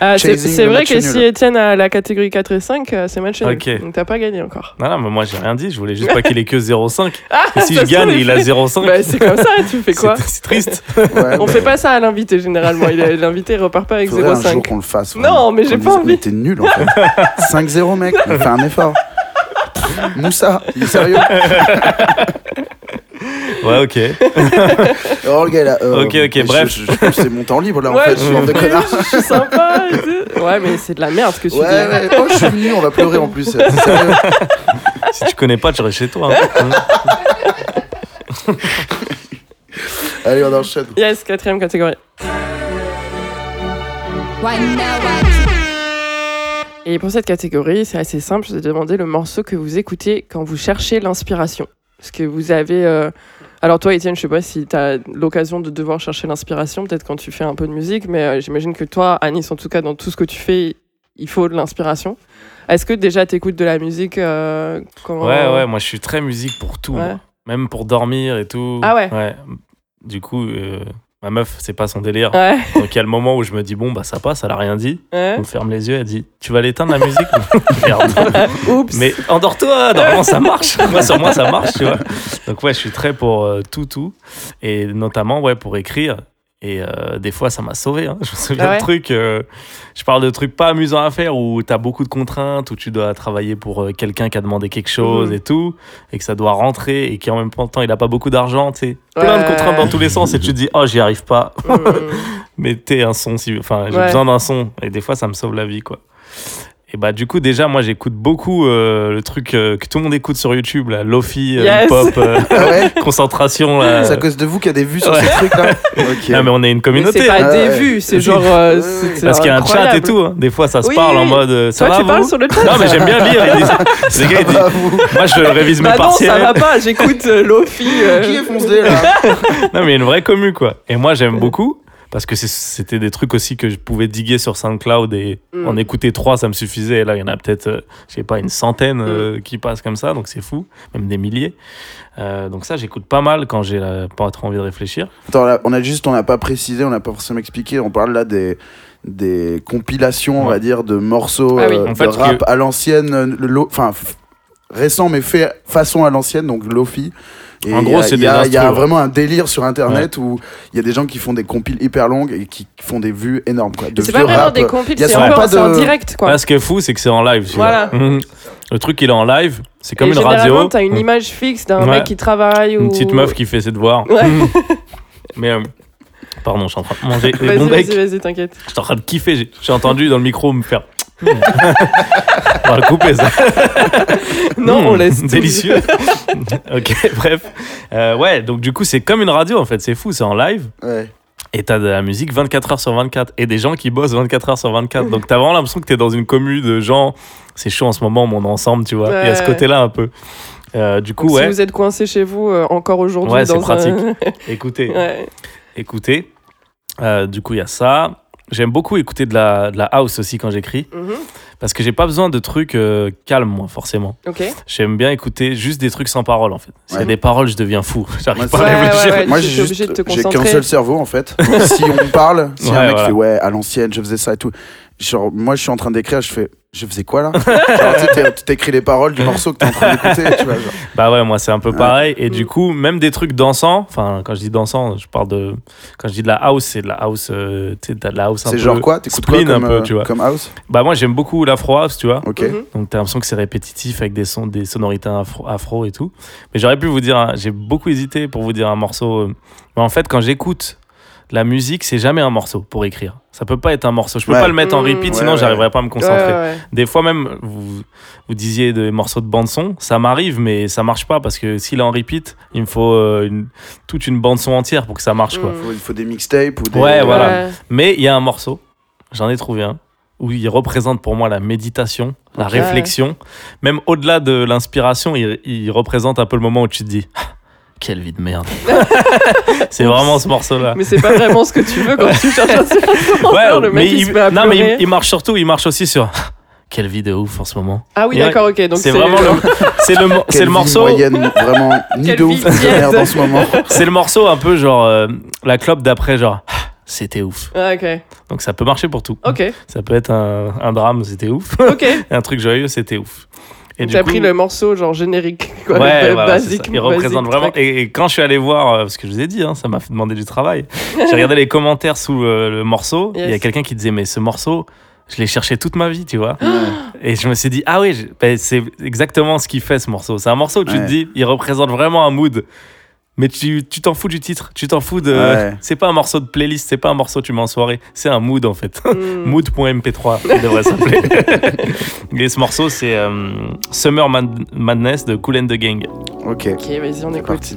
Ah, c'est Chasing c'est le vrai match que nul. si Etienne a la catégorie 4 et 5, euh, c'est match nul. Ok. Donc t'as pas gagné encore. Non, non, mais moi j'ai rien dit, je voulais juste pas qu'il ait que 0,5. <laughs> Ah, Et si ça je se gagne trouve, et il a 0,5, Bah, c'est comme ça, tu fais quoi c'est c'est triste. Ouais, On mais fait pas ça à l'invité généralement. Il est- L'invité repart pas avec faudrait un jour 0,5. qu'on le fasse. Non, mais j'ai Qu'on pas dise, envie. Mais t'es nul en fait. 5-0 mec, on fait un effort. Moussa, il est sérieux? Ouais, ok. <laughs> Oh le gars là. euh, Ok, ok, bref. je- je- C'est mon temps libre là en Ouais, fait, je suis en de connard. je suis sympa. et tout. Ouais, mais c'est de la merde ce que tu Ouais, dis. ouais. Oh, je suis venu, on va pleurer en plus. Si tu connais pas, tu restes chez toi. hein. <laughs> Allez, on enchaîne. Yes, quatrième catégorie. Et pour cette catégorie, c'est assez simple, je vais demander le morceau que vous écoutez quand vous cherchez l'inspiration. Parce que vous avez... euh, Alors toi, Étienne, je sais pas si tu as l'occasion de devoir chercher l'inspiration, peut-être quand tu fais un peu de musique, mais euh, j'imagine que toi, Anis, en tout cas, dans tout ce que tu fais, il faut de l'inspiration. Est-ce que déjà tu écoutes de la musique euh, quand... Ouais, ouais, moi je suis très musique pour tout. Ouais. Même pour dormir et tout. Ah ouais Du coup, ma meuf, c'est pas son délire. Ouais, Donc il y a le moment où je me dis, bon, bah ça passe, elle a rien dit. ouais. Me ferme les yeux, elle dit, tu vas l'éteindre la musique? <laughs> Merde. <laughs> Oups. Mais endors-toi, normalement ça marche. <laughs> Moi, sur moi, ça marche, tu vois. Donc, ouais, je suis très pour euh, tout, tout. Et notamment, ouais, pour écrire. Et euh, des fois, ça m'a sauvé. hein. <laughs> Je me souviens Ah ouais? de trucs. euh, je parle de trucs pas amusants à faire où tu as beaucoup de contraintes, où tu dois travailler pour euh, quelqu'un qui a demandé quelque chose Mhm. et tout, et que ça doit rentrer, et qui en même temps, il a pas beaucoup d'argent. tu sais. Plein de contraintes dans tous les sens, et tu te dis, oh, j'y arrive pas. Mm. <laughs> Mais t'es un son, si... enfin, j'ai Ouais. besoin d'un son. Et des fois, ça me sauve la vie, quoi. Et bah, du coup, déjà, moi, j'écoute beaucoup euh, le truc euh, que tout le monde écoute sur YouTube, là, Lofi, euh, Yes. hip-hop, <laughs> euh, Ah ouais <laughs> concentration. Là. C'est à cause de vous qu'il y a des vues sur Ouais. ces trucs-là <laughs> Ok. Ah, mais on est une communauté. c'est pas Ah des ouais. vues, c'est genre. euh, Parce qu'il y a un chat et tout. hein. Des fois, ça se Oui. parle en mode. Ça Toi, va tu parles sur le chat Non, mais j'aime bien lire. Ils Les gars, ils disent-. Moi, je révise mes Bah non, partiels. ça va pas, j'écoute euh, Lofi. euh, Qui est foncé là Non, mais il y a une vraie commu, quoi. Et moi, j'aime beaucoup. Parce que c'était des trucs aussi que je pouvais diguer sur SoundCloud et Mm. en écouter trois, ça me suffisait. Et là, il y en a peut-être, euh, je sais pas, une centaine Mm. euh, qui passent comme ça, donc c'est fou, même des milliers. Euh, donc ça, j'écoute pas mal quand j'ai pas trop envie de réfléchir. Attends, là, on a juste, on n'a pas précisé, on n'a pas forcément expliqué. On parle là des des compilations, on va dire, de morceaux Ah oui. euh, En fait, de rap que- à l'ancienne, enfin récent mais fait façon à l'ancienne, donc Lofi. Et En gros, c'est il y, a- des il y a vraiment un délire sur Internet où il y a des gens qui font des compiles hyper longues et qui font des vues énormes. De C'est pas vraiment rap. des compiles, il y a c'est c'est en de- direct quoi. Là, ce qui est fou, c'est que c'est en live. Voilà. <laughs> Le truc, il est en live. C'est comme Et une généralement, radio. t'as une image fixe d'un Ouais. mec qui travaille ou. Une petite meuf qui fait ses devoirs. Ouais. <laughs> Mais. euh, Pardon, je suis en train de manger <laughs> des Vas-y, bons vas-y, becs. vas-y, t'inquiète. J'étais en train de kiffer. J'ai entendu dans le micro me faire. On va le couper ça. <laughs> Non, Mmh, on laisse. tout. Délicieux. <laughs> ok, bref. Euh, ouais, donc du coup, c'est comme une radio en fait. C'est fou, c'est en live. Ouais. Et t'as de la musique 24 heures sur 24 et des gens qui bossent 24 heures sur 24. Donc t'as vraiment l'impression que t'es dans une commune de gens. C'est chaud en ce moment, on est ensemble, tu vois. Il y a ce Ouais. côté-là un peu. Euh, du coup, Donc, Si ouais, vous êtes coincé chez vous euh, encore aujourd'hui Ouais, c'est un- pratique. <laughs> écoutez, ouais. écoutez. Euh, du coup, il y a ça. J'aime beaucoup écouter de la, de la house aussi quand j'écris. Mhm. Parce que j'ai pas besoin de trucs euh, calmes, moi, forcément. Ok. J'aime bien écouter juste des trucs sans paroles, en fait. S'il y a Ouais. des paroles, je deviens fou. <laughs> J'arrive pas à Ouais, réfléchir. ouais, ouais. Moi, j'ai qu'un seul cerveau en fait. <laughs> si on parle, si Ouais, un mec voilà. fait ouais à l'ancienne, je faisais ça et tout. Genre, moi, je suis en train d'écrire, je fais, je faisais quoi là Genre, tu t'écris les paroles du morceau que t'es en train d'écouter, tu vois. genre. Bah ouais, moi c'est un peu Ouais. pareil. Et Mm. du coup, même des trucs dansants, enfin, quand je dis dansant, je parle de. Quand je dis de la house, c'est de la house. euh, tu sais, de la house un peu. C'est genre quoi T'écoutes quoi comme, un peu, euh, tu vois. comme house Bah moi j'aime beaucoup l'afro house, tu vois. Ok. Mhm. Donc t'as l'impression que c'est répétitif avec des sons, des sonorités afro, afro et tout. Mais j'aurais pu vous dire, j'ai beaucoup hésité pour vous dire un morceau. euh, Mais en fait, quand j'écoute la musique, c'est jamais un morceau pour écrire. Ça peut pas être un morceau. Je peux Ouais. pas le mettre en Mm. repeat, Ouais, sinon ouais. j'arriverais pas à me concentrer. ouais, ouais. Des fois même, vous, vous disiez des morceaux de bande son, ça m'arrive, mais ça marche pas parce que s'il est en repeat, il me faut euh, une- toute une bande son entière pour que ça marche, quoi. Mm. Faut- Il faut des mixtapes ou des. Ouais, voilà. Mais il y a un morceau, j'en ai trouvé un, où il représente pour moi la méditation, la réflexion. Même au-delà de l'inspiration, il, il représente un peu le moment où tu te dis Ah, quelle vie de merde. <laughs> c'est vraiment ce morceau-là. Mais c'est pas vraiment ce que tu veux quand tu <laughs> cherches un le mec mais il, il, se met à non, mais il, il marche surtout, il marche aussi sur <laughs> quelle vie de ouf en ce moment. Ah oui, Ouais. d'accord, ok. Donc C'est vraiment le, c'est le, c'est le morceau. moyenne, vraiment, ni Quelle de vie ouf, ni de merde en ce moment. C'est le morceau un peu genre euh, la clope d'après, genre <gasps> c'était ouf. Ah, ok. Donc ça peut marcher pour tout. Ok. Ça peut être un, un drame, c'était ouf. Ok. un truc joyeux, c'était ouf. Et T'as coup- pris le morceau genre générique, <laughs> quoi, Ouais, voilà, basique. ça. Il représente basique vraiment. track. Et, et quand je suis allé voir, euh, parce que je vous ai dit, hein, ça m'a fait demander du travail. <laughs> J'ai regardé les commentaires sous le, le morceau. Il y a quelqu'un qui disait, mais ce morceau, je l'ai cherché toute ma vie, tu vois. <gasps> et je me suis dit, ah oui, je- ben, c'est exactement ce qu'il fait ce morceau. C'est un morceau où tu Ouais. te dis, il représente vraiment un mood. Mais tu tu t'en fous du titre, tu t'en fous de. Ouais. <laughs> C'est pas un morceau de playlist, c'est pas un morceau tu mets en soirée, c'est un mood en fait. <laughs> Mm. Mood.mp3, il devrait s'appeler. <laughs> Et ce morceau, c'est euh, Summer Mad- Madness de Cool and the Gang. Ok. Ok, vas-y, on écoute. parti.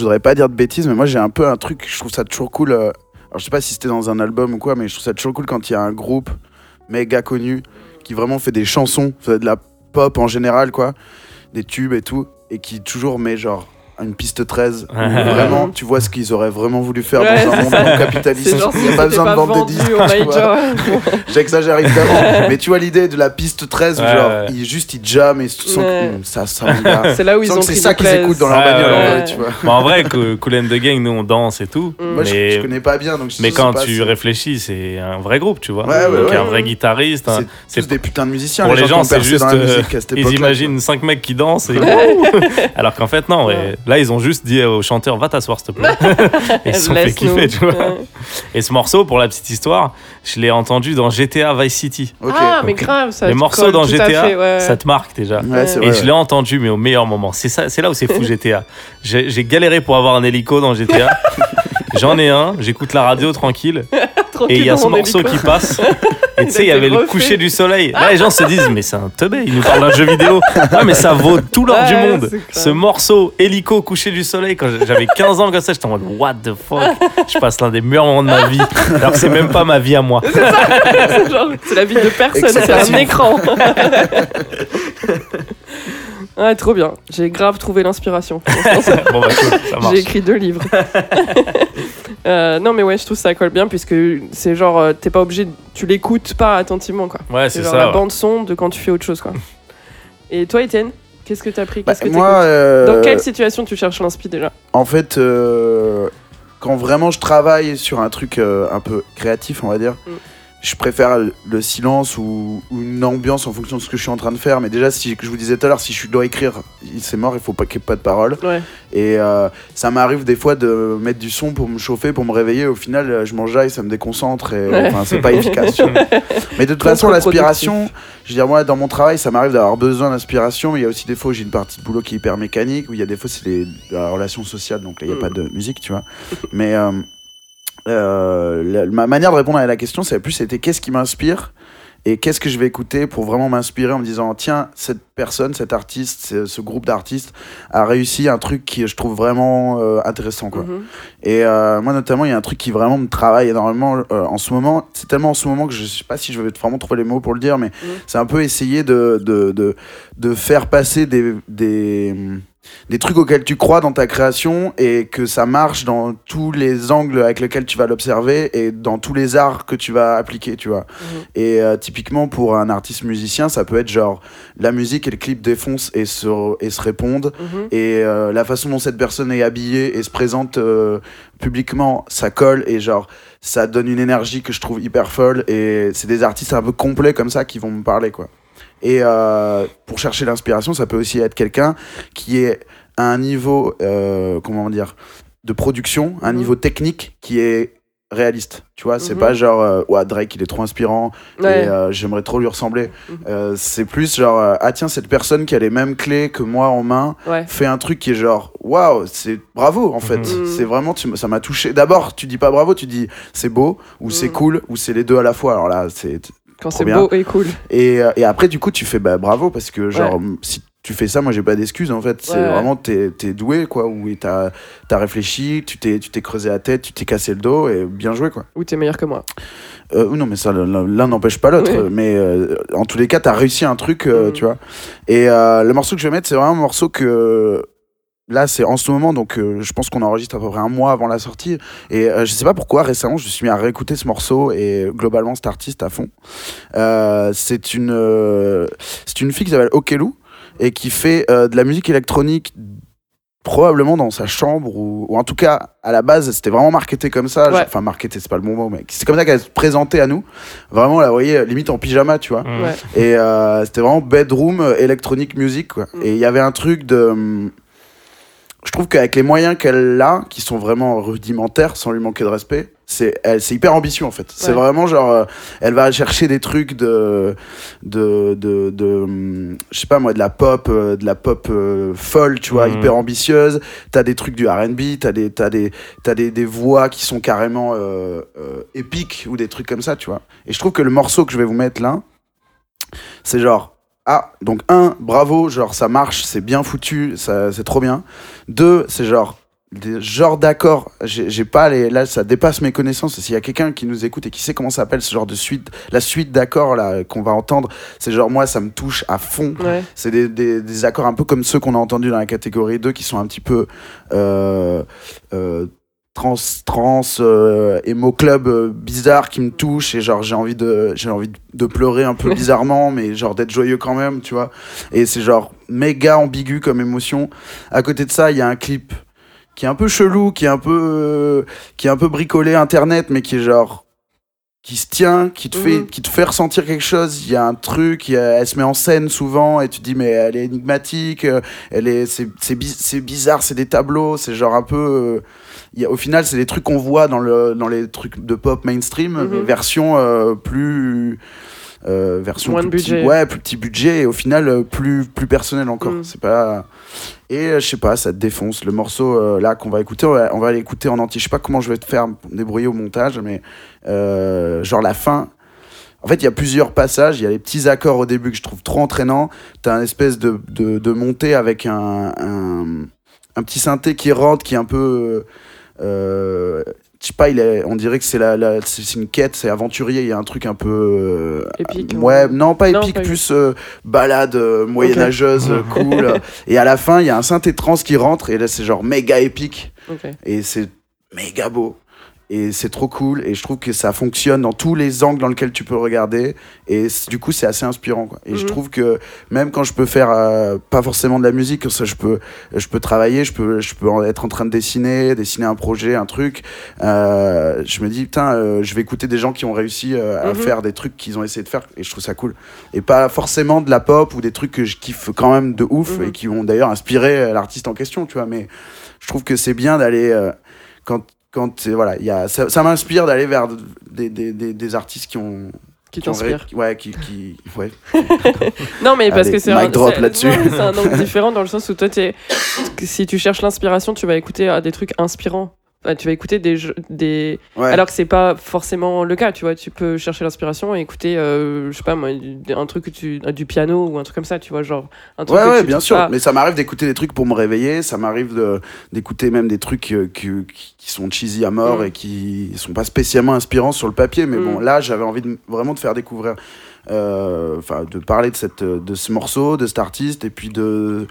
Je voudrais pas dire de bêtises, mais moi j'ai un peu un truc, je trouve ça toujours cool. euh, alors je sais pas si c'était dans un album ou quoi, mais je trouve ça toujours cool quand il y a un groupe méga connu qui vraiment fait des chansons, fait de la pop en général, quoi, des tubes et tout, et qui toujours met genre une piste 13. où vraiment, tu vois ce qu'ils auraient vraiment voulu faire Ouais, dans un monde capitaliste. Il n'y a pas besoin pas de vendre des disques. <laughs> J'exagère évidemment, <laughs> mais tu vois l'idée de la piste 13 où Ouais, genre ouais. ils juste ils jam et Ouais. hum, ça ça. <laughs> C'est là où ils ont c'est ça qu'ils écoutent dans leur Ouais, bagnole en ouais. vrai, tu vois. Bon, en vrai, Cool and the Gang, nous on danse et tout. Mm. Moi je, mais je connais pas bien donc je mais quand tu réfléchis, c'est un vrai groupe, tu vois. Donc, un vrai guitariste. c'est des putains de musiciens pour les gens, c'est juste. euh, ils imaginent cinq mecs qui dansent. Alors qu'en fait, non. Là, ils ont juste dit au chanteur Va t'asseoir, s'il te plaît. et <laughs> ils se sont fait kiffer, tu vois. Ouais. Et ce morceau, pour la petite histoire, je l'ai entendu dans GTA Vice City. Ok. Ah, mais grave, ça Les morceaux dans GTA, fait, ouais. ça te marque déjà. Ouais, Et vrai, je l'ai entendu, mais au meilleur moment. C'est ça, c'est là où c'est fou <laughs> GTA. J'ai galéré pour avoir un hélico dans GTA. <laughs> J'en ai un, j'écoute la radio tranquille, et il y a ce morceau qui passe. <laughs> Et tu sais, il y avait le coucher du soleil. Là, les gens se disent, mais c'est un teubé, il nous parle d'un jeu vidéo. Ah, mais ça vaut tout l'or du Ouais, monde. Ce morceau, hélico, coucher du soleil, quand j'avais 15 ans comme ça, j'étais en mode, what the fuck? Je passe l'un des meilleurs moments de ma vie. Alors que c'est même pas ma vie à moi. C'est la vie de personne, c'est un écran. <laughs> ouais, trop bien. J'ai grave trouvé l'inspiration. <laughs> Bon, bah, cool, ça marche. J'ai écrit deux livres. <laughs> Euh, non, mais ouais, je trouve ça colle bien puisque c'est genre, euh, t'es pas obligé, de- tu l'écoutes pas attentivement, quoi. Ouais, C'est ça. la ouais. bande son de quand tu fais autre chose, quoi. <laughs> Et toi, Étienne, qu'est-ce que t'as pris? Bah, Qu'est-ce que moi, euh, Dans quelle situation tu cherches l'inspi déjà? en fait, euh, quand vraiment je travaille sur un truc euh, un peu créatif, on va dire, Mm. Je préfère le- le silence ou, ou une ambiance en fonction de ce que je suis en train de faire. Mais déjà, si je vous disais tout à l'heure, si je dois écrire, il- c'est mort, il faut pas qu'il y ait pas de parole. Ouais. Et euh, ça m'arrive des fois de mettre du son pour me chauffer, pour me réveiller. Au final, euh, je m'enjaille, ça me déconcentre et Ouais. enfin, c'est pas efficace. <laughs> Mais de toute façon, l'aspiration, je veux dire, moi, dans mon travail, ça m'arrive d'avoir besoin d'inspiration. Mais il y a aussi des fois où j'ai une partie de boulot qui est hyper mécanique, où il y a des fois, c'est la relation sociale, donc là, il n'y a pas de musique, tu vois. Mais euh, euh, la- ma manière de répondre à la question, c'est plus c'était qu'est-ce qui m'inspire et qu'est-ce que je vais écouter pour vraiment m'inspirer en me disant tiens cette personne cet artiste ce, ce groupe d'artistes a réussi un truc qui je trouve vraiment euh, intéressant quoi. Mhm. et euh, moi notamment il y a un truc qui vraiment me travaille énormément euh, en ce moment. C'est tellement en ce moment que je sais pas si je vais vraiment trouver les mots pour le dire mais c'est un peu essayer de de, de, de faire passer des, des des trucs auxquels tu crois dans ta création et que ça marche dans tous les angles avec lesquels tu vas l'observer et dans tous les arts que tu vas appliquer, tu vois. Et euh, typiquement pour un artiste musicien, ça peut être genre la musique et le clip défoncent et se, et se répondent Mhm. et euh, la façon dont cette personne est habillée et se présente euh, publiquement, ça colle et genre ça donne une énergie que je trouve hyper folle et c'est des artistes un peu complets comme ça qui vont me parler quoi. Et euh, pour chercher l'inspiration, ça peut aussi être quelqu'un qui est à un niveau, euh, comment dire, de production, un Mhm. niveau technique qui est réaliste. Tu vois, c'est Mhm. pas genre, euh, ouais, Drake, il est trop inspirant Ouais. euh, j'aimerais trop lui ressembler. Mhm. Euh, c'est plus genre, ah tiens, cette personne qui a les mêmes clés que moi en main Ouais. fait un truc qui est genre, waouh, c'est bravo en fait. C'est vraiment, tu ça m'a touché. D'abord, tu dis pas bravo, tu dis c'est beau ou c'est cool ou c'est les deux à la fois. Alors là, c'est Quand c'est beau et cool. et, euh, et après, du coup, tu fais bah, bravo parce que, genre, Ouais. si tu fais ça, moi, j'ai pas d'excuses en fait. C'est Ouais, vraiment, t'es es doué quoi. Ou t'as as réfléchi, tu t'es tu t'es creusé la tête, tu t'es cassé le dos et bien joué quoi. Ou t'es meilleur que moi. Euh, non, mais ça, l'un n'empêche pas l'autre. Oui. Mais euh, en tous les cas, t'as réussi un truc, euh, Mhm. tu vois. Et le morceau que je vais mettre, c'est vraiment un morceau que. Là, c'est en ce moment, donc euh, je pense qu'on enregistre à peu près un mois avant la sortie. Et euh, je sais pas pourquoi, récemment, je me suis mis à réécouter ce morceau et globalement cet artiste à fond. Euh, c'est une, euh, c'est une fille qui s'appelle Okelu et qui fait euh, de la musique électronique probablement dans sa chambre ou, ou en tout cas à la base c'était vraiment marketé comme ça Ouais. enfin marketé c'est pas le bon mot mais c'est comme ça qu'elle se présentait à nous vraiment là vous voyez limite en pyjama tu vois. Ouais. et euh, c'était vraiment bedroom euh, electronic music quoi Mm. et il y avait un truc de hum, je trouve qu'avec les moyens qu'elle a qui sont vraiment rudimentaires sans lui manquer de respect c'est elle c'est hyper ambitieux en fait. C'est vraiment genre euh, elle va chercher des trucs de de de, de hum, je sais pas moi de la pop euh, de la pop euh, folle tu vois Mhm. hyper ambitieuse. T'as des trucs du R&B t'as des t'as des t'as des, des voix qui sont carrément euh, euh, épiques ou des trucs comme ça tu vois. Et je trouve que le morceau que je vais vous mettre là c'est genre ah, donc un, bravo, genre ça marche, c'est bien foutu, ça, c'est trop bien. Deux, c'est genre des genres d'accords, j'ai pas les, là ça dépasse mes connaissances. S'il y a quelqu'un qui nous écoute et qui sait comment ça s'appelle ce genre de suite, la suite d'accords là qu'on va entendre, c'est genre moi ça me touche à fond. Ouais. C'est des, des, des accords un peu comme ceux qu'on a entendus dans la catégorie 2 qui sont un petit peu euh, euh, trans, trans, euh, emo club euh, bizarre qui me touche et genre j'ai envie de j'ai envie de pleurer un peu <laughs> bizarrement mais genre d'être joyeux quand même, tu vois. Et c'est genre méga ambigu comme émotion. À côté de ça, il y a un clip qui est un peu chelou, qui est un peu euh, qui est un peu bricolé internet mais qui est genre qui se tient, qui te fait Mhm. qui te fait ressentir quelque chose, il y a un truc, il a- elle se met en scène souvent et tu te dis mais elle est énigmatique, euh, elle est c'est c'est bi- c'est bizarre, c'est des tableaux, c'est genre un peu euh, y a, au final, c'est des trucs qu'on voit dans le dans les trucs de pop mainstream, Mhm. mais version euh, plus euh, version Moins de plus petit, budget. ouais, plus petit budget et au final euh, plus plus personnel encore. Mhm. C'est pas et euh, je sais pas, ça te défonce. Le morceau euh, là qu'on va écouter, on va, l'écouter en entier. Je sais pas comment je vais te faire me débrouiller au montage, mais euh, genre la fin. En fait, il y a plusieurs passages. Il y a les petits accords au début que je trouve trop entraînants. T'as un espèce de, de, de montée avec un, un, un petit synthé qui rentre, qui est un peu. Euh, je sais pas, il est, on dirait que c'est la, la- c'est une quête, c'est aventurier. Il y a un truc un peu. euh, Épique, Ouais, ouais. non, pas Non, épique, pas plus euh, balade euh, moyenâgeuse, euh, cool. <laughs> Et à la fin, il y a un synthé trans qui rentre, et là, c'est genre méga épique et c'est méga beau et c'est trop cool et je trouve que ça fonctionne dans tous les angles dans lesquels tu peux regarder et du coup c'est assez inspirant quoi. et je Mhm. trouve que même quand je peux faire euh, pas forcément de la musique ça je peux je peux travailler je peux je peux être en train de dessiner dessiner un projet un truc euh, je me dis putain euh, je vais écouter des gens qui ont réussi euh, à Mhm. faire des trucs qu'ils ont essayé de faire et je trouve ça cool et pas forcément de la pop ou des trucs que je kiffe quand même de ouf Mhm. et qui ont d'ailleurs inspiré euh, l'artiste en question tu vois mais je trouve que c'est bien d'aller euh, quand quand euh, voilà il y a ça, ça m'inspire d'aller vers des, des, des, des artistes qui ont Qui t'inspire. ouais qui, qui ouais <laughs> Non, mais parce Allez, que c'est un, drop c'est- là-dessus. c'est un angle <laughs> différent dans le sens où toi, t'es- si tu cherches l'inspiration, tu vas écouter ah, des trucs inspirants. Tu vas écouter des, jeux- des... ouais Alors que c'est pas forcément le cas, tu vois. Tu peux chercher l'inspiration et écouter, euh, je sais pas moi, un truc que tu, du piano ou un truc comme ça, tu vois, genre un truc ouais, que ouais tu bien sûr pas- mais ça m'arrive d'écouter des trucs pour me réveiller ça m'arrive d'écouter même des trucs euh, qui, qui sont cheesy à mort Mm. et qui sont pas spécialement inspirants sur le papier mais bon Mm. là j'avais envie de, vraiment de faire découvrir euh, enfin de parler de cette de ce morceau de cet artiste et puis de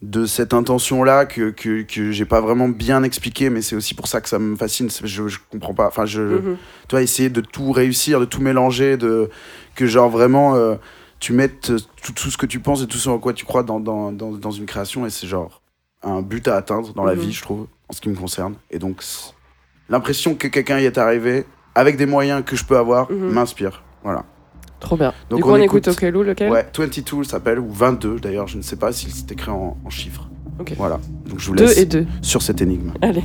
de cette intention là que, que, que j'ai pas vraiment bien expliqué mais c'est aussi pour ça que ça me fascine je, je comprends pas enfin je Mhm. tu vois, essayer de tout réussir, de tout mélanger, de que genre vraiment euh, tu mettes tout, tout ce que tu penses et tout ce en quoi tu crois dans, dans, dans, dans une création et c'est genre un but à atteindre dans la Mhm. vie, je trouve, en ce qui me concerne. Et donc l'impression que quelqu'un y est arrivé avec des moyens que je peux avoir Mhm. m'inspire. Voilà. Trop bien. Donc du coup, on on, écoute, écoute- Okelou, lequel? Ouais, 22 s'appelle ou 22 d'ailleurs, je ne sais pas si c'est écrit en, en chiffres. Ok. Voilà. Donc je vous 2 laisse et 2. sur cette énigme. Allez.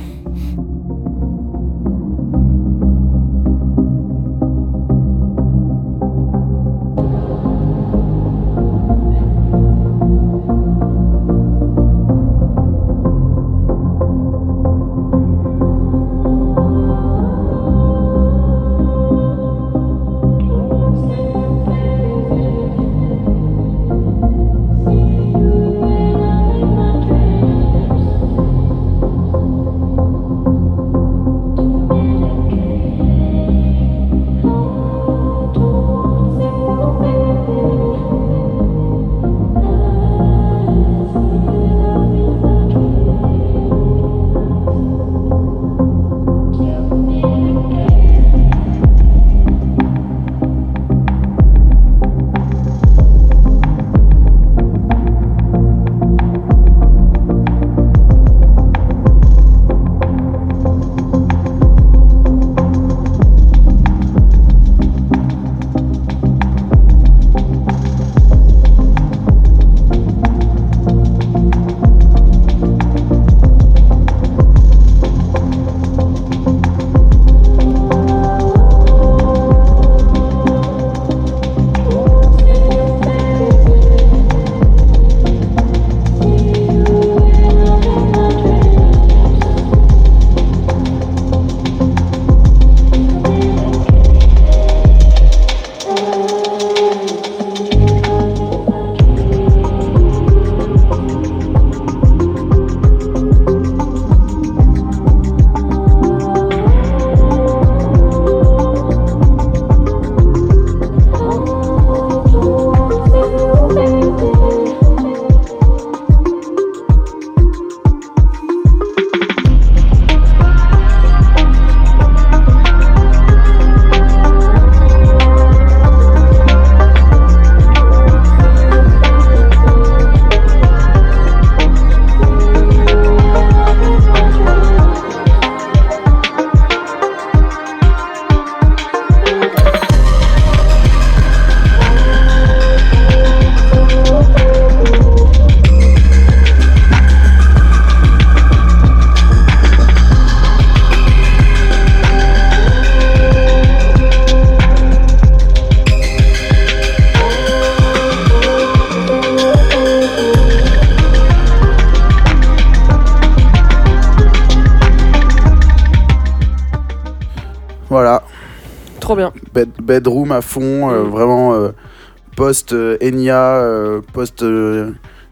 Trop bien. Bed- bedroom à fond, euh, Mm. vraiment euh, post euh, Enya, euh, post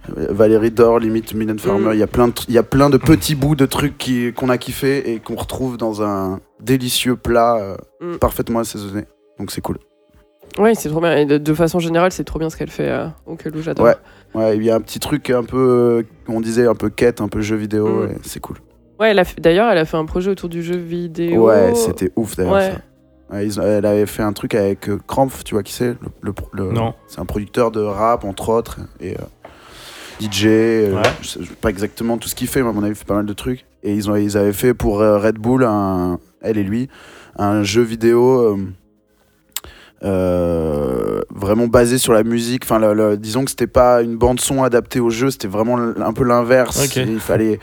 Valérie Dor, limite Mylène Farmer. Mm. Il y a plein de tr- il y a plein de petits bouts de trucs qu'on a kiffé et qu'on retrouve dans un délicieux plat Mm. parfaitement assaisonné. Donc c'est cool. Ouais, c'est trop bien. Et de, de façon générale, c'est trop bien ce qu'elle fait euh, au Kelou, j'adore. Ouais. Ouais, il y a un petit truc un peu, euh, on disait un peu quête, un peu jeu vidéo, Mm. c'est cool. Ouais, d'ailleurs, elle a fait un projet autour du jeu vidéo. Ouais, c'était ouf d'ailleurs. Ouais. Ils elle avait fait un truc avec euh, Krampf, tu vois qui c'est le, le- le- Non. C'est un producteur de rap, entre autres, et euh, DJ. euh, Ouais. je sais pas exactement tout ce qu'il fait, mais à mon avis, il fait pas mal de trucs. Et ils, ont, ils avaient fait pour Red Bull, un, elle et lui, un jeu vidéo. euh, vraiment basé sur la musique. Enfin, le- disons que c'était pas une bande son adaptée au jeu, c'était vraiment un peu l'inverse. Il fallait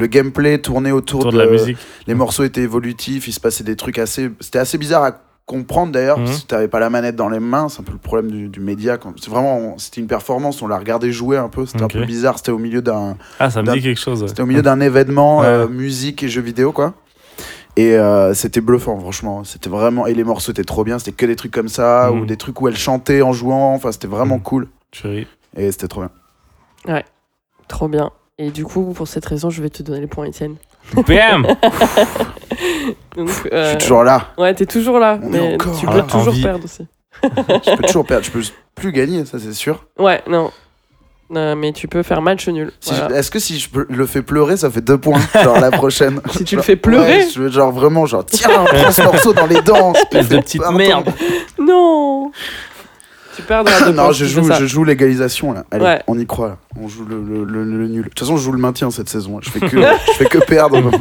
le gameplay tourner autour, Autour de la musique. les morceaux étaient évolutifs, il se passait des trucs assez. C'était assez bizarre à comprendre d'ailleurs, Mhm. parce que t'avais pas la manette dans les mains, c'est un peu le problème du, du média. C'est vraiment. C'était une performance, on l'a regardé jouer un peu, c'était un peu bizarre, c'était au milieu d'un. Ah, ça me dit quelque chose. ouais. C'était au milieu d'un événement, Ouais. euh, musique et jeux vidéo, quoi. Et euh, c'était bluffant, franchement. C'était vraiment. Et les morceaux étaient trop bien, c'était que des trucs comme ça, Mhm. ou des trucs où elle chantait en jouant, enfin, c'était vraiment Mhm. cool. Chérie. Et c'était trop bien. Trop bien. Et du coup, pour cette raison, je vais te donner les points, Étienne. Bam <laughs> Donc, Je euh, suis toujours là, Ouais, t'es toujours là, On est mais encore tu là. peux toujours Envie. perdre aussi. <laughs> je peux toujours perdre, je peux plus gagner, ça c'est sûr. Ouais, non. Non, mais tu peux faire match nul. Si Voilà. je- Est-ce que si je peux- le fais pleurer, ça fait deux points, genre la prochaine? <laughs> Si tu le Genre- fais pleurer Ouais, je veux genre vraiment, genre, tiens, prends ce morceau dans les dents. Espèce de petite merde. Non Tu deux <coughs> Non, points je tu joue, je joue l'égalisation là. Allez, Ouais. on y croit là. On joue le, le- le- le nul. De toute façon, je joue le maintien cette saison. Je fais que, <laughs> je fais que perdre. <laughs>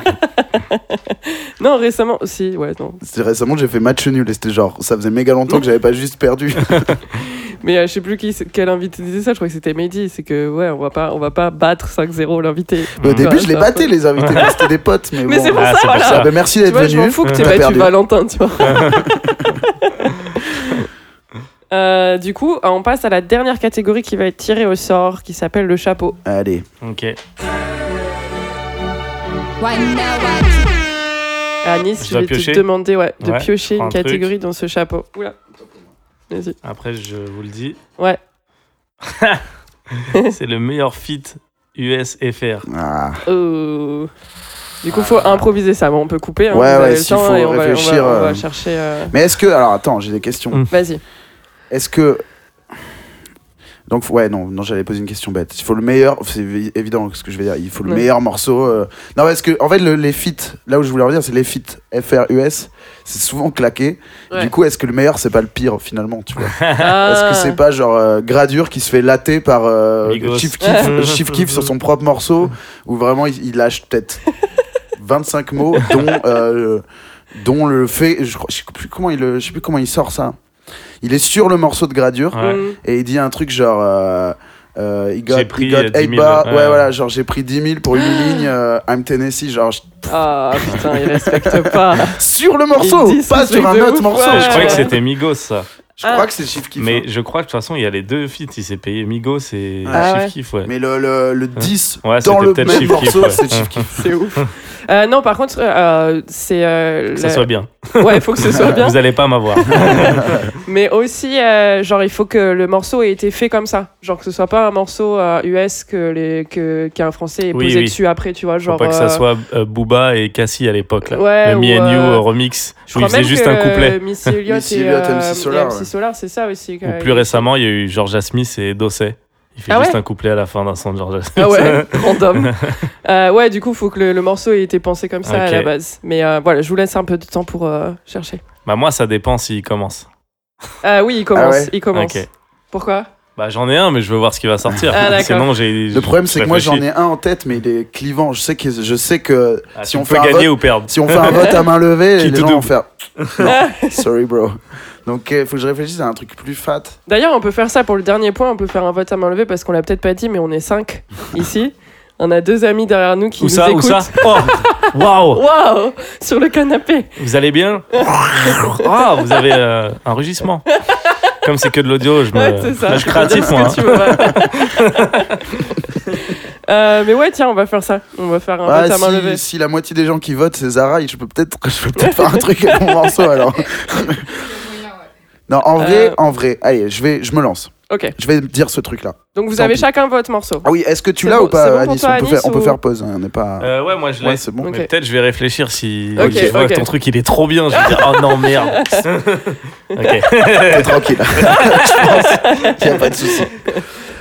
Non, récemment aussi, ouais, non. C'était récemment, j'ai fait match nul et c'était genre, ça faisait méga longtemps que j'avais pas juste perdu. <laughs> Mais euh, je sais plus qui, c'est- quel invité disait ça, je crois que c'était Mehdi. C'est que, ouais, on va pas, on va pas battre 5-0 l'invité. Au début, Ouais, je les battais les invités, c'était des potes. Mais, Mais bon. c'est pour Ah, ça, c'est pour voilà. ça. Ah, bah, merci Tu d'être vois, je m'en venu. fous que t'aies battu. Valentin, tu vois. Euh, du coup, euh, on passe à la dernière catégorie qui va être tirée au sort, qui s'appelle le chapeau. Allez, Ok. Anis, Je vais piocher te demander ouais, de Ouais, piocher une un truc. catégorie dans ce chapeau. Oula. Vas-y. Après, je vous le dis. Ouais. <laughs> C'est le meilleur fit US-FR. Ah. Euh, Du coup, faut improviser ça. Bon, on peut couper. hein, Ouais, ouais, temps faut et on va- on va, réfléchir, on va euh. chercher. euh, Mais est-ce que, alors attends, j'ai des questions. Vas-y. Est-ce que. Donc, ouais, non, non j'allais poser une question bête. Il faut le meilleur, c'est évi- évident ce que je vais dire, il faut le Ouais. meilleur morceau. euh. Non, parce que, en fait, le- les feats, là où je voulais en dire, c'est les feats FR-US, c'est souvent claqué. Ouais. Du coup, est-ce que le meilleur, c'est pas le pire finalement, tu vois? Ah. <laughs> Est-ce que c'est pas genre euh, Gradure qui se fait latter par euh. Chief Keef <laughs> Chief Keef sur son propre morceau, où vraiment il, il lâche peut-être 25 mots, dont, euh, dont le fait. Je, je sais plus comment il, je sais plus comment il sort ça. Il est sur le morceau de Gradure Ouais. Mm. et il dit un truc genre. euh, euh, il got, J'ai pris, il got euh, 10 eight 000, bars. ouais. Ouais, voilà, genre j'ai pris 10 000 pour une ligne. euh, I'm Tennessee, genre je- Ah putain, il respecte pas. <laughs> sur le morceau, pas sur un autre ouf, morceau. ouais. Je croyais que c'était Migos, ça. Je Ah. crois que c'est Chief Keef. Mais hein. je crois que de toute façon, il y a les deux feats. Il s'est payé Migos et Ah Chief ouais. Keef, ouais. Mais le, le, le 10 Ouais, dans c'était le peut-être même morceau, ouais. c'est Chief Keef. C'est ouf. <laughs> Euh, non, par contre, euh, c'est. euh, Que ça soit bien. Ouais, il faut que ce soit bien. Vous allez pas m'avoir. <laughs> Mais aussi, euh, genre, il faut que le morceau ait été fait comme ça. Genre, que ce soit pas un morceau euh, US que les, que, qu'un français ait Oui, posé oui. dessus après, tu vois. Faut Genre, pas que ça soit euh, Booba et Cassie à l'époque, là. Ouais, le Me ou, and You remix. Je Où il crois faisait même juste que un couplet. Missy Elliott <laughs> Missy et, euh, MC Solar. Solar, c'est ça aussi. Ou plus récemment, il y a eu Georgia Smith et Dosset. Il fait Ah juste ouais un couplet à la fin d'un son de Georgia Smith. Ah ouais, <laughs> random. <laughs> Euh, ouais, du coup, faut que le, le morceau ait été pensé comme ça à la base. Mais euh, voilà, je vous laisse un peu de temps pour euh, chercher. bah moi, ça dépend s'il commence. <laughs> Ah oui, il commence. Ah ouais Il commence. Ok. Pourquoi? Bah j'en ai un, mais je veux voir ce qui va sortir. Ah, d'accord. Sinon, j'ai. Le problème, c'est que moi, j'en ai un en tête, mais il est clivant. Je sais que, je sais que Ah, si on peux fait un gagner vote- ou perdre. si on fait un vote à main levée, Qui les gens vont faire. Non, sorry, bro. Donc, il faut que je réfléchisse à un truc plus fat. D'ailleurs, on peut faire ça pour le dernier point. On peut faire un vote à main levée parce qu'on l'a peut-être pas dit, mais on est cinq <laughs> ici. On a deux amis derrière nous qui Où nous ça Où écoutent. ça Oh Waouh <laughs> Waouh Sur le canapé. Vous allez bien <laughs> Ah, vous avez euh, un rugissement. Comme c'est que de l'audio, je me. Ouais, c'est ça. Là, je créatif, moi. Euh, mais ouais, tiens, on va faire ça. On va faire un Ah, vote à main si, levée. si la moitié des gens qui votent, c'est Zara, je peux peut-être je peux peut-être faire un truc avec mon morceau alors. Non, en vrai, Euh. en vrai, allez, je vais, je me lance. Ok. Je vais dire ce truc-là. Donc vous Tant avez pis. chacun votre morceau. Ah oui, est-ce que tu C'est l'as bon- ou pas, c'est bon pour Anis, toi, on, peut Anis, faire, on peut ou- faire pause, hein, on n'est pas. Euh, ouais, moi je l'ai. Ouais, c'est bon. Ok. Mais peut-être je vais réfléchir si Ok, je vois ok. que ton truc il est trop bien. Je vais dire oh non merde. <laughs> ok. T'es tranquille. je pense. Il n'y a pas de souci.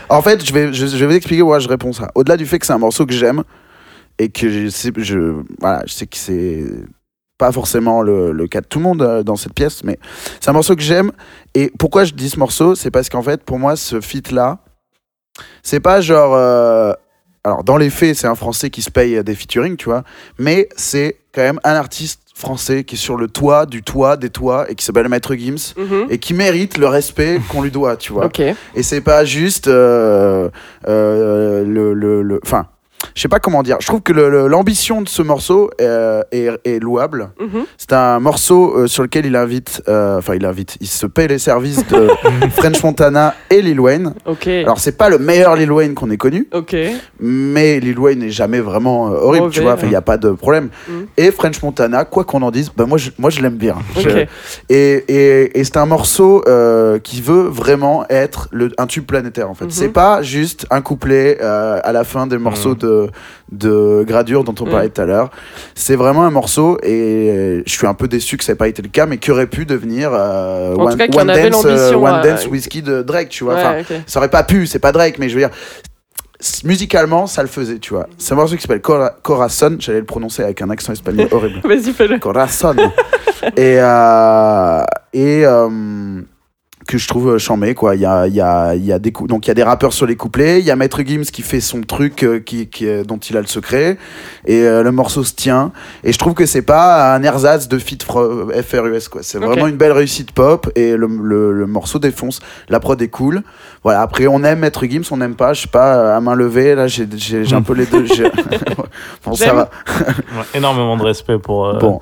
En fait, je vais, je, je vais vous expliquer pourquoi je réponds ça. Au-delà du fait que c'est un morceau que j'aime et que je sais, je, voilà, je sais que c'est pas forcément le, le cas de tout le monde euh, dans cette pièce, mais c'est un morceau que j'aime. Et pourquoi je dis ce morceau? C'est parce qu'en fait, pour moi, ce feat-là, c'est pas genre. euh, alors, dans les faits, c'est un Français qui se paye des featuring, tu vois, mais c'est quand même un artiste français qui est sur le toit du toit des toits et qui s'appelle Maître Gims Mhm. et qui mérite le respect <laughs> qu'on lui doit, tu vois. Ok. Et c'est pas juste euh, euh, le, le, le- enfin, je sais pas comment dire. Je trouve que l'ambition de ce morceau euh, est, est louable. Mhm. C'est un morceau euh, sur lequel il invite, euh, enfin il invite, il se paye les services de <laughs> French Montana et Lil Wayne. Ok. Alors c'est pas le meilleur Lil Wayne qu'on ait connu, Ok. mais Lil Wayne n'est jamais vraiment euh, horrible, Mauvais, tu vois. Il ouais. y a pas de problème. Mhm. Et French Montana, quoi qu'on en dise, bah moi je, moi je l'aime bien. Je- Ok. et, et, et c'est un morceau euh, qui veut vraiment être le, un tube planétaire en fait. Mhm. C'est pas juste un couplet euh, à la fin des morceaux Mhm. De, de gradure dont on Mhm. parlait tout à l'heure. C'est vraiment un morceau et je suis un peu déçu que ça n'ait pas été le cas, mais qui aurait pu devenir euh, En tout One, cas, One avait Dance, euh, One Dance Whiskey de Drake, tu vois. Enfin, ça aurait pas pu, c'est pas Drake, mais je veux dire. Musicalement, ça le faisait, tu vois. C'est un morceau qui s'appelle Cora- Corazon. J'allais le prononcer avec un accent espagnol horrible. <laughs> Vas-y, fais-le. Corazon. et euh, et euh, que je trouve chambé quoi. Il y a il y a il y a des donc il y a des rappeurs sur les couplets. Il y a Maître Gims qui fait son truc euh, qui, qui euh, dont il a le secret. Et euh, le morceau se tient. Et je trouve que c'est pas un ersatz de feat FRUS quoi. C'est vraiment une belle réussite pop et le, le, le morceau défonce. La prod est cool. Voilà. Après on aime Maître Gims on n'aime pas je sais pas à main levée. Là j'ai j'ai un peu les deux. <laughs> <laughs> Bon ça va. Énormément de respect pour euh, bon.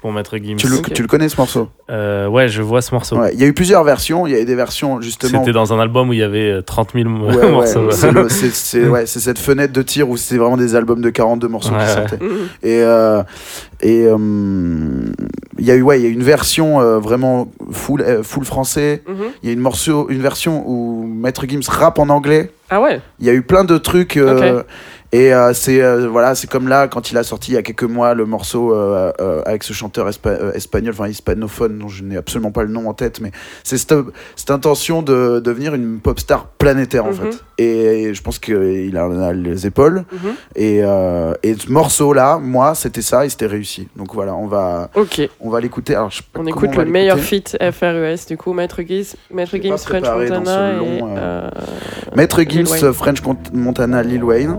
pour Maître Gims. tu le, Ok. tu le connais ce morceau? Euh, ouais, je vois ce morceau. Ouais, il y a eu plusieurs versions. Il y a eu des versions justement. C'était dans un album où il y avait euh, 30 000 Ouais, <laughs> ouais, morceaux. c'est le- <laughs> c'est c'est- ouais, c'est cette fenêtre de tir où c'est vraiment des albums de 42 morceaux Ouais, qui ouais. sortaient. Mhm. Et euh, et euh, il y a eu ouais, il y a eu une version euh, vraiment full euh, full français. Mhm. Il y a une morceau, une version où Maître Gims rappe en anglais. Ah ouais. Il y a eu plein de trucs. euh. Et euh, c'est euh, voilà, c'est comme là quand il a sorti il y a quelques mois le morceau euh, avec ce chanteur espa- espagnol, enfin hispanophone, dont je n'ai absolument pas le nom en tête, mais c'est cette, cette intention de devenir une pop star planétaire en Mhm. fait. Et, je pense qu'il a, a les épaules. Mhm. Et, et ce morceau là, moi, c'était ça et c'était réussi. Donc voilà, on va on va l'écouter. On écoute le meilleur feat FRUS, du coup, Maître Gims, Maître Gims French Montana long, Maître Gims. French Montana, Lil Wayne.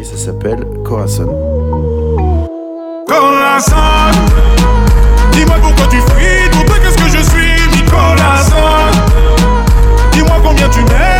Et ça s'appelle Corazon. Corazon Dis-moi pourquoi tu fuis, toi qu'est-ce que je suis, Nicolas Dis-moi combien tu m'aimes,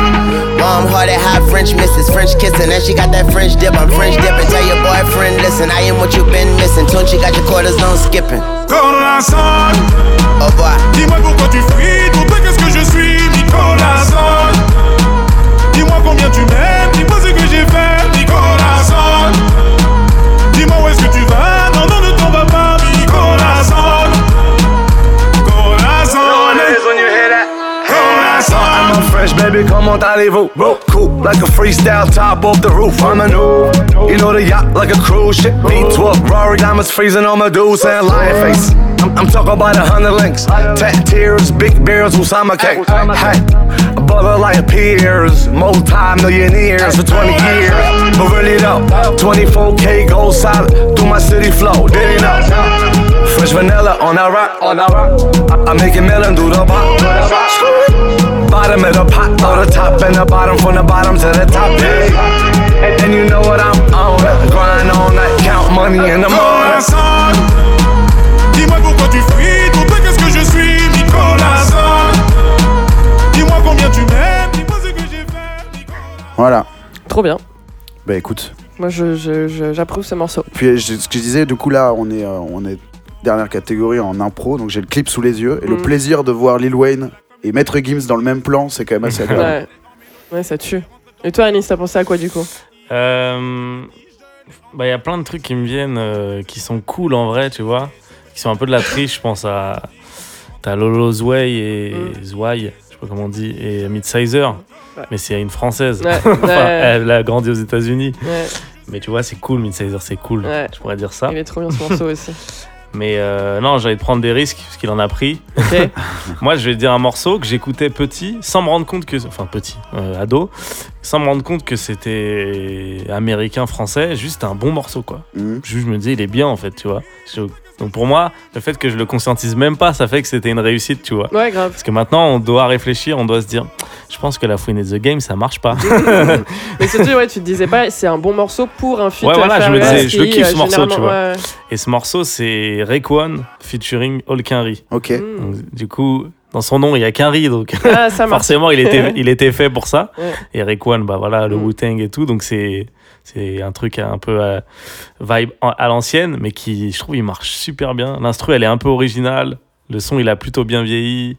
Warm hearted, hot French misses, French kissing, and she got that French dip. I'm French dipping. Tell your boyfriend, listen, I am what you've been missing. Tune, she got your quarters on skipping. Corazon oh, Au revoir. Dis-moi pourquoi tu fuis, pour toi qu'est-ce que je suis, Nicolas Dis-moi combien tu m'aimes, dis-moi ce que j'ai fait, Fresh baby, comment allez-vous? Cool, like a freestyle top off the roof. I'm a new, you know the yacht like a cruise ship. V12, Rory diamonds freezing on Medusa and lion face. I'm, I'm talking about a hundred links, tat tears, big bears, Usama cake. Hey, a brother like a peers, multi-millionaires for 20 years. But really though, 24K gold solid through my city flow. Did he know? Fresh vanilla on that rock, on that rock. I, I make it melon do the pop. Bottom of the pot, or the top and the bottom, from the bottom to the top. Yeah. And then you know what I'm on. Grind all night, count money in the morning. Hassan, dis-moi pourquoi tu fuis, pour toi qu'est-ce que je suis, Nicolas. Dis-moi combien tu m'aimes, dis-moi ce que j'ai fait. Voilà. Trop bien. Bah écoute. Moi, je- je- je- j'approuve ce morceau. Puis je- ce que je disais, du coup là, on est, euh, on est dernière catégorie en impro, donc j'ai le clip sous les yeux et le Mm. plaisir de voir Lil Wayne et Maître Gims dans le même plan, c'est quand même assez <laughs> agréable. Ouais. ouais, ça tue. Et toi, Anis, t'as pensé à quoi du coup? Euh, bah, il y a plein de trucs qui me viennent euh, qui sont cool en vrai, tu vois. Qui sont un peu de la triche. Je pense à. T'as Lolo Zway et Zwei, je sais pas comment on dit, et Midsizer. Ouais. Mais c'est une française. Ouais, <laughs> Enfin, ouais. Elle a grandi aux États-Unis. Ouais. Mais tu vois, c'est cool, Midsizer, c'est cool. Ouais. Je pourrais dire ça. Il est trop bien ce morceau aussi. <laughs> Mais euh, non, j'allais prendre des risques parce qu'il en a pris. <laughs> Moi, je vais dire un morceau que j'écoutais petit, sans me rendre compte que. Enfin, petit, euh, ado, sans me rendre compte que c'était américain, français, juste un bon morceau, quoi. Mhm. Juste, je me disais, il est bien, en fait, tu vois. Je- Donc pour moi, le fait que je le conscientise même pas, ça fait que c'était une réussite, tu vois. Ouais, grave. Parce que maintenant, on doit réfléchir, on doit se dire, je pense que la Fouine et the Game, ça marche pas. <laughs> Mais surtout, ouais, tu te disais pas, c'est un bon morceau pour un feat. Ouais, voilà, je me disais, je le kiffe euh, ce morceau, tu vois. ouais. Et ce morceau, c'est Rayquan featuring Olkinry. Ok. Mm. Donc, du coup, dans son nom, il y a qu'un riz, donc Ah, ça <laughs> forcément, il était, <laughs> il était fait pour ça. Ouais. Et Rayquan, bah voilà, le Mm. Wu-Tang et tout, donc c'est c'est un truc un peu euh, vibe à l'ancienne, mais qui, je trouve, il marche super bien. L'instru, elle est un peu originale. Le son, il a plutôt bien vieilli.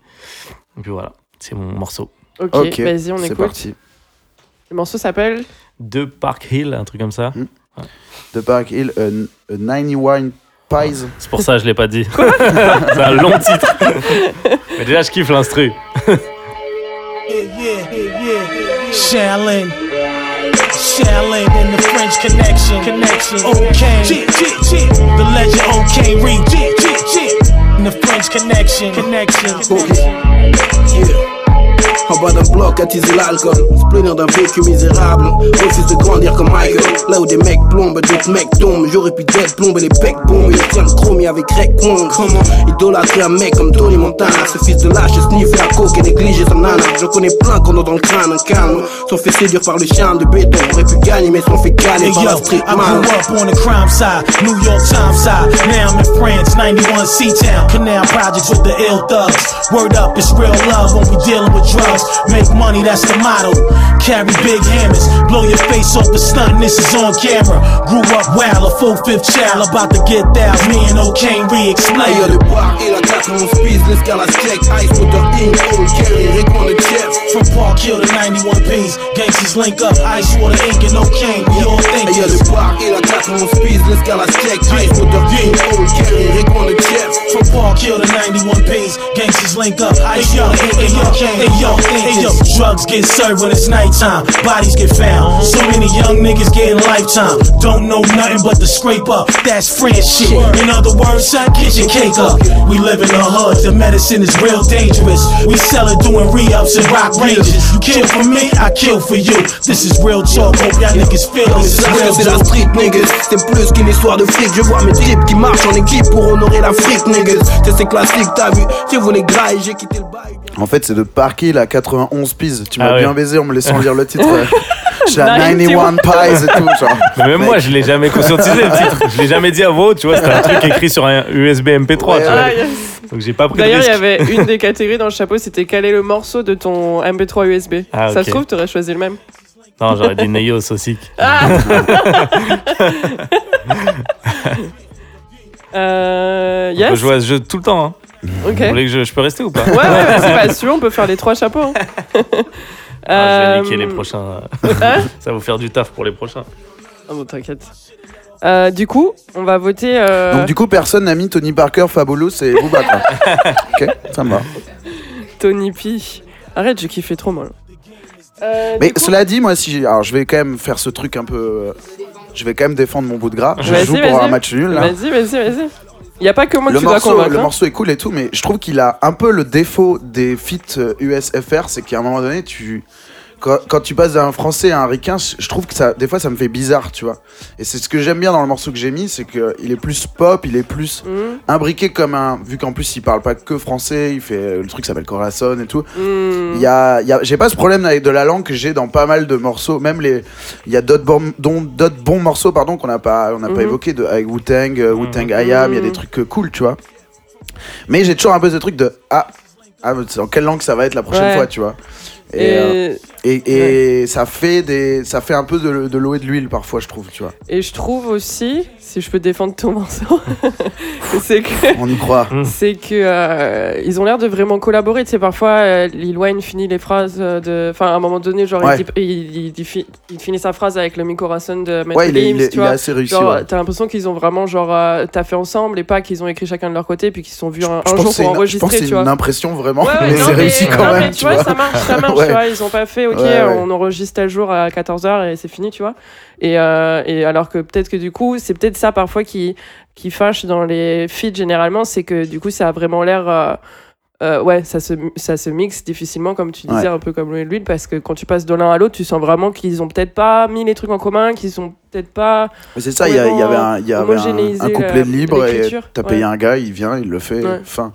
Et puis voilà, c'est mon morceau. Ok, vas-y, on c'est écoute. parti. Le morceau s'appelle De Park Hill, un truc comme ça. De Park Hill, euh, euh, 91 Pies. C'est pour ça que je l'ai pas dit. <laughs> c'est un long titre. mais déjà, je kiffe l'instru. <laughs> Yeah, yeah, yeah, yeah. Shaolin. And the French connection. Connection. Okay. The legend OK Reed. And the French connection. Connection. Yeah. Bas d'un bloc, attiser l'alcool. Se plaindre d'un vécu misérable. Refuse de grandir comme Michael. Là où des mecs plombent, d'autres mecs tombent. J'aurais pu d'être plomber les becs bombes. Il tient le chromie avec Rayquan. Comment idolâtrer un mec comme Tony Montana? Ce fils de lâche, sniffer la coke et négliger son nana. Je connais plein qu'on a dans le crâne, un calme. Sont fait séduire par le charme de béton. Aurait pu gagner, mais sont fait gagner Hey par yo, la street I man. grew up on the crime side, New York Times side. Now I'm in France, 91 C-Town. Canal projects with the ill thugs. Word up, it's real love when we dealing with drugs. Make money, that's the motto. Carry big hammers, blow your face off the stunt, this is on camera. Grew up wild, a full fifth child, about to get that. Me and O'Kane re-explain. Le bar et la 91 Peace, l'escalade check, Ice with the ink, old carry, Rayquan the Jeff. From Park Hill to 91 P's, gangsters link up, ice water, ink, and O'Kane. We all think Hey, le bar et la 91 Peace, l'escalade check, Ice with the ink, old carry, Rayquan the Jeff. From Park Hill to 91 P's, gangsters link up. Ice yo, hey yo, hey yo, hey yo. Drugs get served when it's nighttime. Bodies get found. So many young niggas getting lifetime. Don't know nothing but the scrape up. That's French shit. In other words, son, get your cake up. We live in the hood. The medicine is real dangerous. We sell it doing re-ups and rock ranges. You kill for me, I kill for you. This is real talk. Hope y'all niggas feel this c'est la street niggas C'est plus qu'une histoire de fric Je vois mes types qui marchent en équipe pour honorer l'Afrique niggas C'est c'est classique t'as vu J'ai voulu graille j'ai quitté le bail En fait, c'est de Park Hill à 91 Pies. Tu m'as Ah ouais. bien baisé en me laissant lire le titre. Je suis à 91 91 Pies et tout. Genre. Mais même moi, je l'ai jamais conscientisé le titre. Je l'ai jamais dit à vous, tu vois. C'était un truc écrit sur un USB MP3. tu vois. Ah, yes. Donc j'ai pas pris D'ailleurs, il y avait une <laughs> des catégories dans le chapeau, c'était quel est le morceau de ton MP3 USB. Ah, Ça se trouve, tu aurais choisi le même. Non, j'aurais dit Neos aussi. <laughs> <laughs> Euh, On peut yes. jouer à ce jeu tout le temps. Hein. Ok. Vous voulez que je, je peux rester ou pas Ouais, ouais, si tu veux, on peut faire les trois chapeaux. hein. <laughs> Ah, je vais niquer Euh, les prochains. hein <laughs> Ça va vous faire du taf pour les prochains. Ah bon, t'inquiète. Euh, du coup, on va voter. euh, Donc, du coup, personne n'a mis Tony Parker, Fabulous et Booba. ok, ça me va. Tony P. Arrête, j'ai kiffé trop moi. Euh, Mais coup- cela dit, moi, si j'ai- alors je vais quand même faire ce truc un peu. Euh, Je vais quand même défendre mon bout de gras. Je joue pour un match nul là. Vas-y, vas-y, vas-y. Il n'y a pas que moi que Le tu dois morceau, convaincre. le hein. morceau est cool et tout, mais je trouve qu'il a un peu le défaut des feats euh, USFR, c'est qu'à un moment donné, tu, quand, quand tu passes d'un français à un ricain, je trouve que ça, des fois, ça me fait bizarre, tu vois. Et c'est ce que j'aime bien dans le morceau que j'ai mis, c'est qu'il est plus pop, il est plus Mhm. imbriqué comme un. Vu qu'en plus, il parle pas que français, il fait le truc qui s'appelle Corazon et tout. Il y a, il y a- j'ai pas ce problème avec de la langue que j'ai dans pas mal de morceaux. Même les, il y a d'autres bons, dont- d'autres bons morceaux, pardon, qu'on n'a pas, on pas Mhm. évoqué de, avec Wu-Tang, euh, Wu-Tang IAM. Il y a des trucs euh, cool, tu vois. Mais j'ai toujours un peu ce truc de ah, ah, en quelle langue ça va être la prochaine Ouais. fois, tu vois. Et, Et- euh, et, et ça fait des, ça fait un peu de, de l'eau et de l'huile parfois, je trouve, tu vois. Et je trouve aussi, si je peux défendre ton morceau, <laughs> c'est que. On y croit. <laughs> C'est que euh, ils ont l'air de vraiment collaborer. Tu sais, parfois, euh, Lil Wayne finit les phrases euh, de. Enfin, à un moment donné, genre, Ouais. il, il, il- il fi- il finit sa phrase avec le Corazon de Maître Ouais, il est- Gims, il est- tu il est vois. assez réussi, Genre, ouais. t'as l'impression qu'ils ont vraiment, genre, euh, taffé ensemble et pas qu'ils ont écrit chacun de leur côté puis qu'ils se sont vus un, jour pour une- je pense c'est vois. une impression vraiment, mais c'est réussi quand non, même, mais tu vois, vois. ça marche, ça <laughs> marche, tu vois. Ils ont pas fait, ok, Ouais, on enregistre tel jour à 14h et c'est fini, tu vois. Et, euh, et alors que peut-être que du coup, c'est peut-être ça parfois qui, qui fâche dans les feeds généralement, c'est que du coup, ça a vraiment l'air. euh, euh, ouais, ça se, ça se mixe difficilement, comme tu disais, Ouais. un peu comme l'eau et l'huile, parce que quand tu passes de l'un à l'autre, tu sens vraiment qu'ils ont peut-être pas mis les trucs en commun, qu'ils ont peut-être pas. Mais c'est ça, il y, avait un, y avait un, un couplet libre et t'as Ouais. payé un gars, il vient, il le fait, Ouais. fin.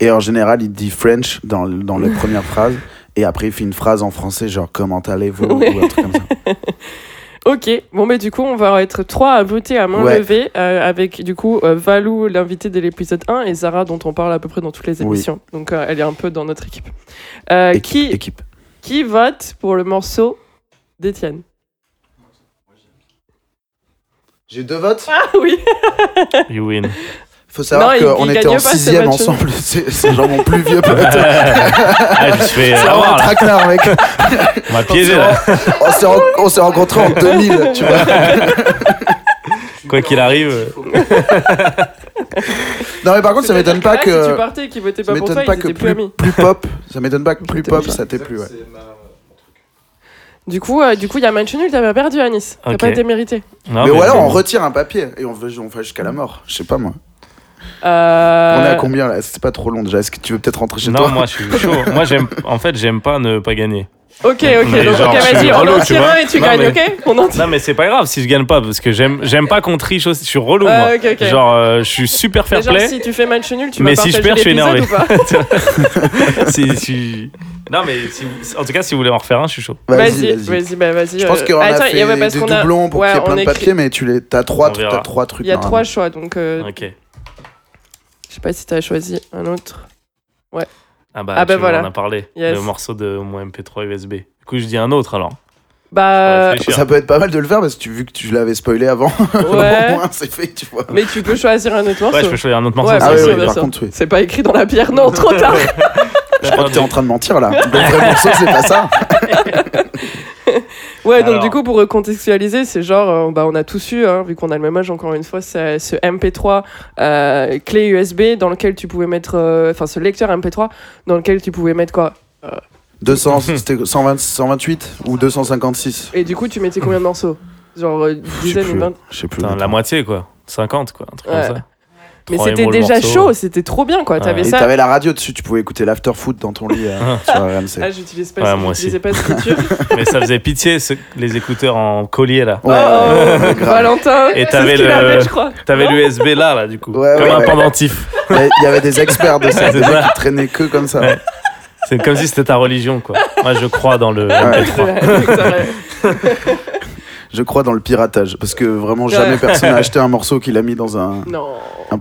Et en général, il dit French dans, dans les premières phrases, et après il fait une phrase en français, genre comment allez-vous Ouais. ou un truc comme ça. <laughs> Ok, bon, mais du coup, on va être trois à voter à main Ouais. levée, euh, avec du coup euh, Valou, l'invité de l'épisode 1, et Zara, dont on parle à peu près dans toutes les Oui. émissions. Donc, euh, elle est un peu dans notre équipe. Euh, qui, équipe. qui vote pour le morceau d'Étienne J'ai deux votes Ah oui You win. <laughs> Faut savoir qu'on était en sixième ensemble, <laughs> c'est genre mon plus vieux <laughs> pote. Ah, je me suis fait C'est vraiment un traquenard, mec. On m'a piégé, là. On s'est ren- on s'est rencontrés en <laughs> 2000, tu vois. Quoi qu'il arrive. Non, mais par contre, ça m'étonne pas Ah, Si tu que. partais votaient Ça pas pour m'étonne toi, pas ils que étaient plus plus, amis. plus pop, ça m'étonne pas que plus pop, ça t'ait plu, ouais. Du coup, euh, du coup, il y a match nul, t'avais perdu à Nice. T'as Ok. pas été mérité. Non, mais, mais ou alors on retire un papier et on, fait- on fait jusqu'à la mort. Je sais pas moi. Euh, On est à combien là? C'est pas trop long déjà. Est-ce que tu veux peut-être rentrer chez Non, toi? moi je suis chaud. Moi j'aime, en fait, j'aime pas ne pas gagner. Ok, ok, Mais donc genre, vas-y, on en tire un et tu Non, gagnes, mais- ok On en tire Non, mais c'est pas grave si je gagne pas parce que j'aime, j'aime pas qu'on triche aussi. Je suis relou, Ouais, moi. Genre, euh, je suis super fair Mais genre, play. si tu fais match nul, tu mais si je perds, je suis l'épisode énervé. <laughs> si, si- Non, mais si en tout cas, si vous voulez en refaire un, je suis chaud. Vas-y, vas-y, bah vas-y. Je pense euh, qu'on a fait des qu'on a- doublons pour qu'il y ait plein de papiers, mais tu les, t'as trois, trucs. Il y a trois choix, donc Ok. Je sais pas si t'as choisi un autre. Ouais. Ah bah, Ah bah tu voilà. en as parlé. Yes. Le morceau de mon MP3 USB. Du coup, je dis un autre alors. Bah, réfléchir. Ça peut être pas mal de le faire parce que tu, vu que tu l'avais spoilé avant, <laughs> Ouais. au moins c'est fait, tu vois. mais tu peux choisir un autre morceau. Ouais, je peux choisir un autre morceau. Ouais, Ah oui, bien par contre, oui. C'est pas écrit dans la pierre, non, trop tard. <laughs> Je crois que t'es en train de mentir là. Le vrai morceau, c'est pas ça. <laughs> Ouais, donc du coup, pour recontextualiser, c'est genre, euh, bah, on a tous eu, hein, vu qu'on a le même âge encore une fois, c'est ce MP3 euh, clé USB dans lequel tu pouvais mettre, euh, enfin ce lecteur MP3 dans lequel tu pouvais mettre quoi 200, <laughs> c'était 120, 128 ou 256 Et du coup, tu mettais combien de morceaux? Genre euh, Je sais dizaine ou plus. vingt? Je sais plus. Putain, la moitié, quoi. 50, quoi. Un truc Ouais. comme ça. Mais c'était déjà morceau. chaud, c'était trop bien quoi. T'avais Et ça. t'avais la radio dessus, tu pouvais éciter l'after foot dans ton lit euh, sur RMC. Ah, j'utilise pas, Ouais, moi j'utilisais aussi. pas l'écriture. <laughs> Mais ça faisait pitié, ce- les écouteurs en collier, là. Ouais, oh, ouais, <laughs> grave. Valentin. Et c'est t'avais ce qu'il le, avait, je crois. t'avais Non l'USB là, là, du coup. Ouais, comme ouais, un ouais. pendentif. Il y a- il y avait des experts de ça, <laughs> des mecs qui traînaient que comme ça. Ouais. C'est comme si c'était ta religion, quoi. Moi, je crois dans le Ouais. MP3. Je crois dans le piratage parce que vraiment jamais Ouais. personne n'a <laughs> acheté un morceau qu'il a mis dans un. Non.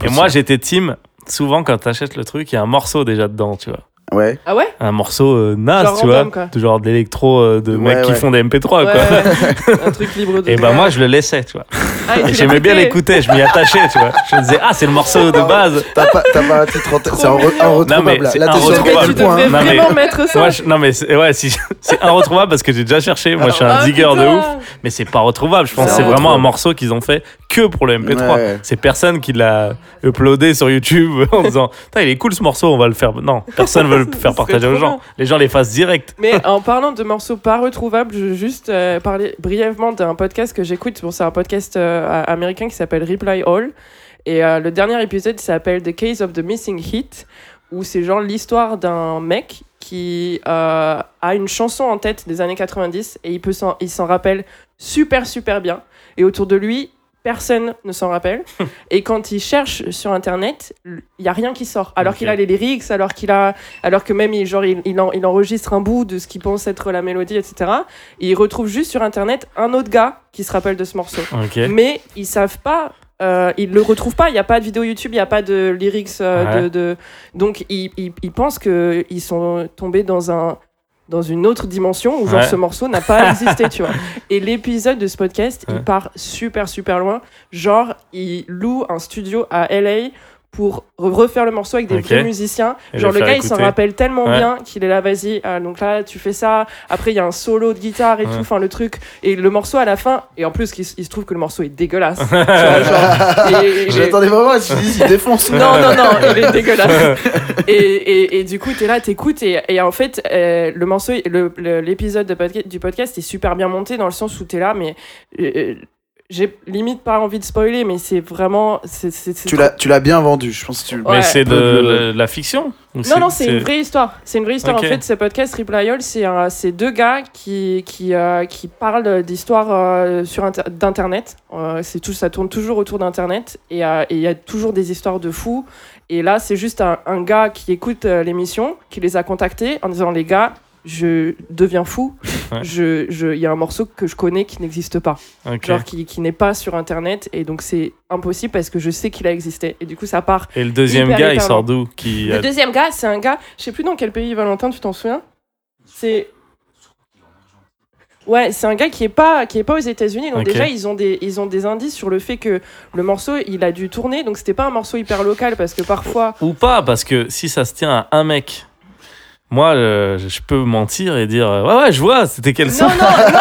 Et moi, j'étais team. Souvent, quand t'achètes le truc, il y a un morceau déjà dedans, tu vois. Ouais. Ah ouais Un morceau euh, naze, Genre tu vois. quoi. De genre d'électro euh, de Ouais, mecs qui font des MP3, Ouais, quoi. ouais. <laughs> Un truc libre de. Et bah, moi, je le laissais, tu vois. Ah, et Et tu j'aimais bien l'écouter, je m'y attachais, tu vois. Je me disais, ah, c'est le morceau de base. T'as pas, t'as pas un titre en tête, c'est un, re- un Non, retrouvable. mais là. c'est Là, t'es sur Tu point Non, mais- vraiment mettre ça. Moi, je- non, mais c'est ouais, si, <laughs> c'est inretrouvable parce que j'ai déjà cherché. Moi, je suis un Ah, digger de putain. ouf. Mais c'est pas retrouvable. Je pense que C'est vraiment un morceau qu'ils ont fait que pour le MP3. Ouais. C'est personne qui l'a uploadé sur YouTube <laughs> en disant Putain, il est cool ce morceau, on va le faire. Non, personne veut le faire partager aux gens. bien. Les gens l'effacent direct. Mais <laughs> en parlant de morceaux pas retrouvables, je veux juste euh, parler brièvement d'un podcast que j'écoute. Bon, c'est un podcast euh, américain qui s'appelle Reply All. Et euh, le dernier épisode s'appelle The Case of the Missing Hit, où c'est genre l'histoire d'un mec qui a une chanson en tête des années 90 et il peut s'en, il s'en rappelle super super bien. Et autour de lui, personne ne s'en rappelle. <laughs> et quand il cherche sur internet, il y a rien qui sort. Alors qu'il a les lyrics, alors qu'il a, alors que même il, genre il, il, en- il enregistre un bout de ce qu'il pense être la mélodie, etc. Et il retrouve juste sur internet un autre gars qui se rappelle de ce morceau. Mais ils savent pas. Euh, ils le retrouvent pas, il n'y a pas de vidéo YouTube, il n'y a pas de lyrics. euh, Ouais. de, de- Donc ils, ils, ils pensent qu'ils sont tombés dans, un, dans une autre dimension où genre Ouais. ce morceau n'a pas <laughs> existé, tu vois. Et l'épisode de ce podcast, Ouais. il part super super loin. Genre, il loue un studio à LA pour re- refaire le morceau avec des vrais musiciens. Et Genre le gars, il s'en rappelle tellement Ouais. bien qu'il est là, vas-y. ah, donc là, tu fais ça. Après, il y a un solo de guitare et Ouais. tout. Enfin, le truc. Et le morceau à la fin. Et en plus, il, se trouve que le morceau est dégueulasse. <laughs> Tu J'attendais vraiment qu'ils disent, il défonce. non, non, non, <laughs> il est dégueulasse. Et, et, et du coup, t'es là, t'écoutes. Et, et en fait, euh, le morceau, le- le- l'épisode du podcast est super bien monté dans le sens où t'es là, mais euh, j'ai limite pas envie de spoiler, mais c'est vraiment. Tu l'as, tu l'as bien vendu, je pense que tu. Ouais. Mais c'est de la- la fiction Non, non, c'est une vraie histoire. C'est une vraie histoire. En fait, ce podcast Reply c'est un- c'est deux gars qui, qui, euh, qui parlent d'histoires euh, sur inter- d'internet. Euh, c'est tout, ça tourne toujours autour d'internet et euh, il y a toujours des histoires de fous. Et là, c'est juste un, un gars qui écoute euh, l'émission, qui les a contactés en disant les gars. Je deviens fou. <laughs> Ouais. Je, je, il y a un morceau que je connais qui n'existe pas, Ok. genre qui, qui n'est pas sur internet, et donc c'est impossible parce que je sais qu'il a existé. Et du coup, ça part Et le deuxième gars, il sort d'où qui le a- deuxième gars, c'est un gars, je sais plus dans quel pays, Valentin, tu t'en souviens? C'est. Ouais, c'est un gars qui est pas qui est pas aux États-Unis. Donc déjà ils ont des ils ont des indices sur le fait que le morceau il a dû tourner. Donc c'était pas un morceau hyper local parce que parfois Ou pas, parce que si ça se tient à un mec, moi, euh, je peux mentir et dire euh, Ouais, ouais, je vois, c'était quel son. Et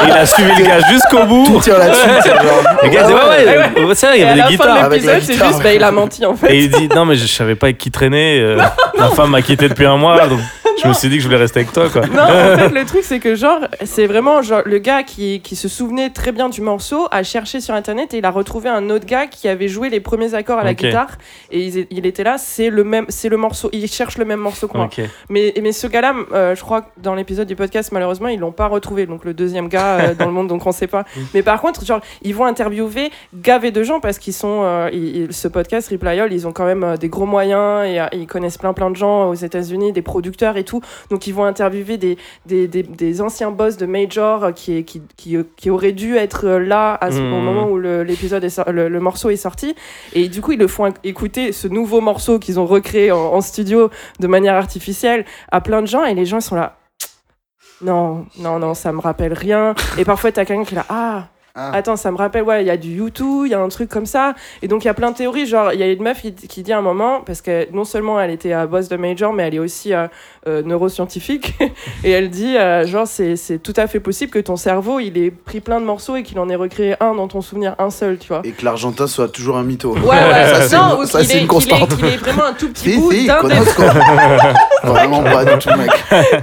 il a suivi le gars jusqu'au bout. Tout tire là-dessus, c'est genre. Le gars dit Ouais, ouais, ouais, c'est vrai, il y avait la des fin guitares. l'épisode, c'est guitare. juste bah, il a menti en fait. Et il dit Non, mais je savais pas avec qui traîner. euh, ma femme m'a quitté depuis un mois, donc je me suis dit que je voulais rester avec toi, quoi. Non, en <laughs> fait, le truc, c'est que, genre, c'est vraiment genre, le gars qui, qui se souvenait très bien du morceau a cherché sur internet et il a retrouvé un autre gars qui avait joué les premiers accords à la guitare. Et il, il était là, c'est le même, c'est le morceau, il cherche le même morceau que moi. Mais, mais ce gars-là, euh, je crois que dans l'épisode du podcast, malheureusement, ils l'ont pas retrouvé. Donc le deuxième gars euh, <laughs> dans le monde, donc on sait pas. Mais par contre, genre, ils vont interviewer gavé de gens parce qu'ils sont, euh, ils- ils- ce podcast Reply All, ils ont quand même des gros moyens et, euh, ils connaissent plein plein de gens aux États-Unis, des producteurs et tout. Donc ils vont interviewer des, des, des, des anciens boss de major qui, qui, qui, qui auraient dû être euh, là à ce, au Mhm. moment où le- l'épisode le, le morceau est sorti. Et du coup, ils le font éc- écouter ce nouveau morceau qu'ils ont recréé en, en studio de manière artificielle à plein de gens et les gens sont là. <tsk> Non, non, non, ça me rappelle rien. Et parfois, t'as quelqu'un qui est là. Ah, Ah. attends, ça me rappelle, ouais, il y a du YouTube, il y a un truc comme ça. Et donc, il y a plein de théories. Genre, il y a une meuf qui, qui dit à un moment, parce que non seulement elle était à boss de Major, mais elle est aussi euh, euh, neuroscientifique. <laughs> et elle dit, euh, genre, c'est tout à fait possible que ton cerveau, il ait pris plein de morceaux et qu'il en ait recréé un dans ton souvenir, un seul, tu vois. Et que l'Argentin soit toujours un mytho. Ouais, ouais, <laughs> ça non, ça, qu'il c'est est, une qu'il est- constante. qu'il est vraiment un tout petit Si, bout si, d'un des... <laughs> Vraiment pas du tout, mec.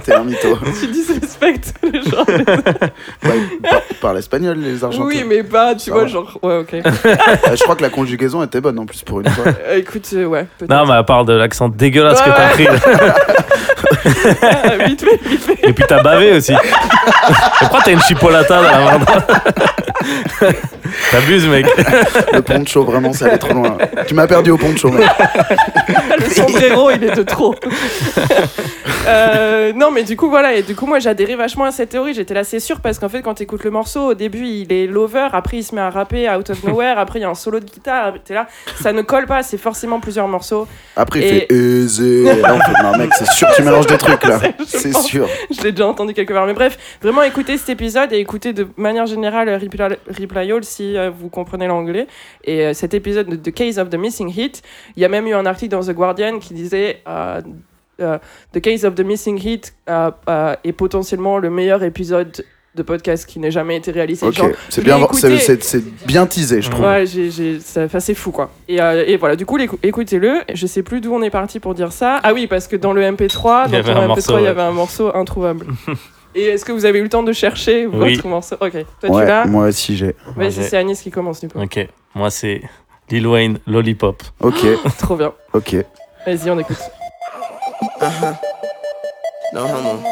T'es un mytho. Tu disrespectes les gens. Par, par l'espagnol, les Argentins. Oui, mais pas, tu vois, genre, ouais, ok. Euh, <laughs> je crois que la conjugaison était bonne en plus pour une fois. Euh, écoute, euh, ouais. Non, mais à part de l'accent dégueulasse que t'as pris. là. Ah, <laughs> vite fait, vite fait. Et puis t'as bavé aussi. Pourquoi t'as une chipolata dans la main <laughs> T'abuses, mec. Le poncho, vraiment, ça allait trop loin. Tu m'as perdu au poncho, mec. Le sombrero, il est de trop. Euh, non, mais du coup, voilà. Et du coup, moi, j'adhérais vachement à cette théorie. J'étais là, c'est sûr, parce qu'en fait, quand t'écoutes le morceau, au début, il est lover, après, il se met à rapper out of nowhere, <laughs> après, il y a un solo de guitare. T'es là, ça ne colle pas, c'est forcément plusieurs morceaux. Après, il fait aisé. Là, on fait, non, mec, c'est sûr, tu mélanges des trucs là. <laughs> C'est sûr. Je l'ai déjà entendu quelque part. Mais bref, vraiment écoutez cet épisode et écoutez de manière générale Reply, Reply All si euh, vous comprenez l'anglais. Et euh, cet épisode de The Case of the Missing Hit, il y a même eu un article dans The Guardian qui disait euh, The Case of the Missing Hit est potentiellement le meilleur épisode de podcast qui n'ait jamais été réalisé. Ok, c'est bien, c'est- bien teasé, je trouve. Ouais, j'ai, j'ai, ça, enfin, c'est fou quoi. Et, euh, et voilà, du coup, écoutez-le. Je sais plus d'où on est parti pour dire ça. Ah oui, parce que dans le MP3, Il y dans avait ton un MP3, morceau, il y ouais. avait un morceau introuvable. <laughs> Et est-ce que vous avez eu le temps de chercher votre Oui. morceau? Ok, toi Ouais, tu l'as? moi aussi j'ai. Vas-y, j'ai- c'est Anis qui commence du coup. Ok, moi c'est Lil Wayne, Lollipop. Ok, <laughs> Trop bien. ok. Vas-y, on écoute. No homo.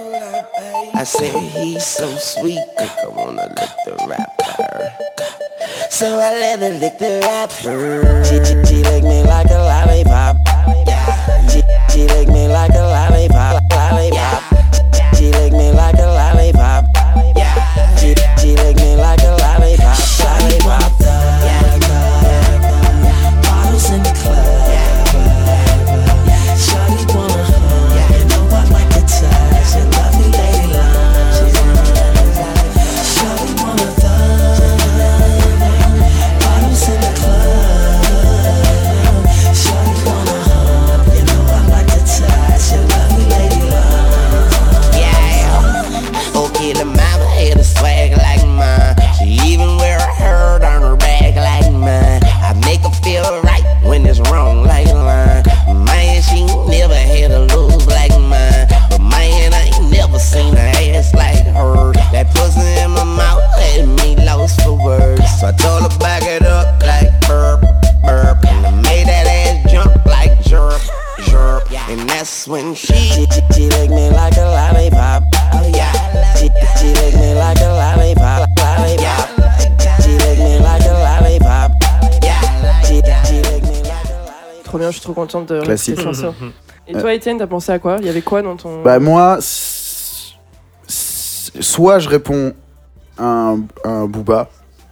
I said he's so sweet, I wanna lick the rapper. So I let her lick the rapper. She, she, she lick me like a lollipop. Yeah. She, she lick me like a lollipop. Lollipop. She lick me like a lollipop. Yeah. She, she lick me like a lollipop. Lollipop. So I told her back it up like burp, burp. And I made that ass jump like jerk, jerk. And that's when she, she, she, she licked me like a lollipop. Oh yeah. She, she licked me like a lollipop, lollipop. She licked me like a lollipop. Yeah. She, she licked me Trop bien, je suis trop contente de Classique. réécouter ce morceau. Et toi, Étienne, t'as pensé à quoi? Il y avait quoi dans ton. Bah moi, soit je réponds un, un Booba,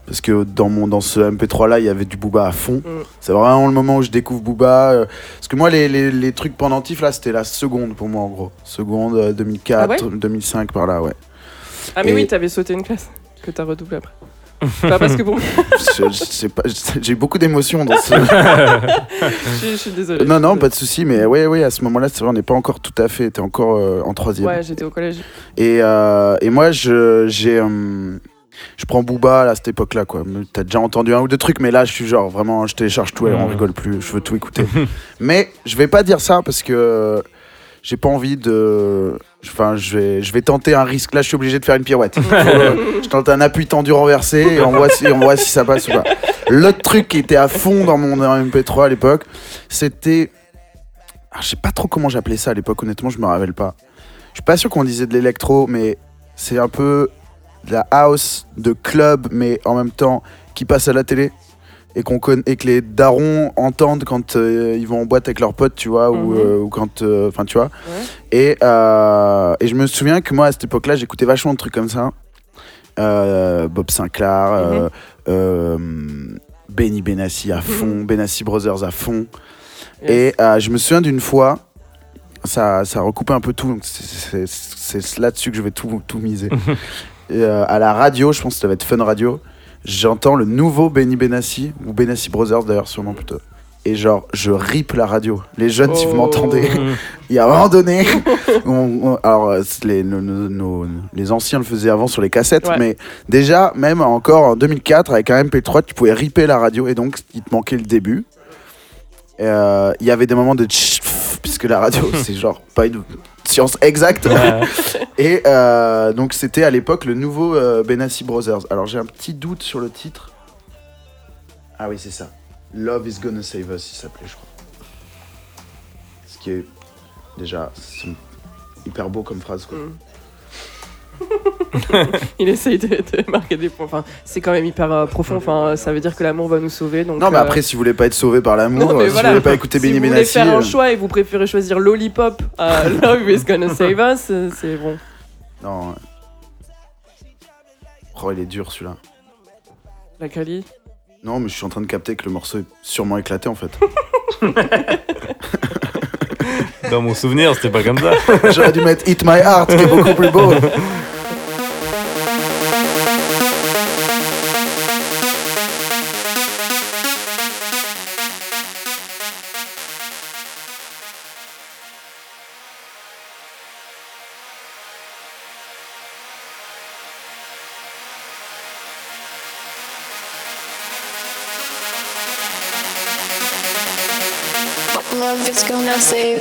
parce que dans, mon, dans ce MP3 là, il y avait du Booba à fond. Mm. C'est vraiment le moment où je découvre Booba. euh, parce que moi, les, les, les trucs pendentifs là, c'était la seconde pour moi en gros. Seconde, euh, 2004, Ah ouais 2005 par là, ouais. Ah, mais Et- oui, t'avais sauté une classe que t'as redoublé après. pas parce que bon. <laughs> J'ai eu beaucoup d'émotions dans ce. je, <laughs> je suis désolée. non, non, pas de souci, mais ouais, ouais, à ce moment-là, c'est vrai, on n'est pas encore tout à fait. T'es encore euh, en troisième. Ouais, j'étais au collège. Et, euh, et moi, j'ai, euh, je prends Booba à cette époque-là, quoi. T'as déjà entendu un ou deux trucs, mais là, je suis genre vraiment, je télécharge tout et on rigole plus. Je veux tout écouter. <laughs> mais je vais pas dire ça parce que j'ai pas envie de. Enfin, je vais, je vais tenter un risque. Là, je suis obligé de faire une pirouette. Euh, <laughs> je tente un appui tendu renversé et on voit si, on voit si ça passe ou pas. L'autre truc qui était à fond dans mon MP3 à l'époque, c'était. Ah, je sais pas trop comment j'appelais ça à l'époque, honnêtement, je me rappelle pas. Je suis pas sûr qu'on disait de l'électro, mais c'est un peu de la house de club, mais en même temps qui passe à la télé et, qu'on conna- et que les darons entendent quand euh, ils vont en boîte avec leurs potes, tu vois, ou, Mhm. euh, ou quand. euh, Enfin, tu vois. Et, et je me souviens que moi, à cette époque-là, j'écoutais vachement de trucs comme ça. Bob Sinclair, euh, Benny Benassi à fond, Benassi Brothers à fond. Et je me souviens d'une fois, ça, ça recoupe un peu tout, donc c'est là-dessus que je vais tout, tout miser. <laughs> Euh, à la radio, je pense que ça va être Fun Radio, j'entends le nouveau Benny Benassi, ou Benassi Brothers d'ailleurs, sûrement plutôt. Et genre, je rip la radio. Les jeunes, si vous Oh. m'entendez, <laughs> il y a un moment donné. <laughs> on- on- alors, euh, les, nos- nos- nos- les anciens le faisaient avant sur les cassettes, Ouais. mais déjà, même encore en 2004, avec un MP3, tu pouvais ripper la radio et donc il te manquait le début. Euh, Il y avait des moments de puisque la radio, <laughs> c'est genre pas une science exacte. Ouais. <laughs> et euh, donc, c'était à l'époque le nouveau euh, Benassi Brothers. Alors, j'ai un petit doute sur le titre. Ah oui, c'est ça. Love is gonna save us, il s'appelait, je crois. Ce qui est déjà hyper beau comme phrase, quoi. <laughs> Il essaye de, de marquer des points. Enfin, c'est quand même hyper euh, profond. Enfin, ça veut dire que l'amour va nous sauver. Donc, Non, mais euh, après, si vous voulez pas être sauvé par l'amour, euh, si voilà. vous voulez pas écouter si Benny vous voulez Benassi. faire un euh, choix et vous préférez choisir Lollipop à <laughs> Love is gonna save us, euh, c'est bon. Non. Oh, il est dur celui-là. La Cali. Non, mais je suis en train de capter que le morceau est sûrement éclaté en fait. <laughs> Dans mon souvenir, c'était pas comme ça. <laughs> J'aurais dû mettre Hit My Heart, qui est beaucoup plus beau. Love is gonna save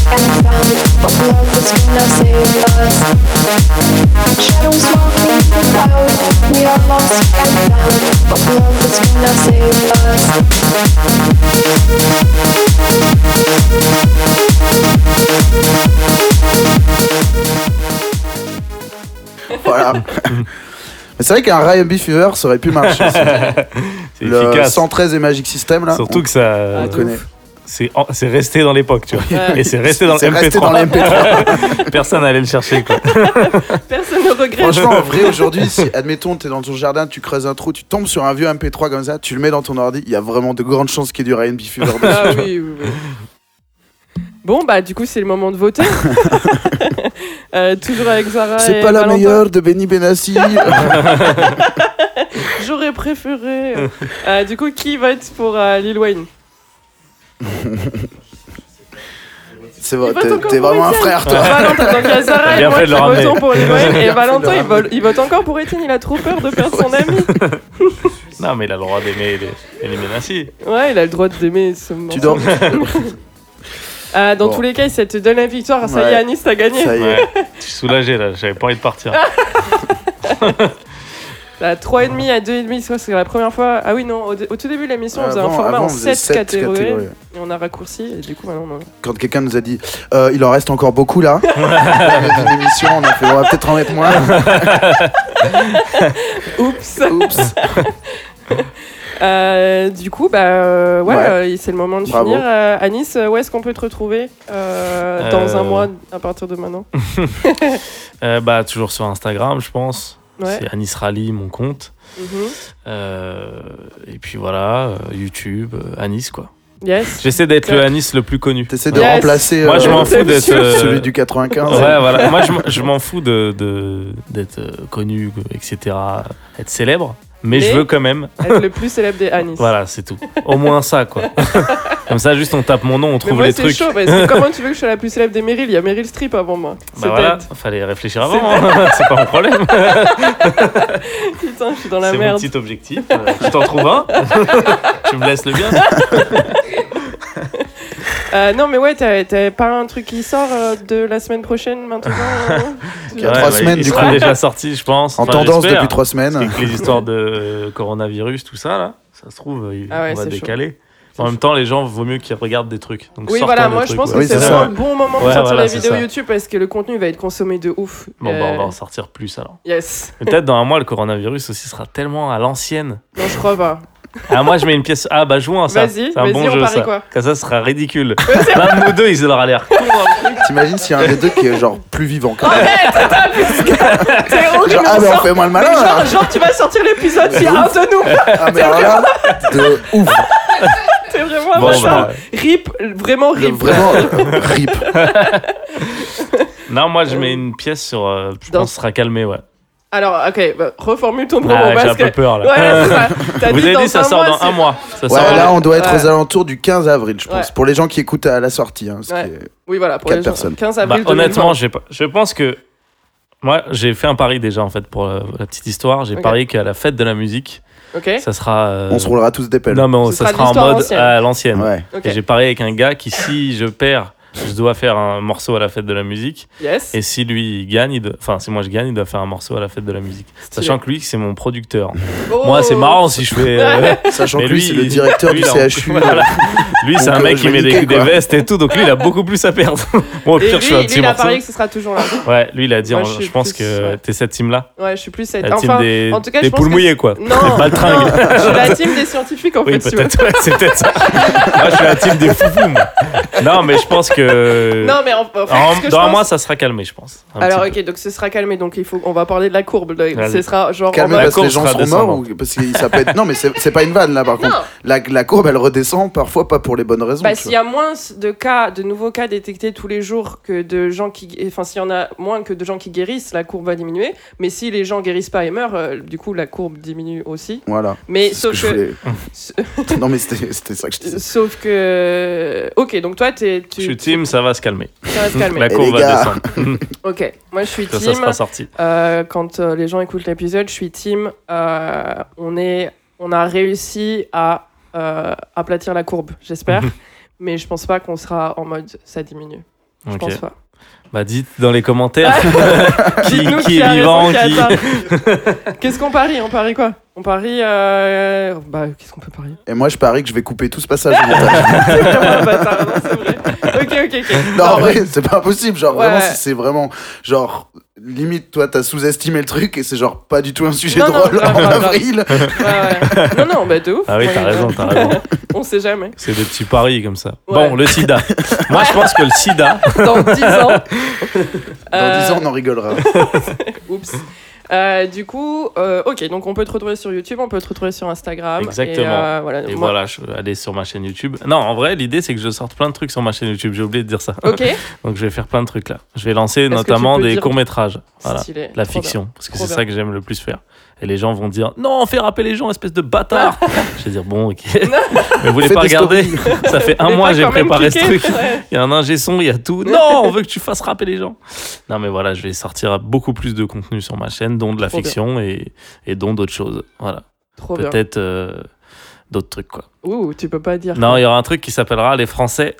Voilà. <laughs> Mais c'est vrai qu'un Ryan B Fever, ça aurait pu marcher. <laughs> C'est Le efficace. 113 et Magic System, là. Surtout que ça. On connaît. C'est resté dans l'époque, tu vois. Ouais. Et c'est resté dans le C'est MP3. resté dans le MP3. <laughs> Personne n'allait le chercher, quoi. Personne ne regrette. Franchement, en vrai, aujourd'hui, si, admettons, t'es dans ton jardin, tu creuses un trou, tu tombes sur un vieux MP3 comme ça, tu le mets dans ton ordi, il y a vraiment de grandes chances qu'il y ait du Ryan B Fever dessus. Ah oui, oui, oui. Bon, bah, du coup, c'est le moment de voter. Euh, toujours avec Zara. C'est pas la Valentin. meilleure de Benny Benassi. <laughs> J'aurais préféré. Euh, du coup, qui vote pour euh, Lil Wayne? C'est vrai, t'es- vraiment un frère, toi. Valentin, donc il y a Zara et bien moi fait qui de le ramener. votons pour Lil Wayne. Bien Et Valentin, le il vote, il vote encore pour Étienne. Il a trop peur de perdre son ami. Non, mais il a le droit d'aimer les, les. Ouais, il a le droit d'aimer ce. Tu dors. <laughs> Euh, dans Bon. tous les cas, ça te donne la victoire. Ça y Ouais. est, Anis, t'as gagné. Ouais. Je suis soulagé là, j'avais pas envie de partir. <laughs> À 3,5 à 2,5, ça, c'est la première fois. Ah oui, non, au, au tout début de l'émission, on faisait un format avant, en on faisait 7 sept catégories. catégories. Et on a raccourci, et du coup, maintenant, on a- Quand quelqu'un nous a dit euh, il en reste encore beaucoup là, <laughs> on a une émission, on a fait on va peut-être en mettre moins. <laughs> Oups. Oups. Euh, du coup, bah, euh, ouais, Ouais. euh, c'est le moment de Bravo. finir. Euh, Anis, euh, où est-ce qu'on peut te retrouver euh, dans Euh. un mois à partir de maintenant <laughs> Euh, bah, toujours sur Instagram, je pense. Ouais. C'est Anis Rally, mon compte. Mhm. Euh, et puis voilà, YouTube, Anis, quoi. Yes. J'essaie d'être le Anis le plus connu. T'essaies de Yes. remplacer, Moi, je euh, m'en fous d'être. celui du 95. Ouais, voilà. <laughs> Moi, je m'en- fous de- de- d'être connu, etc. Être célèbre. Mais, je veux quand même. Être le plus célèbre des Anis. Voilà, c'est tout. Au moins ça, quoi. <laughs> Comme ça, juste on tape mon nom, on Mais trouve moi, les c'est trucs. chaud, parce que <laughs> comment tu veux que je sois la plus célèbre des Meryl? Il y a Meryl Streep avant moi. Bah voilà, fallait réfléchir C'est avant, hein. <laughs> c'est pas mon problème. Putain, je suis dans la C'est mon merde. petit objectif. Euh, Je t'en trouve un? tu me laisses le bien. Euh, non, mais ouais, t'as pas un truc qui sort euh, de la semaine prochaine maintenant <laughs> euh Il y a trois bah, semaines, il du coup. déjà sorti, je pense. En Enfin, tendance depuis trois semaines. Que les histoires de euh, coronavirus, tout ça, là, ça se trouve, il- Ah ouais, on va c'est décaler. En même temps, les gens, vaut mieux qu'ils regardent des trucs. Donc, Oui, voilà, moi je pense ouais. que c'est ça. vraiment un bon moment pour Ouais, sortir voilà, la c'est vidéo ça. YouTube parce que le contenu va être consommé de ouf. Bon, bah, on va Euh, en sortir plus alors. Yes. Peut-être dans un mois, le coronavirus aussi sera tellement à l'ancienne. Non, je crois pas. Ah, moi, je mets une pièce. Ah, bah, jouons à ça. Vas-y, C'est un vas-y, bon on jeu, parie ça. quoi Comme ça, ce sera ridicule. <laughs> L'un de nous deux, il aura l'air con. T'imagines s'il y a un des deux qui est genre plus vivant quand même. T'es horrible, Genre, ah, mais on genre- fait moins le malin, mais genre, là. genre, tu vas sortir l'épisode, il y a un de nous. Ah, mais alors là, de ouf. T'es vraiment Bon, vachement bah, rip, vraiment rip. Vraiment rip. Non, moi, je mets une pièce sur. euh, je Dans- pense que ce sera calmé, ouais. Alors, ok, bah, reformule ton. Ah, j'ai parce un peu peur là. Ouais, c'est ça. <laughs> Vous dit avez dit ça sort mois, dans un mois. Ça Ouais, sort- là, on doit être Ouais. aux alentours du 15 avril, je pense. Ouais. Pour les gens qui écoutent à la sortie. Hein, ce Ouais. qui est- Oui, voilà, pour Quatre les gens. personnes. 15 Bah, avril. honnêtement, 2020. j'ai pas- je pense que. Moi, j'ai fait un pari déjà, en fait, pour la, petite histoire. J'ai Ok. parié qu'à la fête de la musique, ça sera. euh, On se roulera tous des pelles. Non, mais on- ça sera en mode à l'ancienne. Ouais. Et j'ai parié avec un gars qui, si je perds, je dois faire un morceau à la fête de la musique. Yes. Et si lui il gagne, il doit- enfin, si moi je gagne, il doit faire un morceau à la fête de la musique. Stylé. Sachant que lui, c'est mon producteur. Oh. Moi, c'est marrant si je fais. euh, <laughs> Sachant mais que lui, c'est le directeur du CHU. <laughs> voilà. Lui, c'est un euh, mec qui met des, vestes et tout, donc lui, il a beaucoup plus à perdre. <laughs> Moi, au pire, lui, je fais un lui, petit il a parié que ce sera toujours là. Ouais, lui, il a dit, Moi, je pense plus, que ouais. t'es cette team-là. Ouais, je suis plus cette. La team Enfin, des, en tout cas, des je pense poules mouillées, quoi. Non, Baltringue. non, je suis la team des scientifiques en Oui, fait. veux. peut-être, c'est peut-être ça. moi, je suis la team des foufous. Non, mais je pense que. <laughs> Non, mais en, en fait, En- ce que je dans un pense- mois, ça sera calmé, je pense. Alors, ok, donc ce sera calmé. Donc, il faut, on va parler de la courbe. Ce sera genre. Mode- parce que les gens seront morts ou parce que ça peut être non mais c'est c'est pas une vanne là par Non. contre la, la courbe elle redescend parfois pas pour les bonnes raisons Bah, s'il y a moins de cas, de nouveaux cas détectés tous les jours que de gens qui. Enfin, s'il y en a moins que de gens qui guérissent, la courbe va diminuer. Mais si les gens guérissent pas et meurent, euh, du coup, la courbe diminue aussi. voilà Mais sauf que je que. voulais- <laughs> non mais c'était c'était ça que je disais Sauf que. Ok, donc toi. Je Tu... suis team, ça va se calmer. Ça va se calmer. La Et courbe va descendre. <laughs> Ok, moi je suis team. ça sera sorti. euh, quand euh, les gens écoutent l'épisode, je suis team. euh, on, est, on a réussi à euh, aplatir la courbe, j'espère. <laughs> mais je pense pas qu'on sera en mode ça diminue. Je pense pas. Bah, dites dans les commentaires <laughs> qui, qui qui est vivant, qui. <laughs> Qu'est-ce qu'on parie? On parie quoi? On parie. euh, Bah, qu'est-ce qu'on peut parier? Et moi, je parie que je vais couper tout ce passage. <laughs> C'est vraiment bâtard, non, c'est vrai. Ok, ok, ok. Non, en vrai, c'est pas possible. Genre, Ouais, vraiment, si c'est vraiment. Genre, limite, toi, t'as sous-estimé le truc et c'est genre pas du tout un sujet Non, non, drôle grave, en avril. Ouais, ouais. Non, non, bah de ouf. Ah oui, t'as raison, t'as raison. <laughs> On sait jamais. C'est des petits paris comme ça. Ouais. Bon, le sida. Moi, je pense que le sida. Dans 10 ans. Dans Euh, 10 ans, on en rigolera. <laughs> Oups. Euh, du coup, euh, ok, donc on peut te retrouver sur YouTube, on peut te retrouver sur Instagram. Exactement. Et, euh, voilà, Et moi- voilà, je vais aller sur ma chaîne YouTube. Non, en vrai, l'idée, c'est que je sorte plein de trucs sur ma chaîne YouTube. J'ai oublié de dire ça. Ok. <laughs> Donc, je vais faire plein de trucs là. Je vais lancer notamment des dire- courts-métrages. Voilà. Stylé, La fiction. Parce que c'est ça que j'aime le plus faire. Et les gens vont dire Non, fais rapper les gens, espèce de bâtard. <laughs> je vais dire Bon, ok. <laughs> Mais vous voulez pas regarder. Ça fait un mois, pas j'ai préparé ce truc. Ouais. Il y a un ingé son, il y a tout. <laughs> Non, on veut que tu fasses rapper les gens. Non, mais voilà, je vais sortir beaucoup plus de contenu sur ma chaîne, dont de la Trop fiction et, et dont d'autres choses. Voilà. Trop bien. Peut-être euh, d'autres trucs, quoi. Ouh, tu peux pas dire. Non, il y aura un truc qui s'appellera Les Français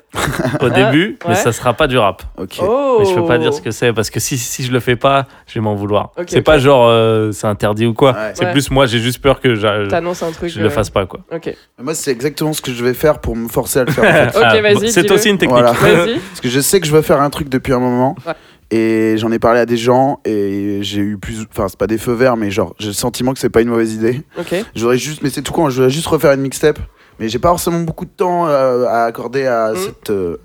au <laughs> début, mais ça sera pas du rap. Ok. Oh. Mais je peux pas dire ce que c'est parce que si, si je le fais pas, je vais m'en vouloir. C'est pas genre euh, c'est interdit ou quoi. Ouais. C'est Ouais. plus moi, j'ai juste peur que T'annonces un truc. je le euh, fasse pas quoi. Ok. Moi, c'est exactement ce que je vais faire pour me forcer à le faire. en <laughs> fait. Ok, Ah, vas-y, C'est aussi une technique. Voilà. <laughs> Parce que je sais que je veux faire un truc depuis un moment. Et j'en ai parlé à des gens et j'ai eu plus. Enfin, c'est pas des feux verts, mais genre, j'ai le sentiment que c'est pas une mauvaise idée. Ok. Je voudrais juste. Mais c'est tout con, je voudrais juste refaire une mixtape. Mais j'ai pas forcément beaucoup de temps euh, à accorder à Mhm. cette. euh,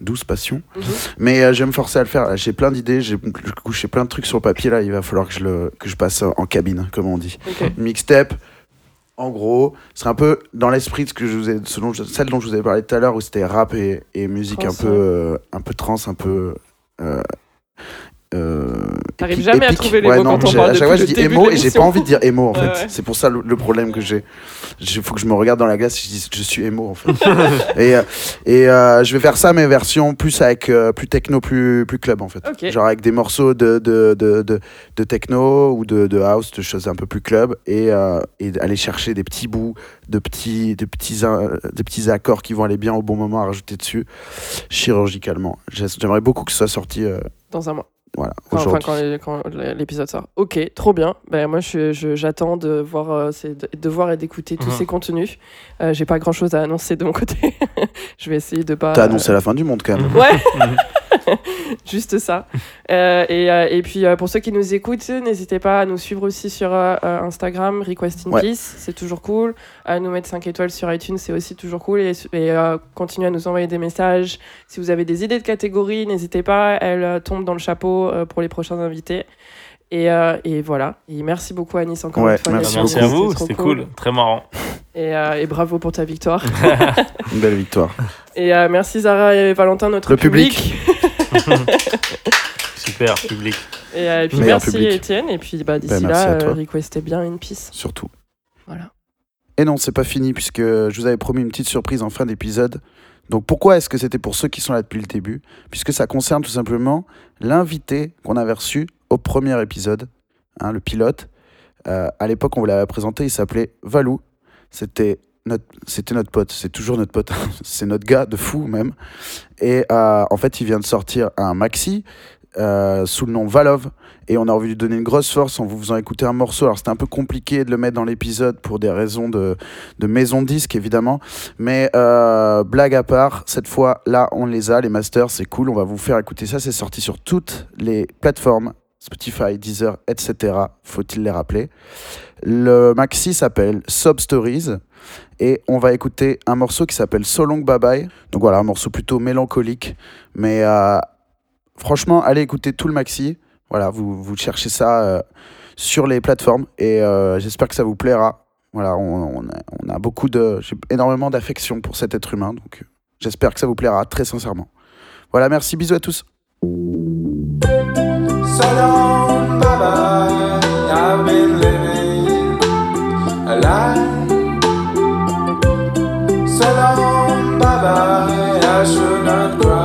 douce passion. Mhm. Mais euh, je vais me forcer à le faire. J'ai plein d'idées, j'ai couché plein de trucs sur le papier là. Il va falloir que je, le, que je passe en cabine, comme on dit. Ok. Mixtape, en gros, c'est un peu dans l'esprit de ce que je vous ai, ce dont je- celle dont je vous ai parlé tout à l'heure, où c'était rap et, et musique un peu, euh, un peu trans, un peu. Euh, euh, T'arrives jamais à épique. trouver les Ouais, mots non, quand on j'ai- parle À chaque fois, je dis émo et j'ai pas envie de dire émo en fait. Ouais, ouais. C'est pour ça le, le problème que j'ai. Il faut que je me regarde dans la glace et je dis je suis émo en fait. <laughs> et euh, et euh, je vais faire ça, mais version plus avec euh, plus techno, plus, plus club en fait. Genre avec des morceaux de, de, de, de, de techno ou de, de house, de choses un peu plus club et, euh, et aller chercher des petits bouts, de petits, de, petits, euh, de petits accords qui vont aller bien au bon moment à rajouter dessus chirurgicalement. J'ai- J'aimerais beaucoup que ce soit sorti Dans un mois. voilà, Enfin, quand, l'épisode sort. Ok, trop bien. Ben, moi, je- je- j'attends de voir, euh, ces- de, voir et d'écouter tous Mhm. ces contenus. Euh, J'ai pas grand chose à annoncer de mon côté. <laughs> je vais essayer de pas. T'as annoncé la fin du monde quand même. Ouais, <laughs> juste ça. Euh, et, euh, et puis euh, pour ceux qui nous écoutent, n'hésitez pas à nous suivre aussi sur Instagram, Request in Ouais. Peace, c'est toujours cool. À nous mettre 5 étoiles sur iTunes, c'est aussi toujours cool. Et, et euh, continuez à nous envoyer des messages. Si vous avez des idées de catégories, n'hésitez pas, elles tombent dans le chapeau euh, pour les prochains invités. Et, euh, et voilà. Et merci beaucoup Anis encore Ouais, une fois. merci à vous, c'était cool, très marrant. Et, euh, et bravo pour ta victoire. <laughs> Une belle victoire. et euh, merci Zara et Valentin, notre Le public. <laughs> Super, public. Et, euh, et puis Meilleur merci public. Étienne. Et puis bah, d'ici Ben, là, euh, requestez bien une piste. Surtout. Voilà. Et non, c'est pas fini puisque je vous avais promis une petite surprise en fin d'épisode. Donc pourquoi est-ce que c'était pour ceux qui sont là depuis le début? Puisque ça concerne tout simplement l'invité qu'on avait reçu au premier épisode, hein, le pilote. Euh, à l'époque, on vous l'avait présenté, il s'appelait Valou. C'était c'était notre pote, c'est toujours notre pote, <laughs> c'est notre gars de fou même. Et euh, en fait, il vient de sortir un maxi euh, sous le nom Valov. Et on a envie de lui donner une grosse force en vous faisant écouter un morceau. Alors c'était un peu compliqué de le mettre dans l'épisode pour des raisons de, de maison disque évidemment. Mais euh, blague à part, cette fois là on les a, les masters, c'est cool. On va vous faire écouter ça. C'est sorti sur toutes les plateformes. Spotify, Deezer, etc. Faut-il les rappeler. Le maxi s'appelle Sub Stories et on va écouter un morceau qui s'appelle So Long Bye Bye. Donc voilà, un morceau plutôt mélancolique, mais euh, franchement, allez écouter tout le maxi. Voilà, vous, vous cherchez ça euh, sur les plateformes et euh, j'espère que ça vous plaira. Voilà, on, a, beaucoup de, j'ai énormément d'affection pour cet être humain, donc j'espère que ça vous plaira très sincèrement. Voilà, merci, bisous à tous. So long, bye bye. I should not cry.